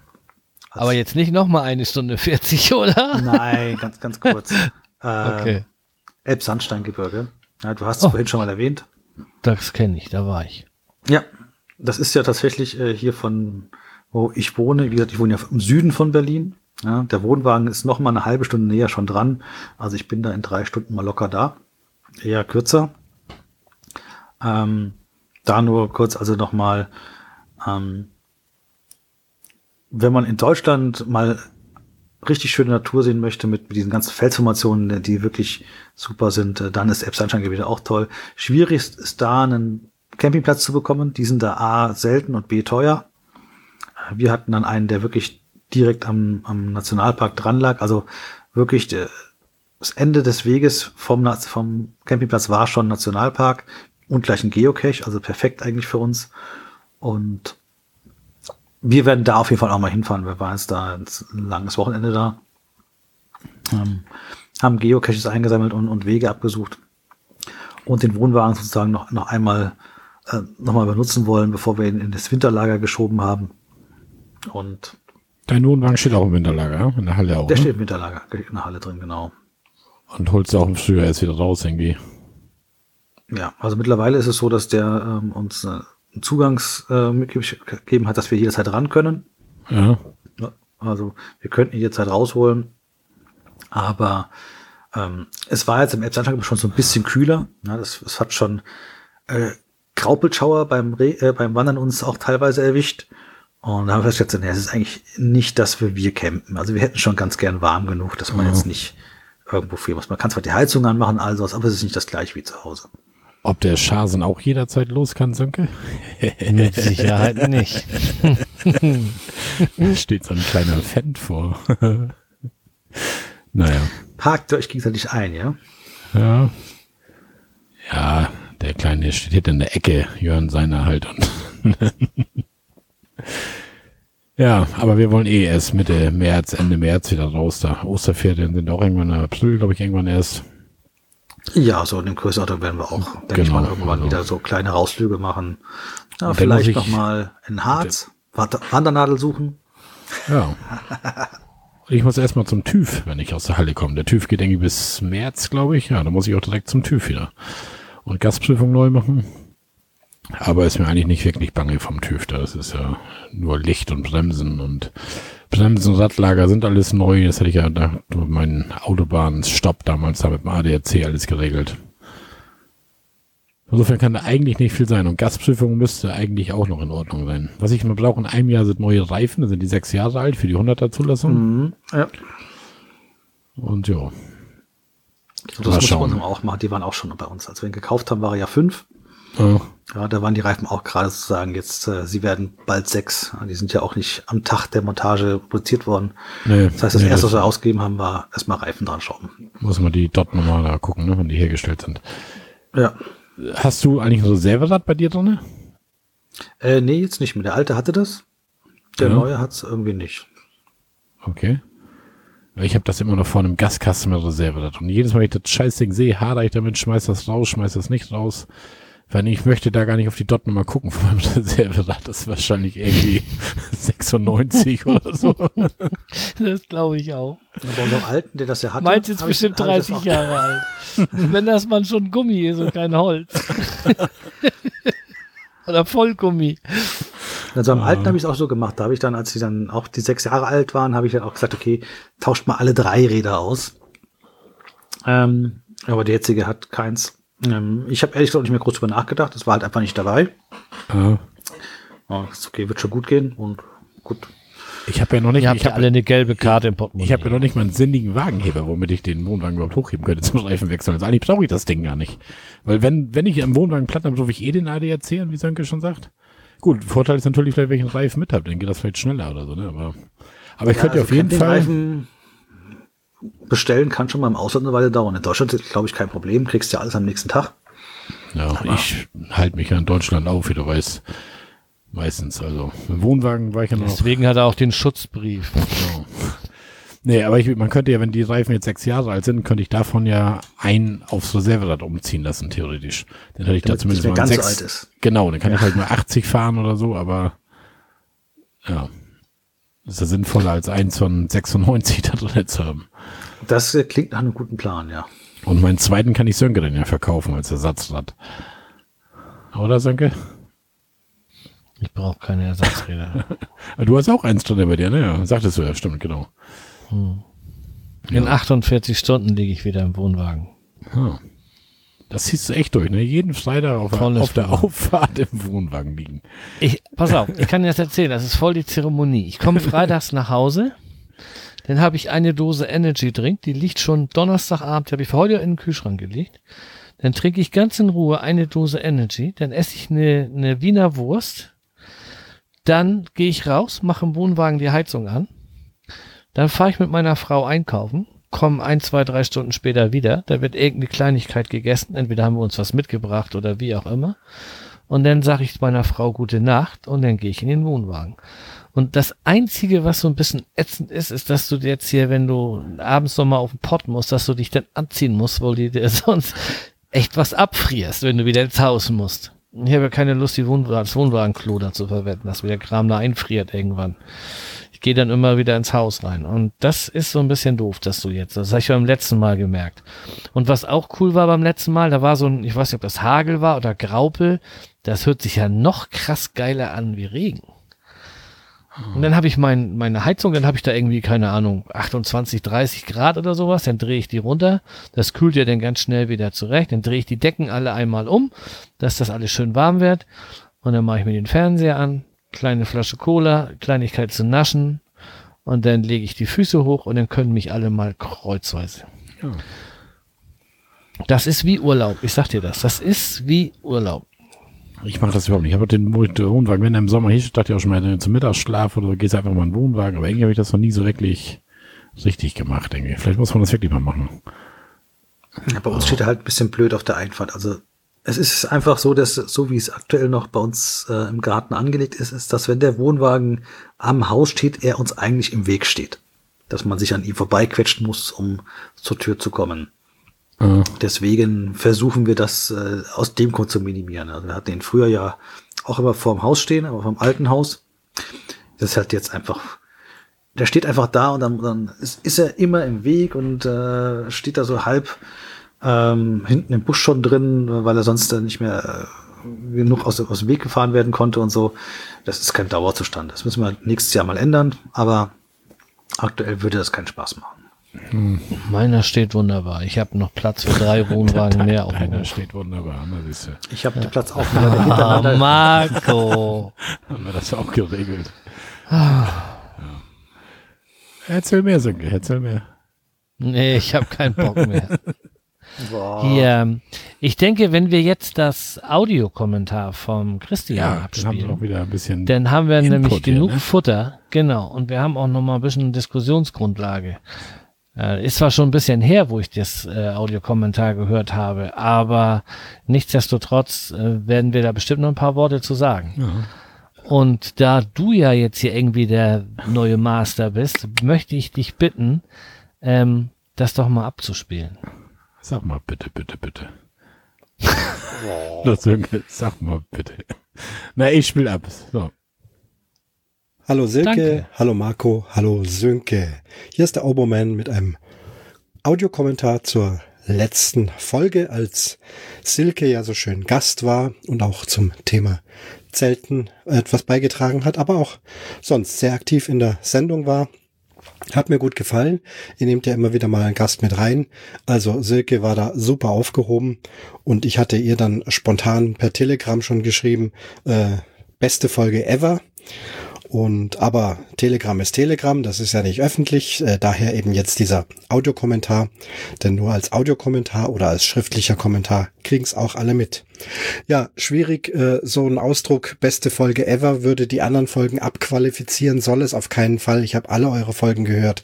Aber jetzt nicht noch mal eine Stunde 40, oder? Nein, ganz, ganz kurz. ähm, okay. Elbsandsteingebirge. Ja, du hast es oh. vorhin schon mal erwähnt. Das kenne ich, da war ich. Ja, das ist ja tatsächlich äh, hier von, wo ich wohne. Wie gesagt, ich wohne ja im Süden von Berlin. Ja, der Wohnwagen ist noch mal eine halbe Stunde näher schon dran. Also ich bin da in drei Stunden mal locker da. Eher kürzer. Ähm, da nur kurz, also noch mal, ähm, wenn man in Deutschland mal richtig schöne Natur sehen möchte mit, mit diesen ganzen Felsformationen, die wirklich super sind, äh, dann ist Elbsandsteingebiet auch toll. Schwierig ist da einen Campingplatz zu bekommen. Die sind da A selten und B teuer. Wir hatten dann einen, der wirklich direkt am, am Nationalpark dran lag. Also wirklich der, das Ende des Weges vom, vom Campingplatz war schon Nationalpark und gleich ein Geocache, also perfekt eigentlich für uns. Und wir werden da auf jeden Fall auch mal hinfahren. Wir waren jetzt da ein langes Wochenende da. Ähm, haben Geocaches eingesammelt und, und Wege abgesucht und den Wohnwagen sozusagen noch, noch einmal äh, nochmal benutzen wollen, bevor wir ihn in das Winterlager geschoben haben. Und Dein Wohnwagen steht auch im Winterlager, ja? in der Halle auch. Der ne? steht im Winterlager, in der Halle drin, genau. Und holst du auch im Frühjahr erst wieder raus irgendwie. Ja, also mittlerweile ist es so, dass der ähm, uns äh, Zugangs äh, mitgegeben hat, dass wir jederzeit ran können. Ja. Also wir könnten jederzeit rausholen. Aber ähm, es war jetzt im Elbsandstag schon so ein bisschen kühler. Ja, das, das hat schon äh, Graupelschauer beim, Re äh, beim Wandern uns auch teilweise erwischt. Und da haben wir festgestellt, nee, es ist eigentlich nicht das, für wir campen. Also wir hätten schon ganz gern warm genug, dass man mhm. jetzt nicht irgendwo viel muss. Man kann zwar die Heizung anmachen, all sowas, aber es ist nicht das gleiche wie zu Hause. Ob der Schasen auch jederzeit los kann, Sönke? Mit Sicherheit nicht. Steht so ein kleiner Fan vor. naja. Parkt euch gegenseitig ein, ja? Ja. Ja, der Kleine steht hier in der Ecke, Jörn seiner halt. Und ja, aber wir wollen eh erst Mitte März, Ende März wieder raus. Da Osterferien sind auch irgendwann im April, glaube ich, irgendwann erst. Ja, so in dem Größenordnung werden wir auch, denke genau, ich mal, irgendwann genau. wieder so kleine Rausflüge machen. Ja, vielleicht nochmal in Harz, Wandernadel suchen. Ja. Ich muss erstmal zum TÜV, wenn ich aus der Halle komme. Der TÜV geht irgendwie bis März, glaube ich. Ja, da muss ich auch direkt zum TÜV wieder. Und Gasprüfung neu machen. Aber ist mir eigentlich nicht wirklich bange vom TÜV. Das ist ja nur Licht und Bremsen und Bremsen und Radlager sind alles neu. Das hätte ich ja da meinen Autobahnstopp damals da mit dem ADAC alles geregelt. Insofern kann da eigentlich nicht viel sein. Und Gasprüfung müsste eigentlich auch noch in Ordnung sein. Was ich mal brauche in einem Jahr sind neue Reifen. Da sind die sechs Jahre alt für die 100er Zulassung. Mhm, ja. Und ja. Das muss man auch machen. Die waren auch schon bei uns. Als wir ihn gekauft haben, war er ja fünf. Ja. ja, da waren die Reifen auch gerade sozusagen jetzt, äh, sie werden bald sechs. Die sind ja auch nicht am Tag der Montage produziert worden. Nee, das heißt, das nee, erste, was wir ausgegeben haben, war erstmal Reifen dran schrauben. Muss man die dot nochmal da gucken, ne, wenn die hergestellt sind. Ja. Hast du eigentlich ein Reserverad bei dir drin? Äh, nee, jetzt nicht mehr. Der alte hatte das. Der ja. neue hat es irgendwie nicht. Okay. Ich habe das immer noch vor einem Gaskasten mit Reserverad. Und jedes Mal, wenn ich das Scheißding sehe, hader ich damit, schmeiß das raus, schmeiß das nicht raus. Weil ich möchte da gar nicht auf die Dot nochmal gucken von meinem Reserverad. Das ist wahrscheinlich irgendwie 96 oder so. Das glaube ich auch. Aber unserem Alten, der das ja hat. Meint jetzt bestimmt 30 Jahre alt. Wenn das mal schon Gummi ist und kein Holz. oder Vollgummi. Also am Alten habe ich es auch so gemacht. Da habe ich dann, als sie dann auch die sechs Jahre alt waren, habe ich dann auch gesagt, okay, tauscht mal alle drei Räder aus. Ähm, aber der jetzige hat keins. Ähm, ich habe ehrlich gesagt nicht mehr groß drüber nachgedacht. Das war halt einfach nicht dabei. Ja. Oh, ist okay, wird schon gut gehen und gut. Ich habe ja noch nicht. Ihr habt ja alle eine gelbe Karte im Portemonnaie. Ich habe ja noch nicht mal einen sinnigen Wagenheber, womit ich den Wohnwagen überhaupt hochheben könnte zum Reifenwechseln. Also eigentlich brauche ich das Ding gar nicht. Weil wenn, wenn ich am Wohnwagen platt habe, rufe ich eh den AD erzählen, wie Sönke schon sagt. Gut, Vorteil ist natürlich vielleicht, wenn ich einen Reifen mit habe, dann geht das vielleicht schneller oder so, ne? Aber, aber ich ja, könnte also auf jeden Fall. Reifen bestellen kann schon mal im Ausland eine Weile dauern. In Deutschland ist, glaube ich, kein Problem. Kriegst ja alles am nächsten Tag. Ja, ich halte mich ja in Deutschland auf, wie du weißt. Meistens, also. Im Wohnwagen war ich ja noch. Deswegen hat er auch den Schutzbrief. Genau. Nee, aber ich, man könnte ja, wenn die Reifen jetzt sechs Jahre alt sind, könnte ich davon ja einen aufs Reserverad umziehen lassen, theoretisch. Dann hätte ich da Damit zumindest es mal ganz so sechs, alt ist. Genau, dann kann ich halt nur 80 fahren oder so, aber ja. Das ist ja sinnvoller als eins von 96 da drin zu haben. Das äh, klingt nach einem guten Plan, ja. Und meinen zweiten kann ich Sönke dann ja verkaufen als Ersatzrad. Oder Sönke? Ich brauche keine Ersatzräder. Du hast auch eins drin bei dir, ne? Ja, sagtest du ja, stimmt, genau. In 48 Stunden liege ich wieder im Wohnwagen. Ah. Das ziehst du echt durch, ne? Jeden Freitag auf, Volles auf der. Auffahrt im Wohnwagen liegen. Ich, pass auf, ich kann dir das erzählen, das ist voll die Zeremonie. Ich komme freitags nach Hause, dann habe ich eine Dose Energy Drink, die liegt schon Donnerstagabend, die habe ich für heute in den Kühlschrank gelegt. Dann trinke ich ganz in Ruhe eine Dose Energy, dann esse ich eine, eine Wiener Wurst, dann gehe ich raus, mache im Wohnwagen die Heizung an, dann fahre ich mit meiner Frau einkaufen, komme ein, zwei, drei Stunden später wieder, da wird irgendeine Kleinigkeit gegessen, entweder haben wir uns was mitgebracht oder wie auch immer. Und dann sage ich meiner Frau gute Nacht und dann gehe ich in den Wohnwagen. Und das Einzige, was so ein bisschen ätzend ist, ist, dass du jetzt hier, wenn du abends noch mal auf den Pott musst, dass du dich dann anziehen musst, weil du dir sonst echt was abfrierst, wenn du wieder ins Haus musst. Ich habe ja keine Lust, die Wohnwagen, das Wohnwagenklo da zu verwenden, dass wieder Kram da einfriert irgendwann. Ich gehe dann immer wieder ins Haus rein. Und das ist so ein bisschen doof, dass du jetzt, das habe ich beim letzten Mal gemerkt. Und was auch cool war beim letzten Mal, da war so ein, ich weiß nicht, ob das Hagel war oder Graupel, das hört sich ja noch krass geiler an wie Regen. Und dann habe ich mein, meine Heizung, dann habe ich da irgendwie, keine Ahnung, 28, 30 Grad oder sowas, dann drehe ich die runter, das kühlt ja dann ganz schnell wieder zurecht, dann drehe ich die Decken alle einmal um, dass das alles schön warm wird und dann mache ich mir den Fernseher an, kleine Flasche Cola, Kleinigkeit zu naschen und dann lege ich die Füße hoch und dann können mich alle mal kreuzweise. Ja. Das ist wie Urlaub, ich sag dir das, das ist wie Urlaub. Ich mache das überhaupt nicht. Ich habe den Wo- den Wohnwagen, wenn er im Sommer hier steht, dachte ich auch schon mal zum Mittagsschlaf oder so, gehst einfach mal in den Wohnwagen. Aber irgendwie habe ich das noch nie so wirklich richtig gemacht, denke ich. Vielleicht muss man das wirklich mal machen. Ja, bei uns steht er halt ein bisschen blöd auf der Einfahrt. Also es ist einfach so, dass so wie es aktuell noch bei uns äh, im Garten angelegt ist, ist, dass wenn der Wohnwagen am Haus steht, er uns eigentlich im Weg steht. Dass man sich an ihm vorbeiquetschen muss, um zur Tür zu kommen. Äh, Deswegen versuchen wir das äh, aus dem Grund zu minimieren. Also wir hatten ihn früher ja auch immer vorm Haus stehen, aber vom alten Haus. Das ist halt jetzt einfach, der steht einfach da und dann, dann ist, ist er immer im Weg und äh, steht da so halb ähm, hinten im Busch schon drin, weil er sonst dann nicht mehr äh, genug aus, aus dem Weg gefahren werden konnte und so. Das ist kein Dauerzustand. Das müssen wir nächstes Jahr mal ändern, aber aktuell würde das keinen Spaß machen. Meiner steht wunderbar. Ich habe noch Platz für drei Wohnwagen mehr auf dem Einer Hof. steht wunderbar, na siehst du. Ich habe den Platz auch wieder Ah. Marco. Haben wir das auch geregelt. ja. Erzähl mehr, Sönke, erzähl mehr. Nee, ich habe keinen Bock mehr. Boah. Hier, ich denke, wenn wir jetzt das Audiokommentar vom Christian haben wir abspielen, ein bisschen. dann haben wir Input nämlich hier, genug ne? Futter. Genau. Und wir haben auch noch mal ein bisschen Diskussionsgrundlage. Äh, ist zwar schon ein bisschen her, wo ich das äh, Audiokommentar gehört habe, aber nichtsdestotrotz äh, werden wir da bestimmt noch ein paar Worte zu sagen. ja. Und da du ja jetzt hier irgendwie der neue Master bist, möchte ich dich bitten, ähm, das doch mal abzuspielen. Sag mal bitte, bitte, bitte. Sönke, sag mal bitte. Na, ich spiel ab. So. Hallo Silke, Danke. hallo Marco, hallo Sönke. Hier ist der Oberman mit einem Audiokommentar zur letzten Folge, als Silke ja so schön Gast war und auch zum Thema Zelten etwas beigetragen hat, aber auch sonst sehr aktiv in der Sendung war. Hat mir gut gefallen. Ihr nehmt ja immer wieder mal einen Gast mit rein. Also Silke war da super aufgehoben und ich hatte ihr dann spontan per Telegram schon geschrieben, äh, beste Folge ever. Und aber Telegram ist Telegram, das ist ja nicht öffentlich, äh, daher eben jetzt dieser Audiokommentar, denn nur als Audiokommentar oder als schriftlicher Kommentar kriegen es auch alle mit. Ja, schwierig, äh, so ein Ausdruck, beste Folge ever, würde die anderen Folgen abqualifizieren, soll es auf keinen Fall. Ich habe alle eure Folgen gehört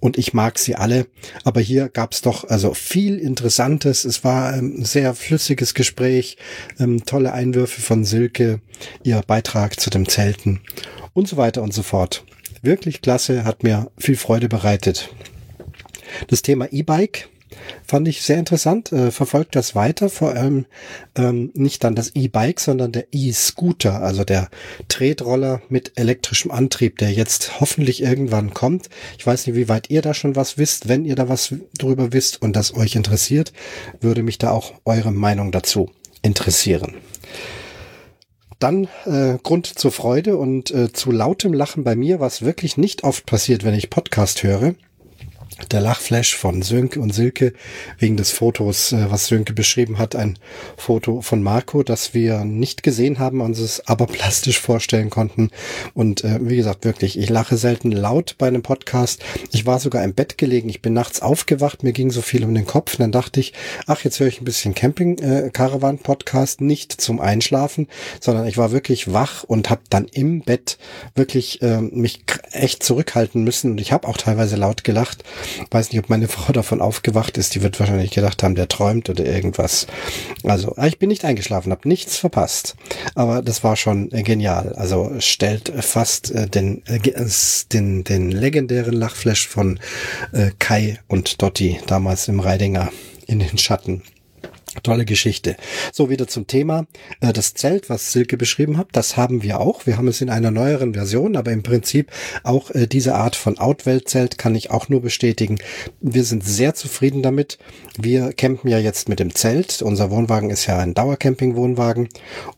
und ich mag sie alle, aber hier gab es doch also viel Interessantes. Es war ähm, ein sehr flüssiges Gespräch, ähm, tolle Einwürfe von Silke, ihr Beitrag zu dem Zelten und so weiter und so fort. Wirklich klasse, hat mir viel Freude bereitet. Das Thema E-Bike fand ich sehr interessant, äh, verfolgt das weiter, vor allem ähm, nicht dann das E-Bike, sondern der E-Scooter, also der Tretroller mit elektrischem Antrieb, der jetzt hoffentlich irgendwann kommt. Ich weiß nicht, wie weit ihr da schon was wisst. Wenn ihr da was drüber wisst und das euch interessiert, würde mich da auch eure Meinung dazu interessieren. Dann äh, Grund zur Freude und äh, zu lautem Lachen bei mir, was wirklich nicht oft passiert, wenn ich Podcast höre der Lachflash von Sönke und Silke wegen des Fotos, äh, was Sönke beschrieben hat, ein Foto von Marco, das wir nicht gesehen haben, uns es aber plastisch vorstellen konnten. Und äh, wie gesagt, wirklich, ich lache selten laut bei einem Podcast. Ich war sogar im Bett gelegen, ich bin nachts aufgewacht, mir ging so viel um den Kopf. Und dann dachte ich, ach, jetzt höre ich ein bisschen Camping-Caravan-Podcast, äh, nicht zum Einschlafen, sondern ich war wirklich wach und habe dann im Bett wirklich äh, mich echt zurückhalten müssen. Und ich habe auch teilweise laut gelacht. Weiß nicht, ob meine Frau davon aufgewacht ist. Die wird wahrscheinlich gedacht haben, der träumt oder irgendwas. Also, ich bin nicht eingeschlafen, habe nichts verpasst. Aber das war schon äh, genial. Also stellt fast äh, den, äh, den, den legendären Lachflash von Kai und Dotti damals im Reidinger in den Schatten. Tolle Geschichte. So, wieder zum Thema. Äh, das Zelt, was Silke beschrieben hat, das haben wir auch. Wir haben es in einer neueren Version, aber im Prinzip auch äh, diese Art von Outwelt-Zelt kann ich auch nur bestätigen. Wir sind sehr zufrieden damit. Wir campen ja jetzt mit dem Zelt. Unser Wohnwagen ist ja ein Dauercamping-Wohnwagen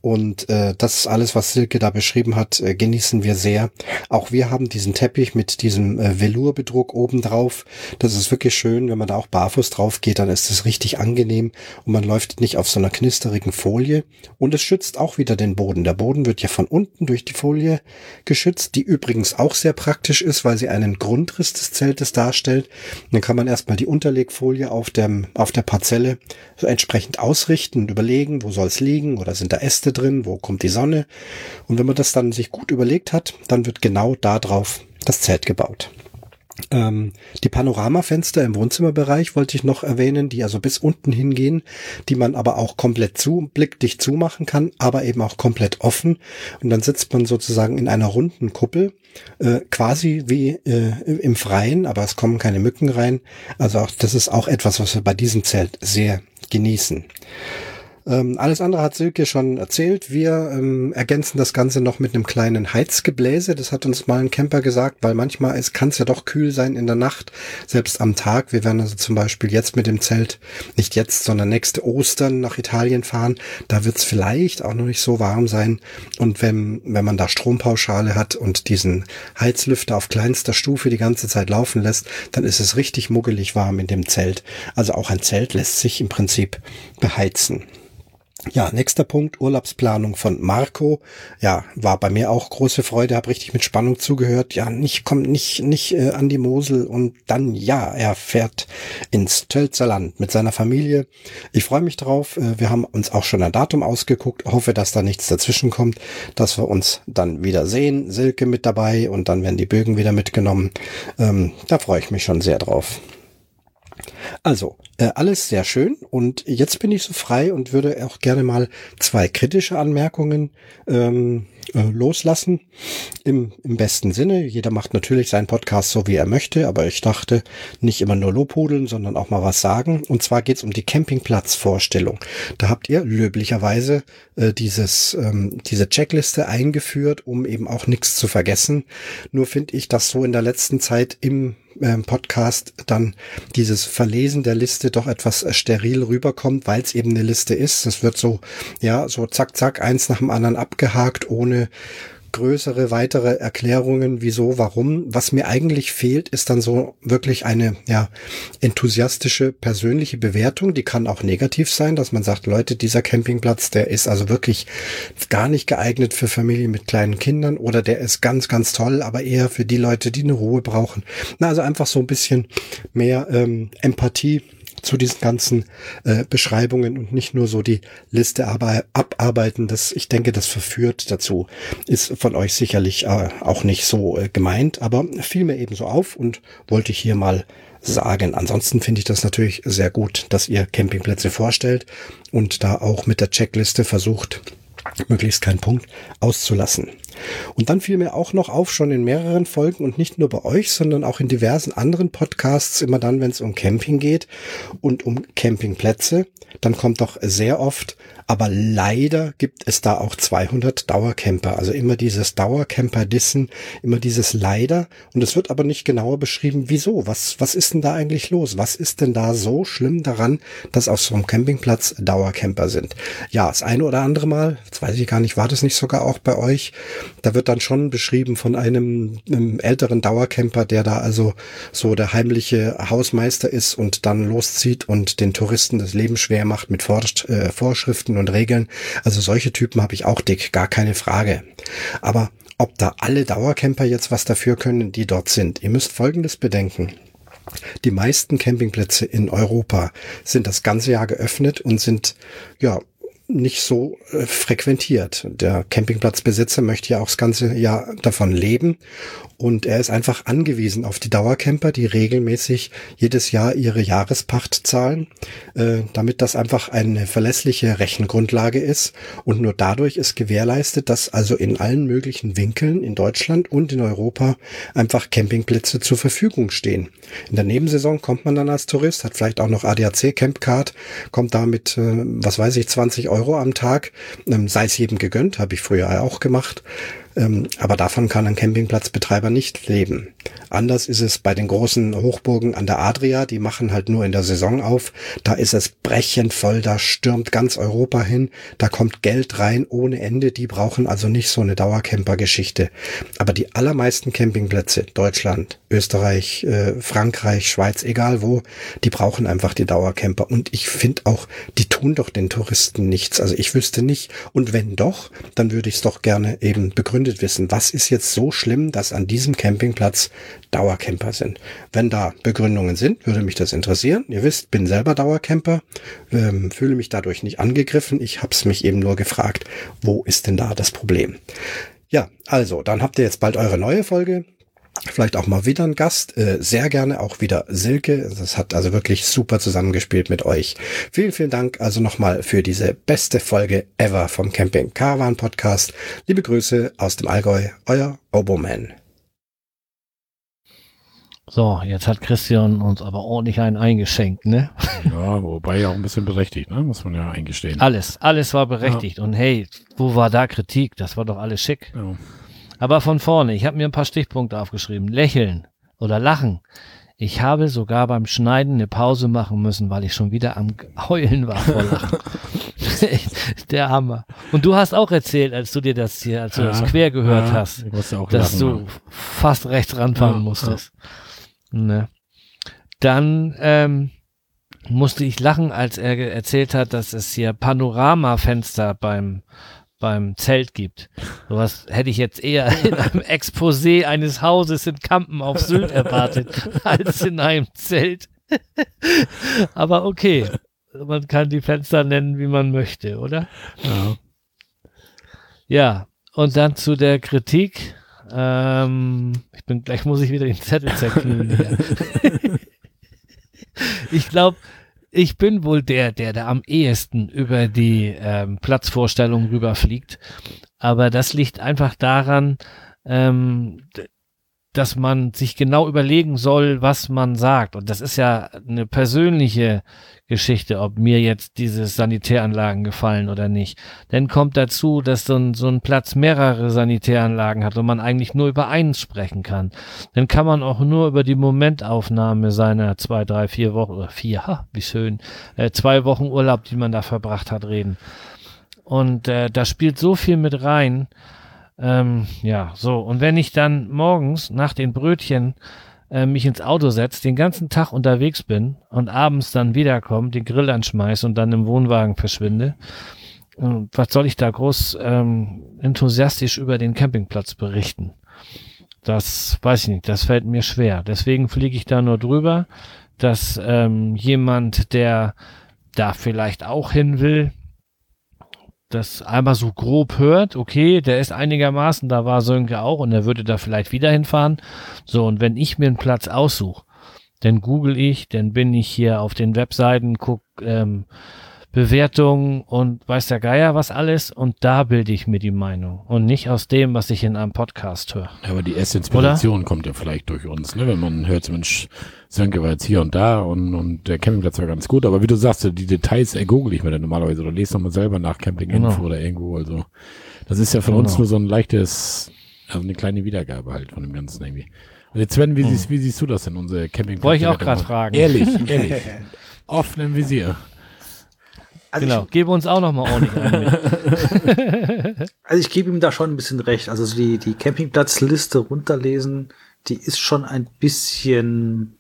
und äh, das alles, was Silke da beschrieben hat, genießen wir sehr. Auch wir haben diesen Teppich mit diesem Velourbedruck oben drauf. Das ist wirklich schön. Wenn man da auch barfuß drauf geht, dann ist es richtig angenehm und man läuft nicht auf so einer knisterigen Folie und es schützt auch wieder den Boden. Der Boden wird ja von unten durch die Folie geschützt, die übrigens auch sehr praktisch ist, weil sie einen Grundriss des Zeltes darstellt. dann kann man erstmal die Unterlegfolie auf dem, auf der Parzelle so entsprechend ausrichten und überlegen, wo soll es liegen oder sind da Äste drin, wo kommt die Sonne. Und wenn man das dann sich gut überlegt hat, dann wird genau da drauf das Zelt gebaut. Ähm, die Panoramafenster im Wohnzimmerbereich wollte ich noch erwähnen, die also bis unten hingehen, die man aber auch komplett zu, blickdicht zumachen kann, aber eben auch komplett offen. Und dann sitzt man sozusagen in einer runden Kuppel, äh, quasi wie äh, im Freien, aber es kommen keine Mücken rein. Also auch, das ist auch etwas, was wir bei diesem Zelt sehr genießen. Ähm, alles andere hat Silke schon erzählt. Wir ähm, ergänzen das Ganze noch mit einem kleinen Heizgebläse. Das hat uns mal ein Camper gesagt, weil manchmal kann es ja doch kühl sein in der Nacht, selbst am Tag. Wir werden also zum Beispiel jetzt mit dem Zelt, nicht jetzt, sondern nächste Ostern nach Italien fahren. Da wird es vielleicht auch noch nicht so warm sein. Und wenn, wenn man da Strompauschale hat und diesen Heizlüfter auf kleinster Stufe die ganze Zeit laufen lässt, dann ist es richtig muggelig warm in dem Zelt. Also auch ein Zelt lässt sich im Prinzip beheizen. Ja, nächster Punkt, Urlaubsplanung von Marco. Ja, war bei mir auch große Freude, habe richtig mit Spannung zugehört. Ja, nicht kommt nicht nicht äh, an die Mosel und dann ja, er fährt ins Tölzerland mit seiner Familie. Ich freue mich drauf. Äh, wir haben uns auch schon ein Datum ausgeguckt. Hoffe, dass da nichts dazwischen kommt, dass wir uns dann wieder sehen. Silke mit dabei und dann werden die Bögen wieder mitgenommen. Ähm, da freue ich mich schon sehr drauf. Also, äh, alles sehr schön und jetzt bin ich so frei und würde auch gerne mal zwei kritische Anmerkungen ähm, äh, loslassen. Im, Im besten Sinne. Jeder macht natürlich seinen Podcast so, wie er möchte, aber ich dachte, nicht immer nur Lobhudeln, sondern auch mal was sagen. Und zwar geht's um die Campingplatzvorstellung. Da habt ihr löblicherweise äh, dieses, ähm, diese Checkliste eingeführt, um eben auch nichts zu vergessen. Nur finde ich, dass so in der letzten Zeit im Podcast dann dieses Verlesen der Liste doch etwas äh, steril rüberkommt, weil es eben eine Liste ist. Es wird so, ja, so zack, zack, eins nach dem anderen abgehakt, ohne größere, weitere Erklärungen, wieso, warum. Was mir eigentlich fehlt, ist dann so wirklich eine, ja, enthusiastische persönliche Bewertung. Die kann auch negativ sein, dass man sagt, Leute, dieser Campingplatz, der ist also wirklich gar nicht geeignet für Familien mit kleinen Kindern oder der ist ganz, ganz toll, aber eher für die Leute, die eine Ruhe brauchen. Na, also einfach so ein bisschen mehr ähm, Empathie zu diesen ganzen äh, Beschreibungen und nicht nur so die Liste aber abarbeiten. Das, ich denke, das verführt dazu. Ist von euch sicherlich äh, auch nicht so äh, gemeint, aber fiel mir eben so auf und wollte ich hier mal sagen. Ansonsten finde ich das natürlich sehr gut, dass ihr Campingplätze vorstellt und da auch mit der Checkliste versucht, möglichst keinen Punkt auszulassen. Und dann fiel mir auch noch auf, schon in mehreren Folgen und nicht nur bei euch, sondern auch in diversen anderen Podcasts, immer dann, wenn es um Camping geht und um Campingplätze, dann kommt doch sehr oft aber leider gibt es da auch 200 Dauercamper. Also immer dieses Dauercamper-Dissen, immer dieses leider. Und es wird aber nicht genauer beschrieben, wieso. Was, was ist denn da eigentlich los? Was ist denn da so schlimm daran, dass auf so einem Campingplatz Dauercamper sind? Ja, das eine oder andere Mal, das weiß ich gar nicht, war das nicht sogar auch bei euch? Da wird dann schon beschrieben von einem, einem älteren Dauercamper, der da also so der heimliche Hausmeister ist und dann loszieht und den Touristen das Leben schwer macht mit äh, Vorschriften Vorschriften und Regeln. Also solche Typen habe ich auch dick, gar keine Frage. Aber ob da alle Dauercamper jetzt was dafür können, die dort sind. Ihr müsst Folgendes bedenken. Die meisten Campingplätze in Europa sind das ganze Jahr geöffnet und sind, ja, nicht so äh, frequentiert. Der Campingplatzbesitzer möchte ja auch das ganze Jahr davon leben und er ist einfach angewiesen auf die Dauercamper, die regelmäßig jedes Jahr ihre Jahrespacht zahlen, äh, damit das einfach eine verlässliche Rechengrundlage ist. Und nur dadurch ist gewährleistet, dass also in allen möglichen Winkeln in Deutschland und in Europa einfach Campingplätze zur Verfügung stehen. In der Nebensaison kommt man dann als Tourist, hat vielleicht auch noch ADAC Campcard, kommt da mit, äh, was weiß ich, 20 Euro am Tag, ähm, sei es jedem gegönnt, habe ich früher auch gemacht. Ähm, aber davon kann ein Campingplatzbetreiber nicht leben. Anders ist es bei den großen Hochburgen an der Adria, die machen halt nur in der Saison auf. Da ist es brechend voll, da stürmt ganz Europa hin, da kommt Geld rein ohne Ende, die brauchen also nicht so eine Dauercamper-Geschichte. Aber die allermeisten Campingplätze, Deutschland, Österreich, äh, Frankreich, Schweiz, egal wo, die brauchen einfach die Dauercamper. Und ich finde auch, die tun doch den Touristen nichts. Also ich wüsste nicht. Und wenn doch, dann würde ich es doch gerne eben begründet wissen. Was ist jetzt so schlimm, dass an diesem Campingplatz Dauercamper sind. Wenn da Begründungen sind, würde mich das interessieren. Ihr wisst, bin selber Dauercamper, ähm, fühle mich dadurch nicht angegriffen. Ich habe es mich eben nur gefragt, wo ist denn da das Problem? Ja, also, dann habt ihr jetzt bald eure neue Folge. Vielleicht auch mal wieder ein Gast. Äh, sehr gerne auch wieder Silke. Das hat also wirklich super zusammengespielt mit euch. Vielen, vielen Dank also nochmal für diese beste Folge ever vom Camping Caravan Podcast. Liebe Grüße aus dem Allgäu, euer Oboman. So, jetzt hat Christian uns aber ordentlich einen eingeschenkt, ne? Ja, wobei ja auch ein bisschen berechtigt, ne? Muss man ja eingestehen. Alles, alles war berechtigt. Ja. Und hey, wo war da Kritik? Das war doch alles schick. Ja. Aber von vorne, ich habe mir ein paar Stichpunkte aufgeschrieben. Lächeln oder lachen. Ich habe sogar beim Schneiden eine Pause machen müssen, weil ich schon wieder am Heulen war vor Lachen. Der Hammer. Und du hast auch erzählt, als du dir das hier, als du ja, das quer gehört ja, hast, dass du ja. fast rechts ranfahren musstest. Ne? Dann ähm, musste ich lachen, als er erzählt hat, dass es hier Panoramafenster beim beim Zelt gibt. Sowas hätte ich jetzt eher in einem Exposé eines Hauses in Kampen auf Sylt erwartet, als in einem Zelt. Aber okay, man kann die Fenster nennen, wie man möchte, oder? Ja. Ja, und dann zu der Kritik. Ähm, ich bin gleich muss ich wieder den Zettel zerknüllen. ich glaube, ich bin wohl der, der da am ehesten über die ähm, Platzvorstellung rüberfliegt. Aber das liegt einfach daran, ähm, dass man sich genau überlegen soll, was man sagt. Und das ist ja eine persönliche Geschichte, ob mir jetzt diese Sanitäranlagen gefallen oder nicht. Dann kommt dazu, dass so ein, so ein Platz mehrere Sanitäranlagen hat und man eigentlich nur über eins sprechen kann. Dann kann man auch nur über die Momentaufnahme seiner zwei, drei, vier Wochen oder vier, ha, wie schön, äh, zwei Wochen Urlaub, die man da verbracht hat, reden. Und äh, da spielt so viel mit rein Ähm, ja, so. Und wenn ich dann morgens nach den Brötchen äh, mich ins Auto setze, den ganzen Tag unterwegs bin und abends dann wiederkomme, den Grill anschmeiße und dann im Wohnwagen verschwinde, äh, was soll ich da groß ähm, enthusiastisch über den Campingplatz berichten? Das weiß ich nicht, das fällt mir schwer. Deswegen fliege ich da nur drüber, dass ähm, jemand, der da vielleicht auch hin will, das einmal so grob hört, okay, der ist einigermaßen, da war Sönke auch und er würde da vielleicht wieder hinfahren. So, und wenn ich mir einen Platz aussuche, dann google ich, dann bin ich hier auf den Webseiten, guck ähm, Bewertungen und weiß der Geier was alles und da bilde ich mir die Meinung und nicht aus dem, was ich in einem Podcast höre. Aber die erste Inspiration Oder? kommt ja vielleicht durch uns, ne? wenn man hört, Mensch, Sönke war jetzt hier und da und, und der Campingplatz war ganz gut, aber wie du sagst, die Details ergoogle ich mir dann normalerweise oder lese nochmal selber nach Campinginfo genau. oder irgendwo, also das ist ja von genau. uns nur so ein leichtes, also eine kleine Wiedergabe halt von dem Ganzen irgendwie. Und jetzt Sven, wie, hm. siehst, wie siehst du das in unsere Campingplatz? Wollte ich auch gerade fragen. Ehrlich, ehrlich. Offen im Visier. Also genau, ich, gebe uns auch noch mal ordentlich ein. also ich gebe ihm da schon ein bisschen recht. Also die, die Campingplatzliste runterlesen, die ist schon ein bisschen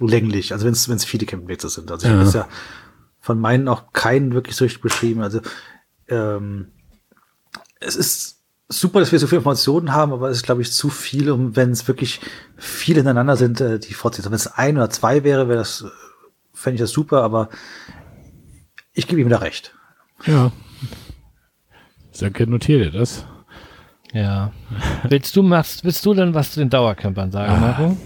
länglich. Also wenn es viele Campingplätze sind. Also ich ja. habe ja von meinen auch keinen wirklich so richtig beschrieben. Also ähm, es ist super, dass wir so viele Informationen haben, aber es ist, glaube ich, zu viel, um wenn es wirklich viele ineinander sind, äh, die fortsetzen. Wenn es ein oder zwei wäre, wäre das, fände ich das super, aber ich gebe ihm da recht. Ja. Danke, notiere dir das. Ja. willst du machst, willst du denn was zu den Dauercampern sagen, ah. Marco?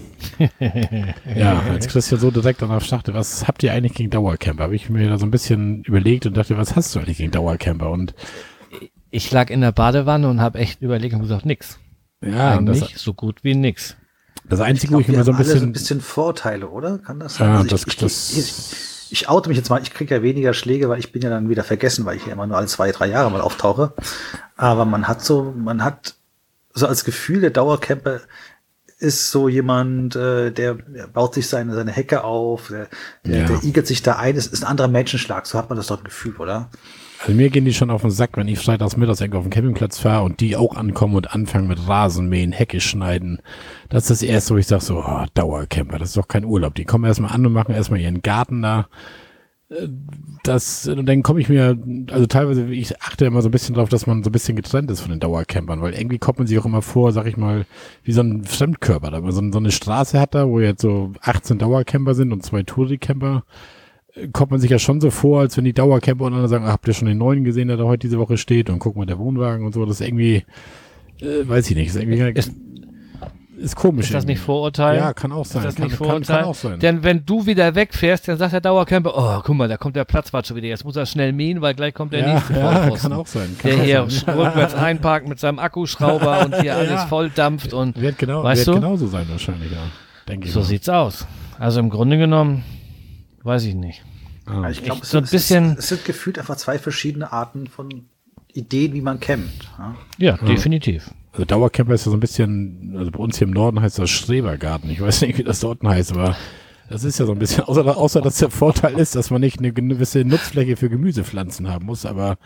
ja, als Christian so direkt danach dachte, was habt ihr eigentlich gegen Dauercamper? Habe ich mir da so ein bisschen überlegt und dachte, was hast du eigentlich gegen Dauercamper? Und ich lag in der Badewanne und habe echt überlegt und gesagt, nix. Ja, eigentlich das, so gut wie nix. Das Einzige, wo ich immer so ein bisschen, ein bisschen Vorteile, oder? Kann das sein? Ja, also das, ich, das, ich, ich oute mich jetzt mal, ich kriege ja weniger Schläge, weil ich bin ja dann wieder vergessen, weil ich ja immer nur alle zwei, drei Jahre mal auftauche. Aber man hat so, man hat so als Gefühl, der Dauercamper ist so jemand, äh, der, baut sich seine, seine Hecke auf, der, ja. der igert sich da ein, es ist ein anderer Menschenschlag, so hat man das doch ein Gefühl, oder? Also mir gehen die schon auf den Sack, wenn ich freitags mittags auf dem Campingplatz fahre und die auch ankommen und anfangen mit Rasenmähen, Hecke schneiden. Das ist das erste, wo ich sage so, oh, Dauercamper, das ist doch kein Urlaub. Die kommen erstmal an und machen erstmal ihren Garten da. Äh, das, und dann komme ich mir, also teilweise, ich achte immer so ein bisschen drauf, dass man so ein bisschen getrennt ist von den Dauercampern, weil irgendwie kommt man sich auch immer vor, sag ich mal, wie so ein Fremdkörper, da man so, so eine Straße hat da, wo jetzt so 18 Dauercamper sind und zwei Touri-Camper kommt man sich ja schon so vor, als wenn die Dauercamper und andere sagen, habt ihr schon den neuen gesehen, der da heute diese Woche steht und guck mal, der Wohnwagen und so, das ist irgendwie, äh, weiß ich nicht, ist irgendwie, ist, ist komisch. Ist das nicht Vorurteil? Ja, kann auch sein. Ist das kann, nicht Vorurteil? Kann, kann auch sein. Denn wenn du wieder wegfährst, dann sagt der Dauercamper, oh, guck mal, da kommt der Platzwart schon wieder, jetzt muss er schnell mähen, weil gleich kommt der ja, nächste Ja, kann auch sein. Kann der hier sein. rückwärts einparkt mit seinem Akkuschrauber und hier alles voll dampft und, wird genau, weißt wird du? genauso sein wahrscheinlich, ja. Denke ich so sieht's aus. Also im Grunde genommen, weiß ich nicht. Ah. Ich glaube, es, so ein bisschen, es, es sind gefühlt einfach zwei verschiedene Arten von Ideen, wie man campt. Ja, ja definitiv. Also Dauercamper ist ja so ein bisschen, also bei uns hier im Norden heißt das Schrebergarten. Ich weiß nicht, wie das dort heißt, aber das ist ja so ein bisschen, außer, außer dass der Vorteil ist, dass man nicht eine gewisse Nutzfläche für Gemüsepflanzen haben muss, aber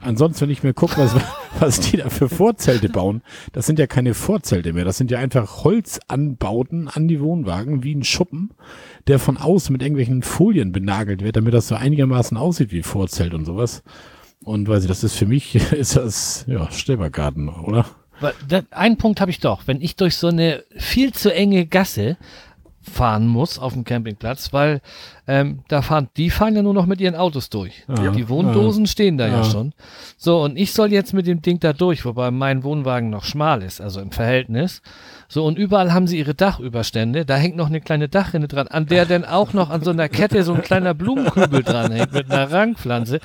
ansonsten, wenn ich mir gucke, was, was die da für Vorzelte bauen, das sind ja keine Vorzelte mehr, das sind ja einfach Holzanbauten an die Wohnwagen, wie ein Schuppen, der von außen mit irgendwelchen Folien benagelt wird, damit das so einigermaßen aussieht wie Vorzelt und sowas. Und weiß ich, das ist für mich, ist das, ja, Stellbargarten, oder? Einen Punkt habe ich doch. Wenn ich durch so eine viel zu enge Gasse fahren muss auf dem Campingplatz, weil ähm, da fahren, die fahren ja nur noch mit ihren Autos durch. Ja, die Wohndosen ja, stehen da ja. ja. schon. So, und ich soll jetzt mit dem Ding da durch, wobei mein Wohnwagen noch schmal ist, also im Verhältnis. So, und überall haben sie ihre Dachüberstände. Da hängt noch eine kleine Dachrinne dran, an der dann auch noch an so einer Kette so ein kleiner Blumenkübel dran hängt mit einer Rangpflanze.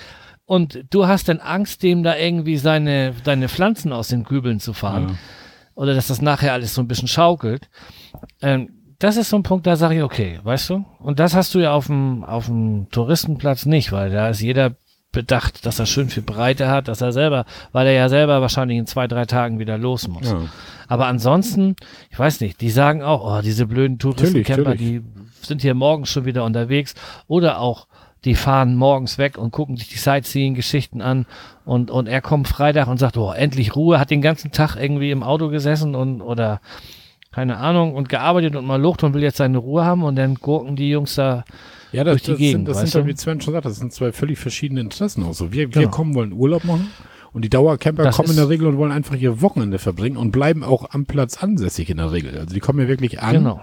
Und du hast dann Angst, dem da irgendwie seine, deine Pflanzen aus den Kübeln zu fahren. Ja. Oder dass das nachher alles so ein bisschen schaukelt. Ähm, das ist so ein Punkt, da sage ich, okay, weißt du? Und das hast du ja auf dem, auf dem Touristenplatz nicht, weil da ist jeder bedacht, dass er schön viel Breite hat, dass er selber, weil er ja selber wahrscheinlich in zwei, drei Tagen wieder los muss. Ja. Aber ansonsten, ich weiß nicht, die sagen auch, oh, diese blöden Touristencamper, die sind hier morgens schon wieder unterwegs. Oder auch die fahren morgens weg und gucken sich die Sightseeing-Geschichten an und, und er kommt Freitag und sagt, oh, endlich Ruhe, hat den ganzen Tag irgendwie im Auto gesessen und oder keine Ahnung und gearbeitet und mal Lucht und will jetzt seine Ruhe haben und dann gucken die Jungs da Ja, das, durch die das Gegend, sind, das sind, du? wie Sven schon sagt, das sind zwei völlig verschiedene Interessen auch so. Wir, wir Genau. kommen, wollen Urlaub machen und die Dauercamper Das kommen in der Regel und wollen einfach ihr Wochenende verbringen und bleiben auch am Platz ansässig in der Regel. Also die kommen ja wirklich an Genau.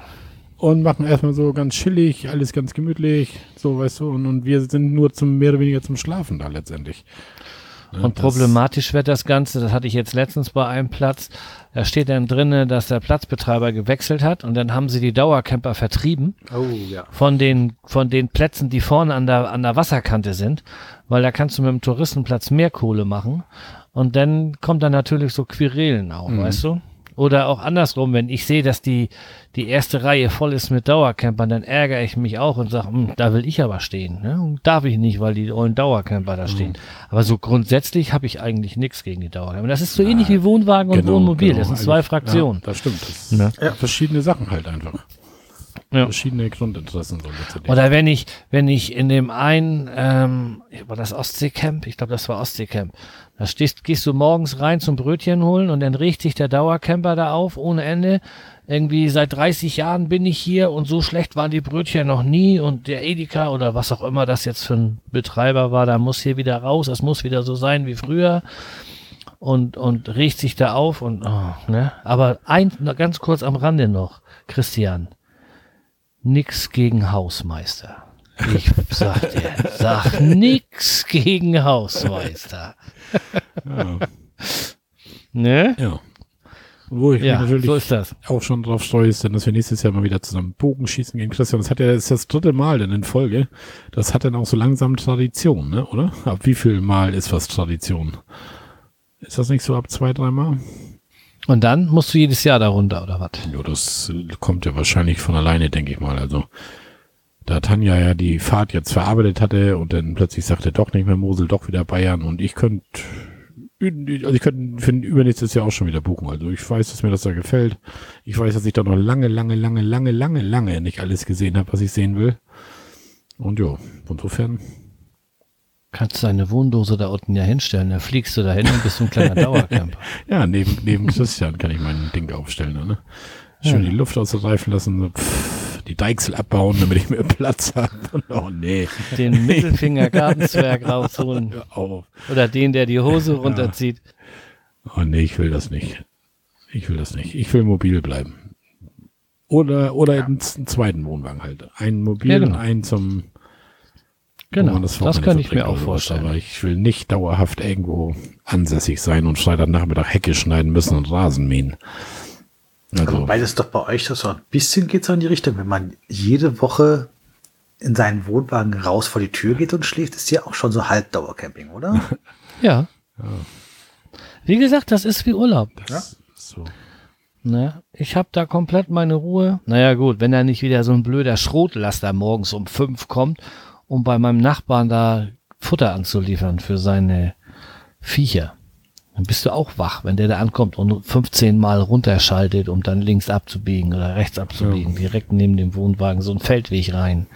und machen erstmal so ganz chillig, alles ganz gemütlich, so weißt du, und, und wir sind nur zum mehr oder weniger zum Schlafen da letztendlich. Und das- problematisch wird das Ganze, das hatte ich jetzt letztens bei einem Platz, da steht dann drinne, dass der Platzbetreiber gewechselt hat und dann haben sie die Dauercamper vertrieben Oh ja. von den, von den Plätzen, die vorne an der, an der Wasserkante sind, weil da kannst du mit dem Touristenplatz mehr Kohle machen und dann kommt dann natürlich so Querelen auch, weißt du? Oder auch andersrum, wenn ich sehe, dass die, die erste Reihe voll ist mit Dauercampern, dann ärgere ich mich auch und sage, "Hm, da will ich aber stehen. Ne? Darf ich nicht, weil die ollen Dauercamper da stehen. Aber so grundsätzlich habe ich eigentlich nichts gegen die Dauercamper. Das ist so ähnlich wie Wohnwagen und Genau, Wohnmobil. genau. Das sind zwei Fraktionen. Ja, das stimmt. Das ja. Verschiedene Sachen halt einfach. Ja. Verschiedene Grundinteressen so letztendlich. Oder wenn ich, wenn ich in dem einen, ähm, war das Ostseecamp? Ich glaube, das war Ostseecamp. Da stehst, gehst du morgens rein zum Brötchen holen und dann regt sich der Dauercamper da auf ohne Ende. Irgendwie seit 30 Jahren bin ich hier und so schlecht waren die Brötchen noch nie und der Edeka oder was auch immer das jetzt für ein Betreiber war, da muss hier wieder raus, das muss wieder so sein wie früher und, und regt sich da auf und, oh, ne? Aber ein, ganz kurz am Rande noch, Christian nix gegen Hausmeister. Ich sag dir, sag nix gegen Hausmeister. ja. Ne? ja. Wo ich Ja, natürlich so auch schon drauf freue, ist, denn, dass wir nächstes Jahr mal wieder zusammen Bogenschießen gegen Christian. Das hat ja das ist das dritte Mal denn in Folge. Das hat dann auch so langsam Tradition, ne? Oder? Ab wie viel Mal ist was Tradition? Ist das nicht so ab zwei, dreimal? Und dann musst du jedes Jahr darunter, oder was? Ja, das kommt ja wahrscheinlich von alleine, denke ich mal. Also, da Tanja ja die Fahrt jetzt verarbeitet hatte und dann plötzlich sagte doch nicht mehr Mosel, doch wieder Bayern und ich könnte, also ich könnte für übernächstes Jahr auch schon wieder buchen. Also ich weiß, dass mir das da gefällt. Ich weiß, dass ich da noch lange, lange, lange, lange, lange, lange nicht alles gesehen habe, was ich sehen will. Und ja, insofern, Kannst du deine Wohndose da unten ja hinstellen, dann fliegst du da hin und bist ein kleiner Dauercamper. ja, neben, neben Christian kann ich mein Ding aufstellen. Ne? Schön die Luft ausreifen lassen, pff, die Deichsel abbauen, damit ich mehr Platz habe. Oh nee. Den Mittelfinger Gartenzwerg rausholen. Auf. Oder den, der die Hose runterzieht. Oh nee, ich will das nicht. Ich will das nicht. Ich will mobil bleiben. Oder, oder einen, z- einen zweiten Wohnwagen halt. Einen mobil Ja, genau. und einen zum. Genau, das, Wochenende kann ich mir auch vorstellen. Aber ich will nicht dauerhaft irgendwo ansässig sein und Freitagnachmittag Hecke schneiden müssen und Rasen mähen. Also, Wobei das doch bei euch das so ein bisschen geht so in die Richtung, wenn man jede Woche in seinen Wohnwagen raus vor die Tür geht und schläft, ist ja auch schon so Halbdauercamping, oder? Ja. Wie gesagt, das ist wie Urlaub. das ist so. Ne? Ich habe da komplett meine Ruhe. Naja gut, wenn da nicht wieder so ein blöder Schrotlaster morgens um fünf kommt, um bei meinem Nachbarn da Futter anzuliefern für seine Viecher. Dann bist du auch wach, wenn der da ankommt und 15 Mal runterschaltet, um dann links abzubiegen oder rechts abzubiegen, direkt neben dem Wohnwagen so einen Feldweg rein.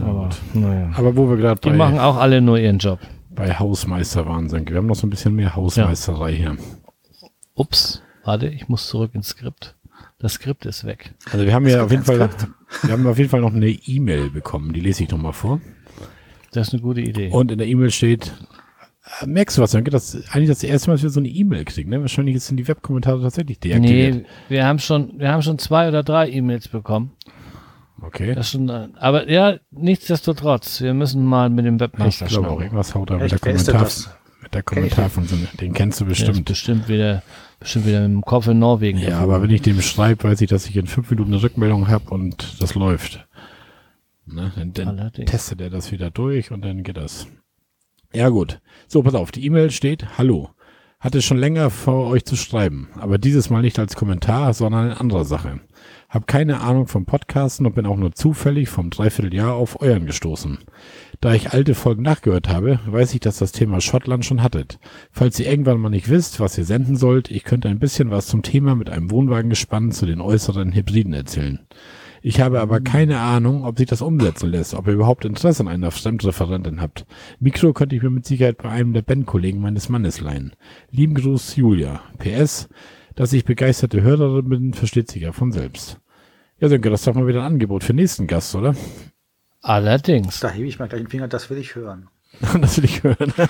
Aber, naja. Aber wo wir gerade Die machen auch alle nur ihren Job. bei Hausmeister waren sind, wir haben noch so ein bisschen mehr Hausmeisterei hier. Ups, warte, ich muss zurück ins Skript. Das Skript ist weg. Also wir haben ja auf jeden Fall, wir haben auf jeden Fall noch eine E-Mail bekommen, die lese ich noch mal vor. Das ist eine gute Idee. Und in der E-Mail steht, merkst du was, dann geht das eigentlich das erste Mal, dass wir so eine E-Mail kriegen, ne? Wahrscheinlich sind die Webkommentare tatsächlich deaktiviert. Nee, wir haben schon, wir haben schon zwei oder drei E-Mails bekommen. Okay. Das schon, äh, aber ja, nichtsdestotrotz, wir müssen mal mit dem Ich Webmaster glaube auch, irgendwas haut da mit der Kommentar, das? mit der Kommentar von so den kennst du bestimmt. bestimmt wieder, bestimmt wieder mit dem Kopf in Norwegen. Ja, aber wenn ich dem schreibe, weiß ich, dass ich in fünf Minuten eine Rückmeldung habe und das läuft. Ne? Dann, dann testet er das wieder durch und dann geht das. Ja gut. So, pass auf, die E-Mail steht, hallo. Hatte schon länger vor, euch zu schreiben, aber dieses Mal nicht als Kommentar, sondern in anderer Sache. Hab keine Ahnung vom Podcasten und bin auch nur zufällig vom Dreivierteljahr auf euren gestoßen. Da ich alte Folgen nachgehört habe, weiß ich, dass das Thema Schottland schon hattet. Falls ihr irgendwann mal nicht wisst, was ihr senden sollt, ich könnte ein bisschen was zum Thema mit einem Wohnwagen gespannt zu den äußeren Hybriden erzählen. Ich habe aber keine Ahnung, ob sich das umsetzen lässt, ob ihr überhaupt Interesse an einer Fremdreferentin habt. Mikro könnte ich mir mit Sicherheit bei einem der Bandkollegen meines Mannes leihen. Lieben Gruß, Julia. PS, dass ich begeisterte Hörerin bin, versteht sich ja von selbst. Ja, Sönke, das ist doch mal wieder ein Angebot für den nächsten Gast, oder? Allerdings. Da hebe ich mal gleich den Finger, das will ich hören. das will ich hören.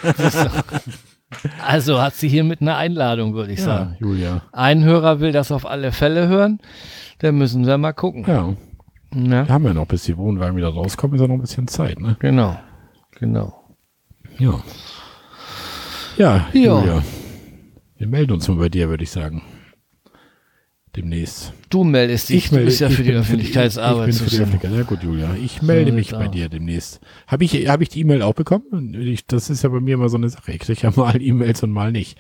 Also hat sie hier mit einer Einladung, würde ich Ja, sagen. Julia. Ein Hörer will das auf alle Fälle hören. Da müssen wir mal gucken. Ja, Ja, wir haben ja noch, bis die Wohnwagen wieder rauskommen, ist ja noch ein bisschen Zeit, ne? genau. Genau. Ja. Ja, Ja. Julia. Wir melden uns mal bei dir, würde ich sagen. Demnächst. Du meldest dich, du bist ja für die Öffentlichkeitsarbeit Ich bin für die. Öffentlichkeit. Ja gut, Julia. Ich melde mich bei dir demnächst. Habe ich, hab ich die E-Mail auch bekommen? Ich, das ist ja bei mir immer so eine Sache. Ich kriege ja mal E-Mails und mal nicht.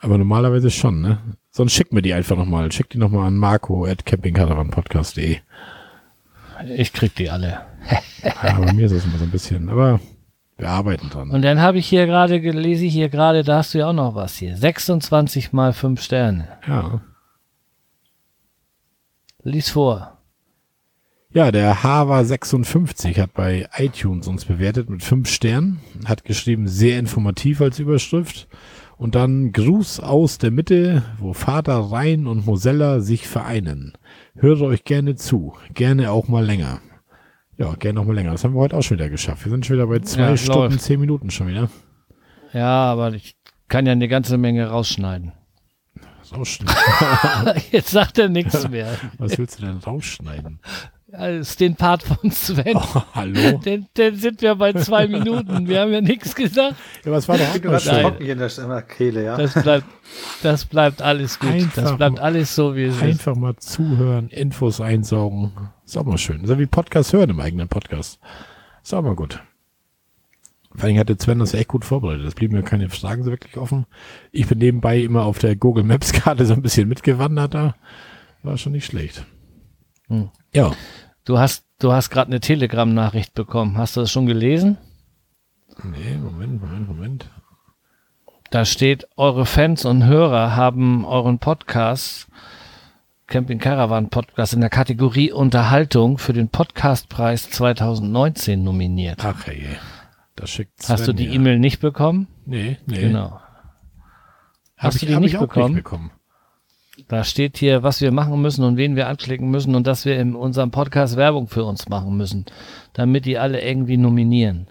Aber normalerweise schon, ne? Sonst schick mir die einfach nochmal. Schick die nochmal an marco at campingcaravanpodcast.de. Ich krieg die alle. Ja, bei mir ist das immer so ein bisschen, aber wir arbeiten dran. Und dann habe ich hier gerade, lese ich hier gerade, da hast du ja auch noch was hier. 26 mal 5 Sterne. Ja. Lies vor. Ja, der Hava56 hat bei iTunes uns bewertet mit fünf Sternen, hat geschrieben, sehr informativ als Überschrift. Und dann Gruß aus der Mitte, wo Vater Rhein und Mosella sich vereinen. Höre euch gerne zu, gerne auch mal länger. Ja, gerne auch mal länger. Das haben wir heute auch schon wieder geschafft. Wir sind schon wieder bei zwei Ja, Stunden, läuft. zehn Minuten schon wieder. Ja, aber ich kann ja eine ganze Menge rausschneiden. Rausschneiden. Jetzt sagt er nichts mehr. Was willst du denn rausschneiden? Das ist den Part von Sven. Oh, hallo? Denn, denn sind wir bei zwei Minuten. Wir haben ja nichts gesagt. Ja, was war trocken hier in der, der Kehle, ja. Das bleibt, das bleibt alles gut. Einfach das bleibt mal- alles so, wie es ist. Einfach mal zuhören, Infos einsaugen. Ist auch mal schön. So wie Podcast hören im eigenen Podcast. Ist auch mal gut. Vor allem hatte Sven das echt gut vorbereitet. Es blieben mir keine Fragen so wirklich offen. Ich bin nebenbei immer auf der Google Maps Karte so ein bisschen mitgewandert da. War schon nicht schlecht. Hm. Ja. Du hast, du hast gerade eine Telegram-Nachricht bekommen. Hast du das schon gelesen? Nee, Moment, Moment, Moment. Da steht, eure Fans und Hörer haben euren Podcast, Camping Caravan Podcast, in der Kategorie Unterhaltung für den Podcastpreis 2019 nominiert. Ach hey. Das schickt Sven Hast du die mir. E-Mail nicht bekommen? Nee, nee. Genau. Hab Hast ich, du die nicht ich auch bekommen? nicht bekommen. Da steht hier, was wir machen müssen und wen wir anklicken müssen und dass wir in unserem Podcast Werbung für uns machen müssen, damit die alle irgendwie nominieren.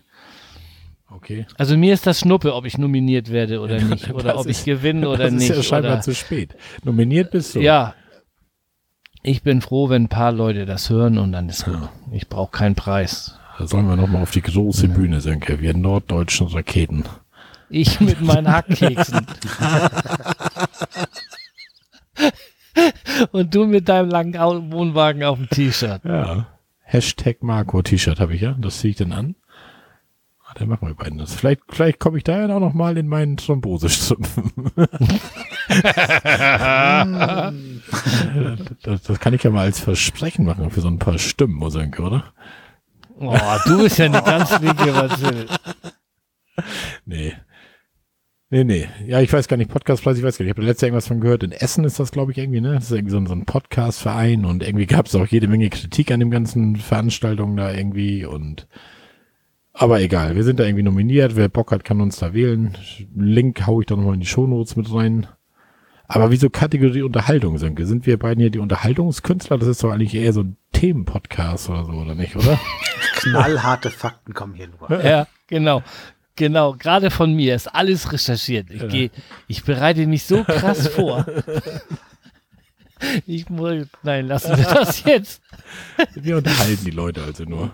Okay. Also mir ist das Schnuppe, ob ich nominiert werde oder nicht, oder Das ob ist- ich gewinne oder das nicht. ist ja scheinbar oder, zu spät. Nominiert bist du. ja, ich bin froh, wenn ein paar Leute das hören und dann ist gut. Ich brauche keinen Preis. Da sollen wir nochmal auf die große Bühne, Sönke. Wir norddeutschen Raketen. Ich mit meinen Hackkeksen. und du mit deinem langen Wohnwagen auf dem T-Shirt. Ja. Hashtag Marco T-Shirt habe ich ja. Das ziehe ich dann an. Ah, Dann machen wir beiden das. Vielleicht, vielleicht komme ich da ja auch noch mal in meinen Thrombosestrümpfen. das, das kann ich ja mal als Versprechen machen für so ein paar Stimmen, muss Sönke, oder? Oh, du bist ja eine ganz linke Bazille. Nee. Nee, nee. Ja, ich weiß gar nicht, Podcastpreis, ich weiß gar nicht. Ich habe letztes Jahr irgendwas von gehört. In Essen ist das, glaube ich, irgendwie, ne? Das ist irgendwie so ein, so ein Podcast-Verein und irgendwie gab es auch jede Menge Kritik an dem ganzen Veranstaltungen da irgendwie und aber egal, wir sind da irgendwie nominiert. Wer Bock hat, kann uns da wählen. Link hau ich dann nochmal in die Shownotes mit rein. Aber wieso Kategorie Unterhaltung, Sönke? Sind wir beiden hier die Unterhaltungskünstler? Das ist doch eigentlich eher so ein Themenpodcast oder so, oder nicht, oder? Knallharte Fakten kommen hier nur. Ja, genau. Genau, gerade von mir ist alles recherchiert. Ich gehe, ich bereite mich so krass vor. Ich muss, nein, lassen wir das jetzt. Wir unterhalten die Leute also nur.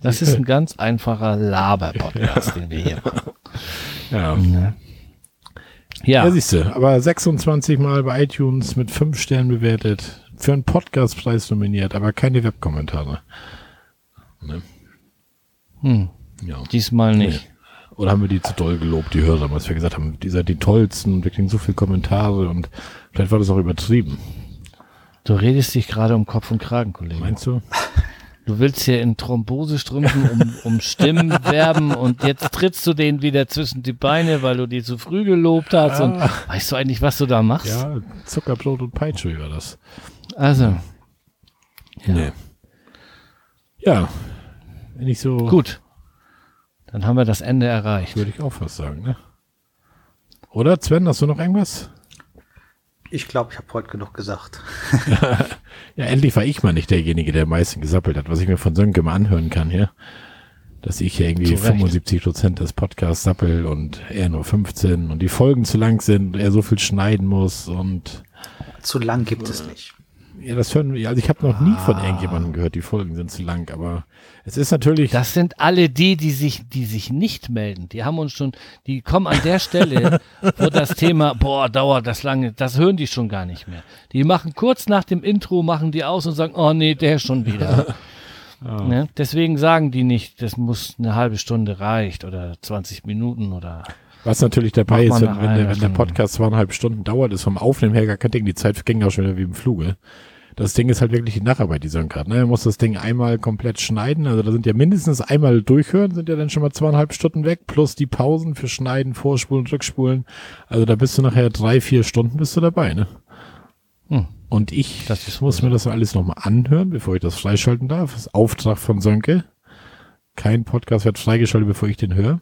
Das ist ein ganz einfacher Laber-Podcast, den wir hier machen. Ja. Ja, Ja, siehst du, aber 26 Mal bei iTunes mit 5 Sternen bewertet, für einen Podcastpreis nominiert, aber keine Webkommentare. hm, Ja. diesmal nicht. Oder haben wir die zu doll gelobt, die Hörer, was wir gesagt haben, die seid die tollsten und wir kriegen so viele Kommentare und vielleicht war das auch übertrieben. Du redest dich gerade um Kopf und Kragen, Kollege. Meinst du? Du willst hier in Thrombosestrümpfen um, um Stimmen werben und jetzt trittst du denen wieder zwischen die Beine, weil du die zu früh gelobt hast. Und weißt du eigentlich, was du da machst? Ja, Zuckerbrot und Peitsche war das. Also, Nee. Ja. Wenn ich so. Gut. Dann haben wir das Ende erreicht. Würde ich auch fast sagen, ne? Oder, Sven, hast du noch irgendwas? Ich glaube, ich habe heute genug gesagt. Ja, endlich war ich mal nicht derjenige, der am meisten gesappelt hat, was ich mir von Sönke mal anhören kann hier. Dass ich hier irgendwie Zu Recht. 75 Prozent des Podcasts sappel und er nur 15 und die Folgen zu lang sind und er so viel schneiden muss und Zu lang gibt es nicht. Ja, das hören wir, also ich habe noch nie von irgendjemandem gehört, die Folgen sind zu lang, aber es ist natürlich, Das sind alle die, die sich, die sich nicht melden. Die haben uns schon, die kommen an der Stelle, wo das Thema, boah, dauert das lange, das hören die schon gar nicht mehr. Die machen kurz nach dem Intro, machen die aus und sagen, oh nee, der schon wieder. Ne? Deswegen sagen die nicht, das muss eine halbe Stunde reicht oder 20 Minuten oder. was natürlich dabei ist, wenn, wenn, der, wenn der. Podcast zweieinhalb Stunden dauert, ist vom Aufnehmen her gar kein Ding, die Zeit verging auch schon wieder wie im Fluge. Das Ding ist halt wirklich die Nacharbeit, die Sönke hat. Ne? Er muss das Ding einmal komplett schneiden. Also da sind ja mindestens einmal durchhören, sind ja dann schon mal zweieinhalb Stunden weg, plus die Pausen für Schneiden, Vorspulen, Rückspulen. Also da bist du nachher drei, vier Stunden bist du dabei, ne? Hm. Und ich muss mir das alles nochmal anhören, bevor ich das freischalten darf. Das ist Auftrag von Sönke. Kein Podcast wird freigeschaltet, bevor ich den höre.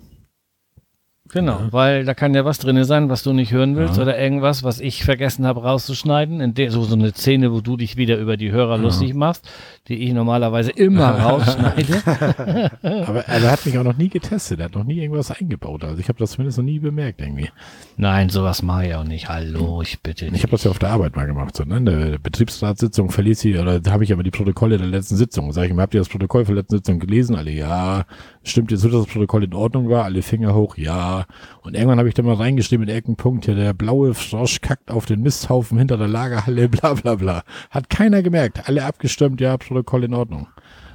Genau, weil da kann ja was drin sein, was du nicht hören willst Ja. oder irgendwas, was ich vergessen habe rauszuschneiden. In der, so, so eine Szene, wo du dich wieder über die Hörer lustig machst, die ich normalerweise immer rausschneide. Aber er hat mich auch noch nie getestet. Er hat noch nie irgendwas eingebaut. Also ich habe das zumindest noch nie bemerkt irgendwie. Nein, sowas mache ich auch nicht. Hallo, ich bitte Ich nicht. habe das ja auf der Arbeit mal gemacht. So, ne? In der Betriebsratssitzung verließ sie, oder da habe ich aber die Protokolle der letzten Sitzung. Sag ich mal, habt ihr das Protokoll von der letzten Sitzung gelesen? Alle, ja. Stimmt jetzt so, dass das Protokoll in Ordnung war? Alle Finger hoch, ja. Und irgendwann habe ich da mal reingeschrieben in irgendeinen Punkt, hier, der blaue Frosch kackt auf den Misthaufen hinter der Lagerhalle, bla bla bla. Hat keiner gemerkt. Alle abgestimmt, ja, Protokoll in Ordnung.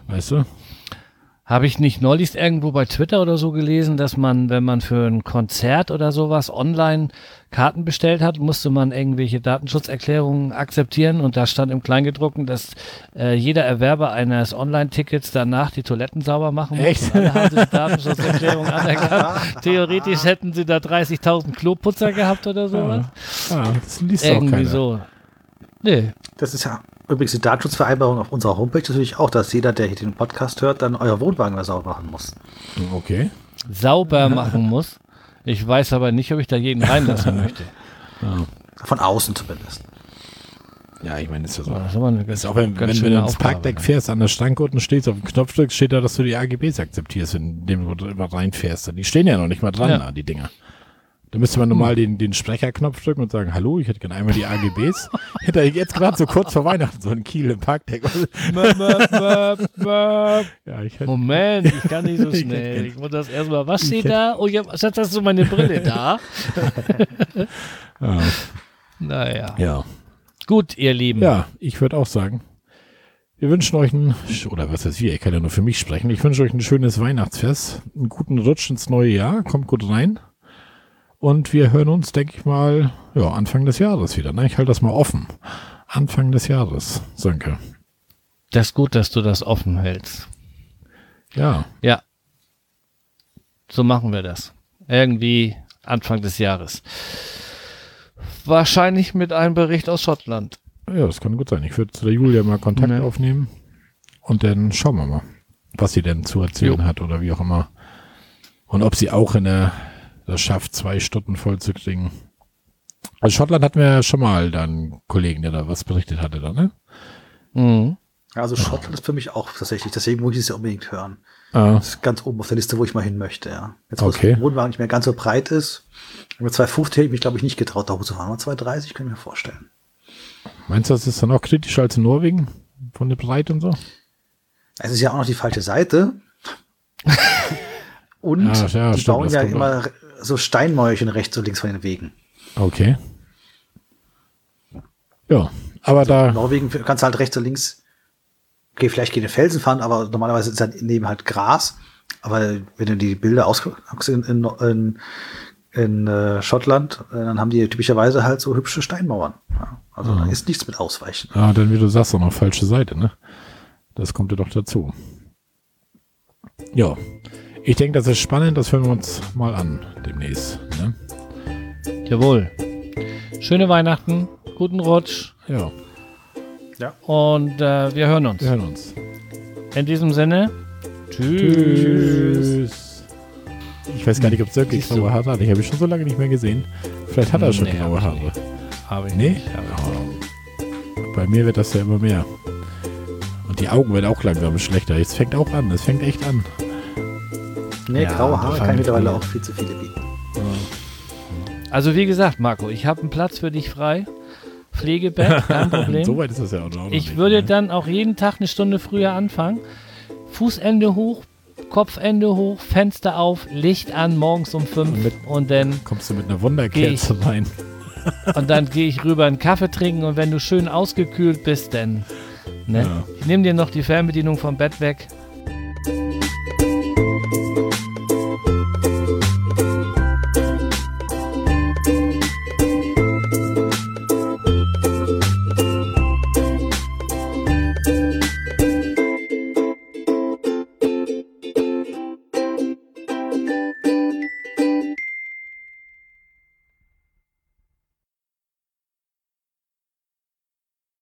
Weißt du? Habe ich nicht neulich irgendwo bei Twitter oder so gelesen, dass man, wenn man für ein Konzert oder sowas online Karten bestellt hat, musste man irgendwelche Datenschutzerklärungen akzeptieren und da stand im Kleingedruckten, dass äh, jeder Erwerber eines Online-Tickets danach die Toiletten sauber machen muss. Echt? Und alle haben diese Datenschutzerklärung anerkannt. Theoretisch hätten sie da 30.000 Kloputzer gehabt oder sowas. Ah, das liest auch Irgendwie keiner. so. Nee, Das ist ja übrigens die Datenschutzvereinbarung auf unserer Homepage natürlich auch, dass jeder, der hier den Podcast hört, dann euer Wohnwagen mal sauber machen muss. Okay. sauber machen muss. Ich weiß aber nicht, ob ich da jeden reinlassen möchte. Von außen zumindest. Ja, ich meine, ist ja so. Das ist aber eine Das ist auch, wenn, ganz wenn, wenn du ins Aufgabe, Parkdeck ne? fährst, an der Stange unten stehst, auf dem Knopf drückst, steht da, dass du die AGBs akzeptierst, indem du immer reinfährst. Die stehen ja noch nicht mal dran, Ja. da, die Dinger. Da müsste man normal den, den Sprecherknopf drücken und sagen, hallo, ich hätte gerne einmal die AGBs. Hätte ich jetzt gerade so kurz vor Weihnachten so ein Kiel im Parkdeck. ja, ich hätte, Moment, ich kann nicht so Ich schnell. Ich muss das erstmal. Was steht da? Oh, ja, Schatz, hast du meine Brille da? ja, Naja. ja. Gut, ihr Lieben. ja, ich würde auch sagen, wir wünschen euch ein, oder was heißt wir, ich kann ja nur für mich sprechen, ich wünsche euch ein schönes Weihnachtsfest, einen guten Rutsch ins neue Jahr, kommt gut rein. Und wir hören uns, denke ich mal, ja, Anfang des Jahres wieder. Ne? Ich halte das mal offen. Anfang des Jahres, Sönke. Das ist gut, dass du das offen hältst. Ja, Ja. So machen wir das. Irgendwie Anfang des Jahres. Wahrscheinlich mit einem Bericht aus Schottland. ja, das kann gut sein. Ich würde zu der Julia mal Kontakt Ne. aufnehmen und dann schauen wir mal, was sie denn zu erzählen Jo. hat oder wie auch immer. Und ob sie auch in der, das schafft, zwei Stunden voll zu kriegen. Also Schottland hatten wir ja schon mal dann einen Kollegen, der da was berichtet hatte, da, ne? Mhm. Also Schottland ist für mich auch tatsächlich, deswegen muss ich es ja unbedingt hören. Ah, Das ist ganz oben auf der Liste, wo ich mal hin möchte, ja. Jetzt, wo Okay. das Wohnwagen nicht mehr ganz so breit ist, mit 250 hätte ich mich, glaube ich, nicht getraut, da hochzufahren. Aber 230 kann ich mir vorstellen. meinst du, das ist dann auch kritischer als in Norwegen? Von der Breite und so? Es ist ja auch noch die falsche Seite. Und Ja, ja, die stimmt, bauen ja immer so Steinmäuerchen rechts und links von den Wegen. Okay. Ja, aber da, In Norwegen kannst du halt rechts und links, okay, vielleicht gehen Felsen fahren, aber normalerweise ist daneben halt Gras. Aber wenn du die Bilder ausguckst in, in, in, in äh, Schottland, äh, dann haben die typischerweise halt so hübsche Steinmauern. Ja, also da ist nichts mit Ausweichen. ja, dann wie du sagst, auch noch falsche Seite, ne? Das kommt ja doch dazu. Ja, ich denke, das ist spannend, das hören wir uns mal an demnächst. Ne? Jawohl. Schöne Weihnachten, guten Rutsch. Ja, Ja. Und äh, wir hören uns. Wir hören uns. In diesem Sinne, tschüss. Tschüss. Ich weiß gar nicht, ob Sönke graue Haare hat. Ich habe ihn schon so lange nicht mehr gesehen. Vielleicht hat er schon Nee, graue Haare. Habe ich Nee? nicht. Hab ich nicht. Bei mir wird das ja immer mehr. Und die Augen werden auch langsam schlechter. Es fängt auch an. Es fängt echt an. Nee, Ja, graue Haare kann mittlerweile auch viel zu viele bieten. Also wie gesagt, Marco, ich habe einen Platz für dich frei. Pflegebett, kein Problem. so weit ist das ja auch noch Ich nicht, würde ne? dann auch jeden Tag eine Stunde früher anfangen. Fußende hoch, Kopfende hoch, Fenster auf, Licht an, morgens um fünf Und mit- und dann Kommst du mit einer Wunderkerze rein? und dann gehe ich rüber einen Kaffee trinken und wenn du schön ausgekühlt bist, dann ne? Ja. ich nehme dir noch die Fernbedienung vom Bett weg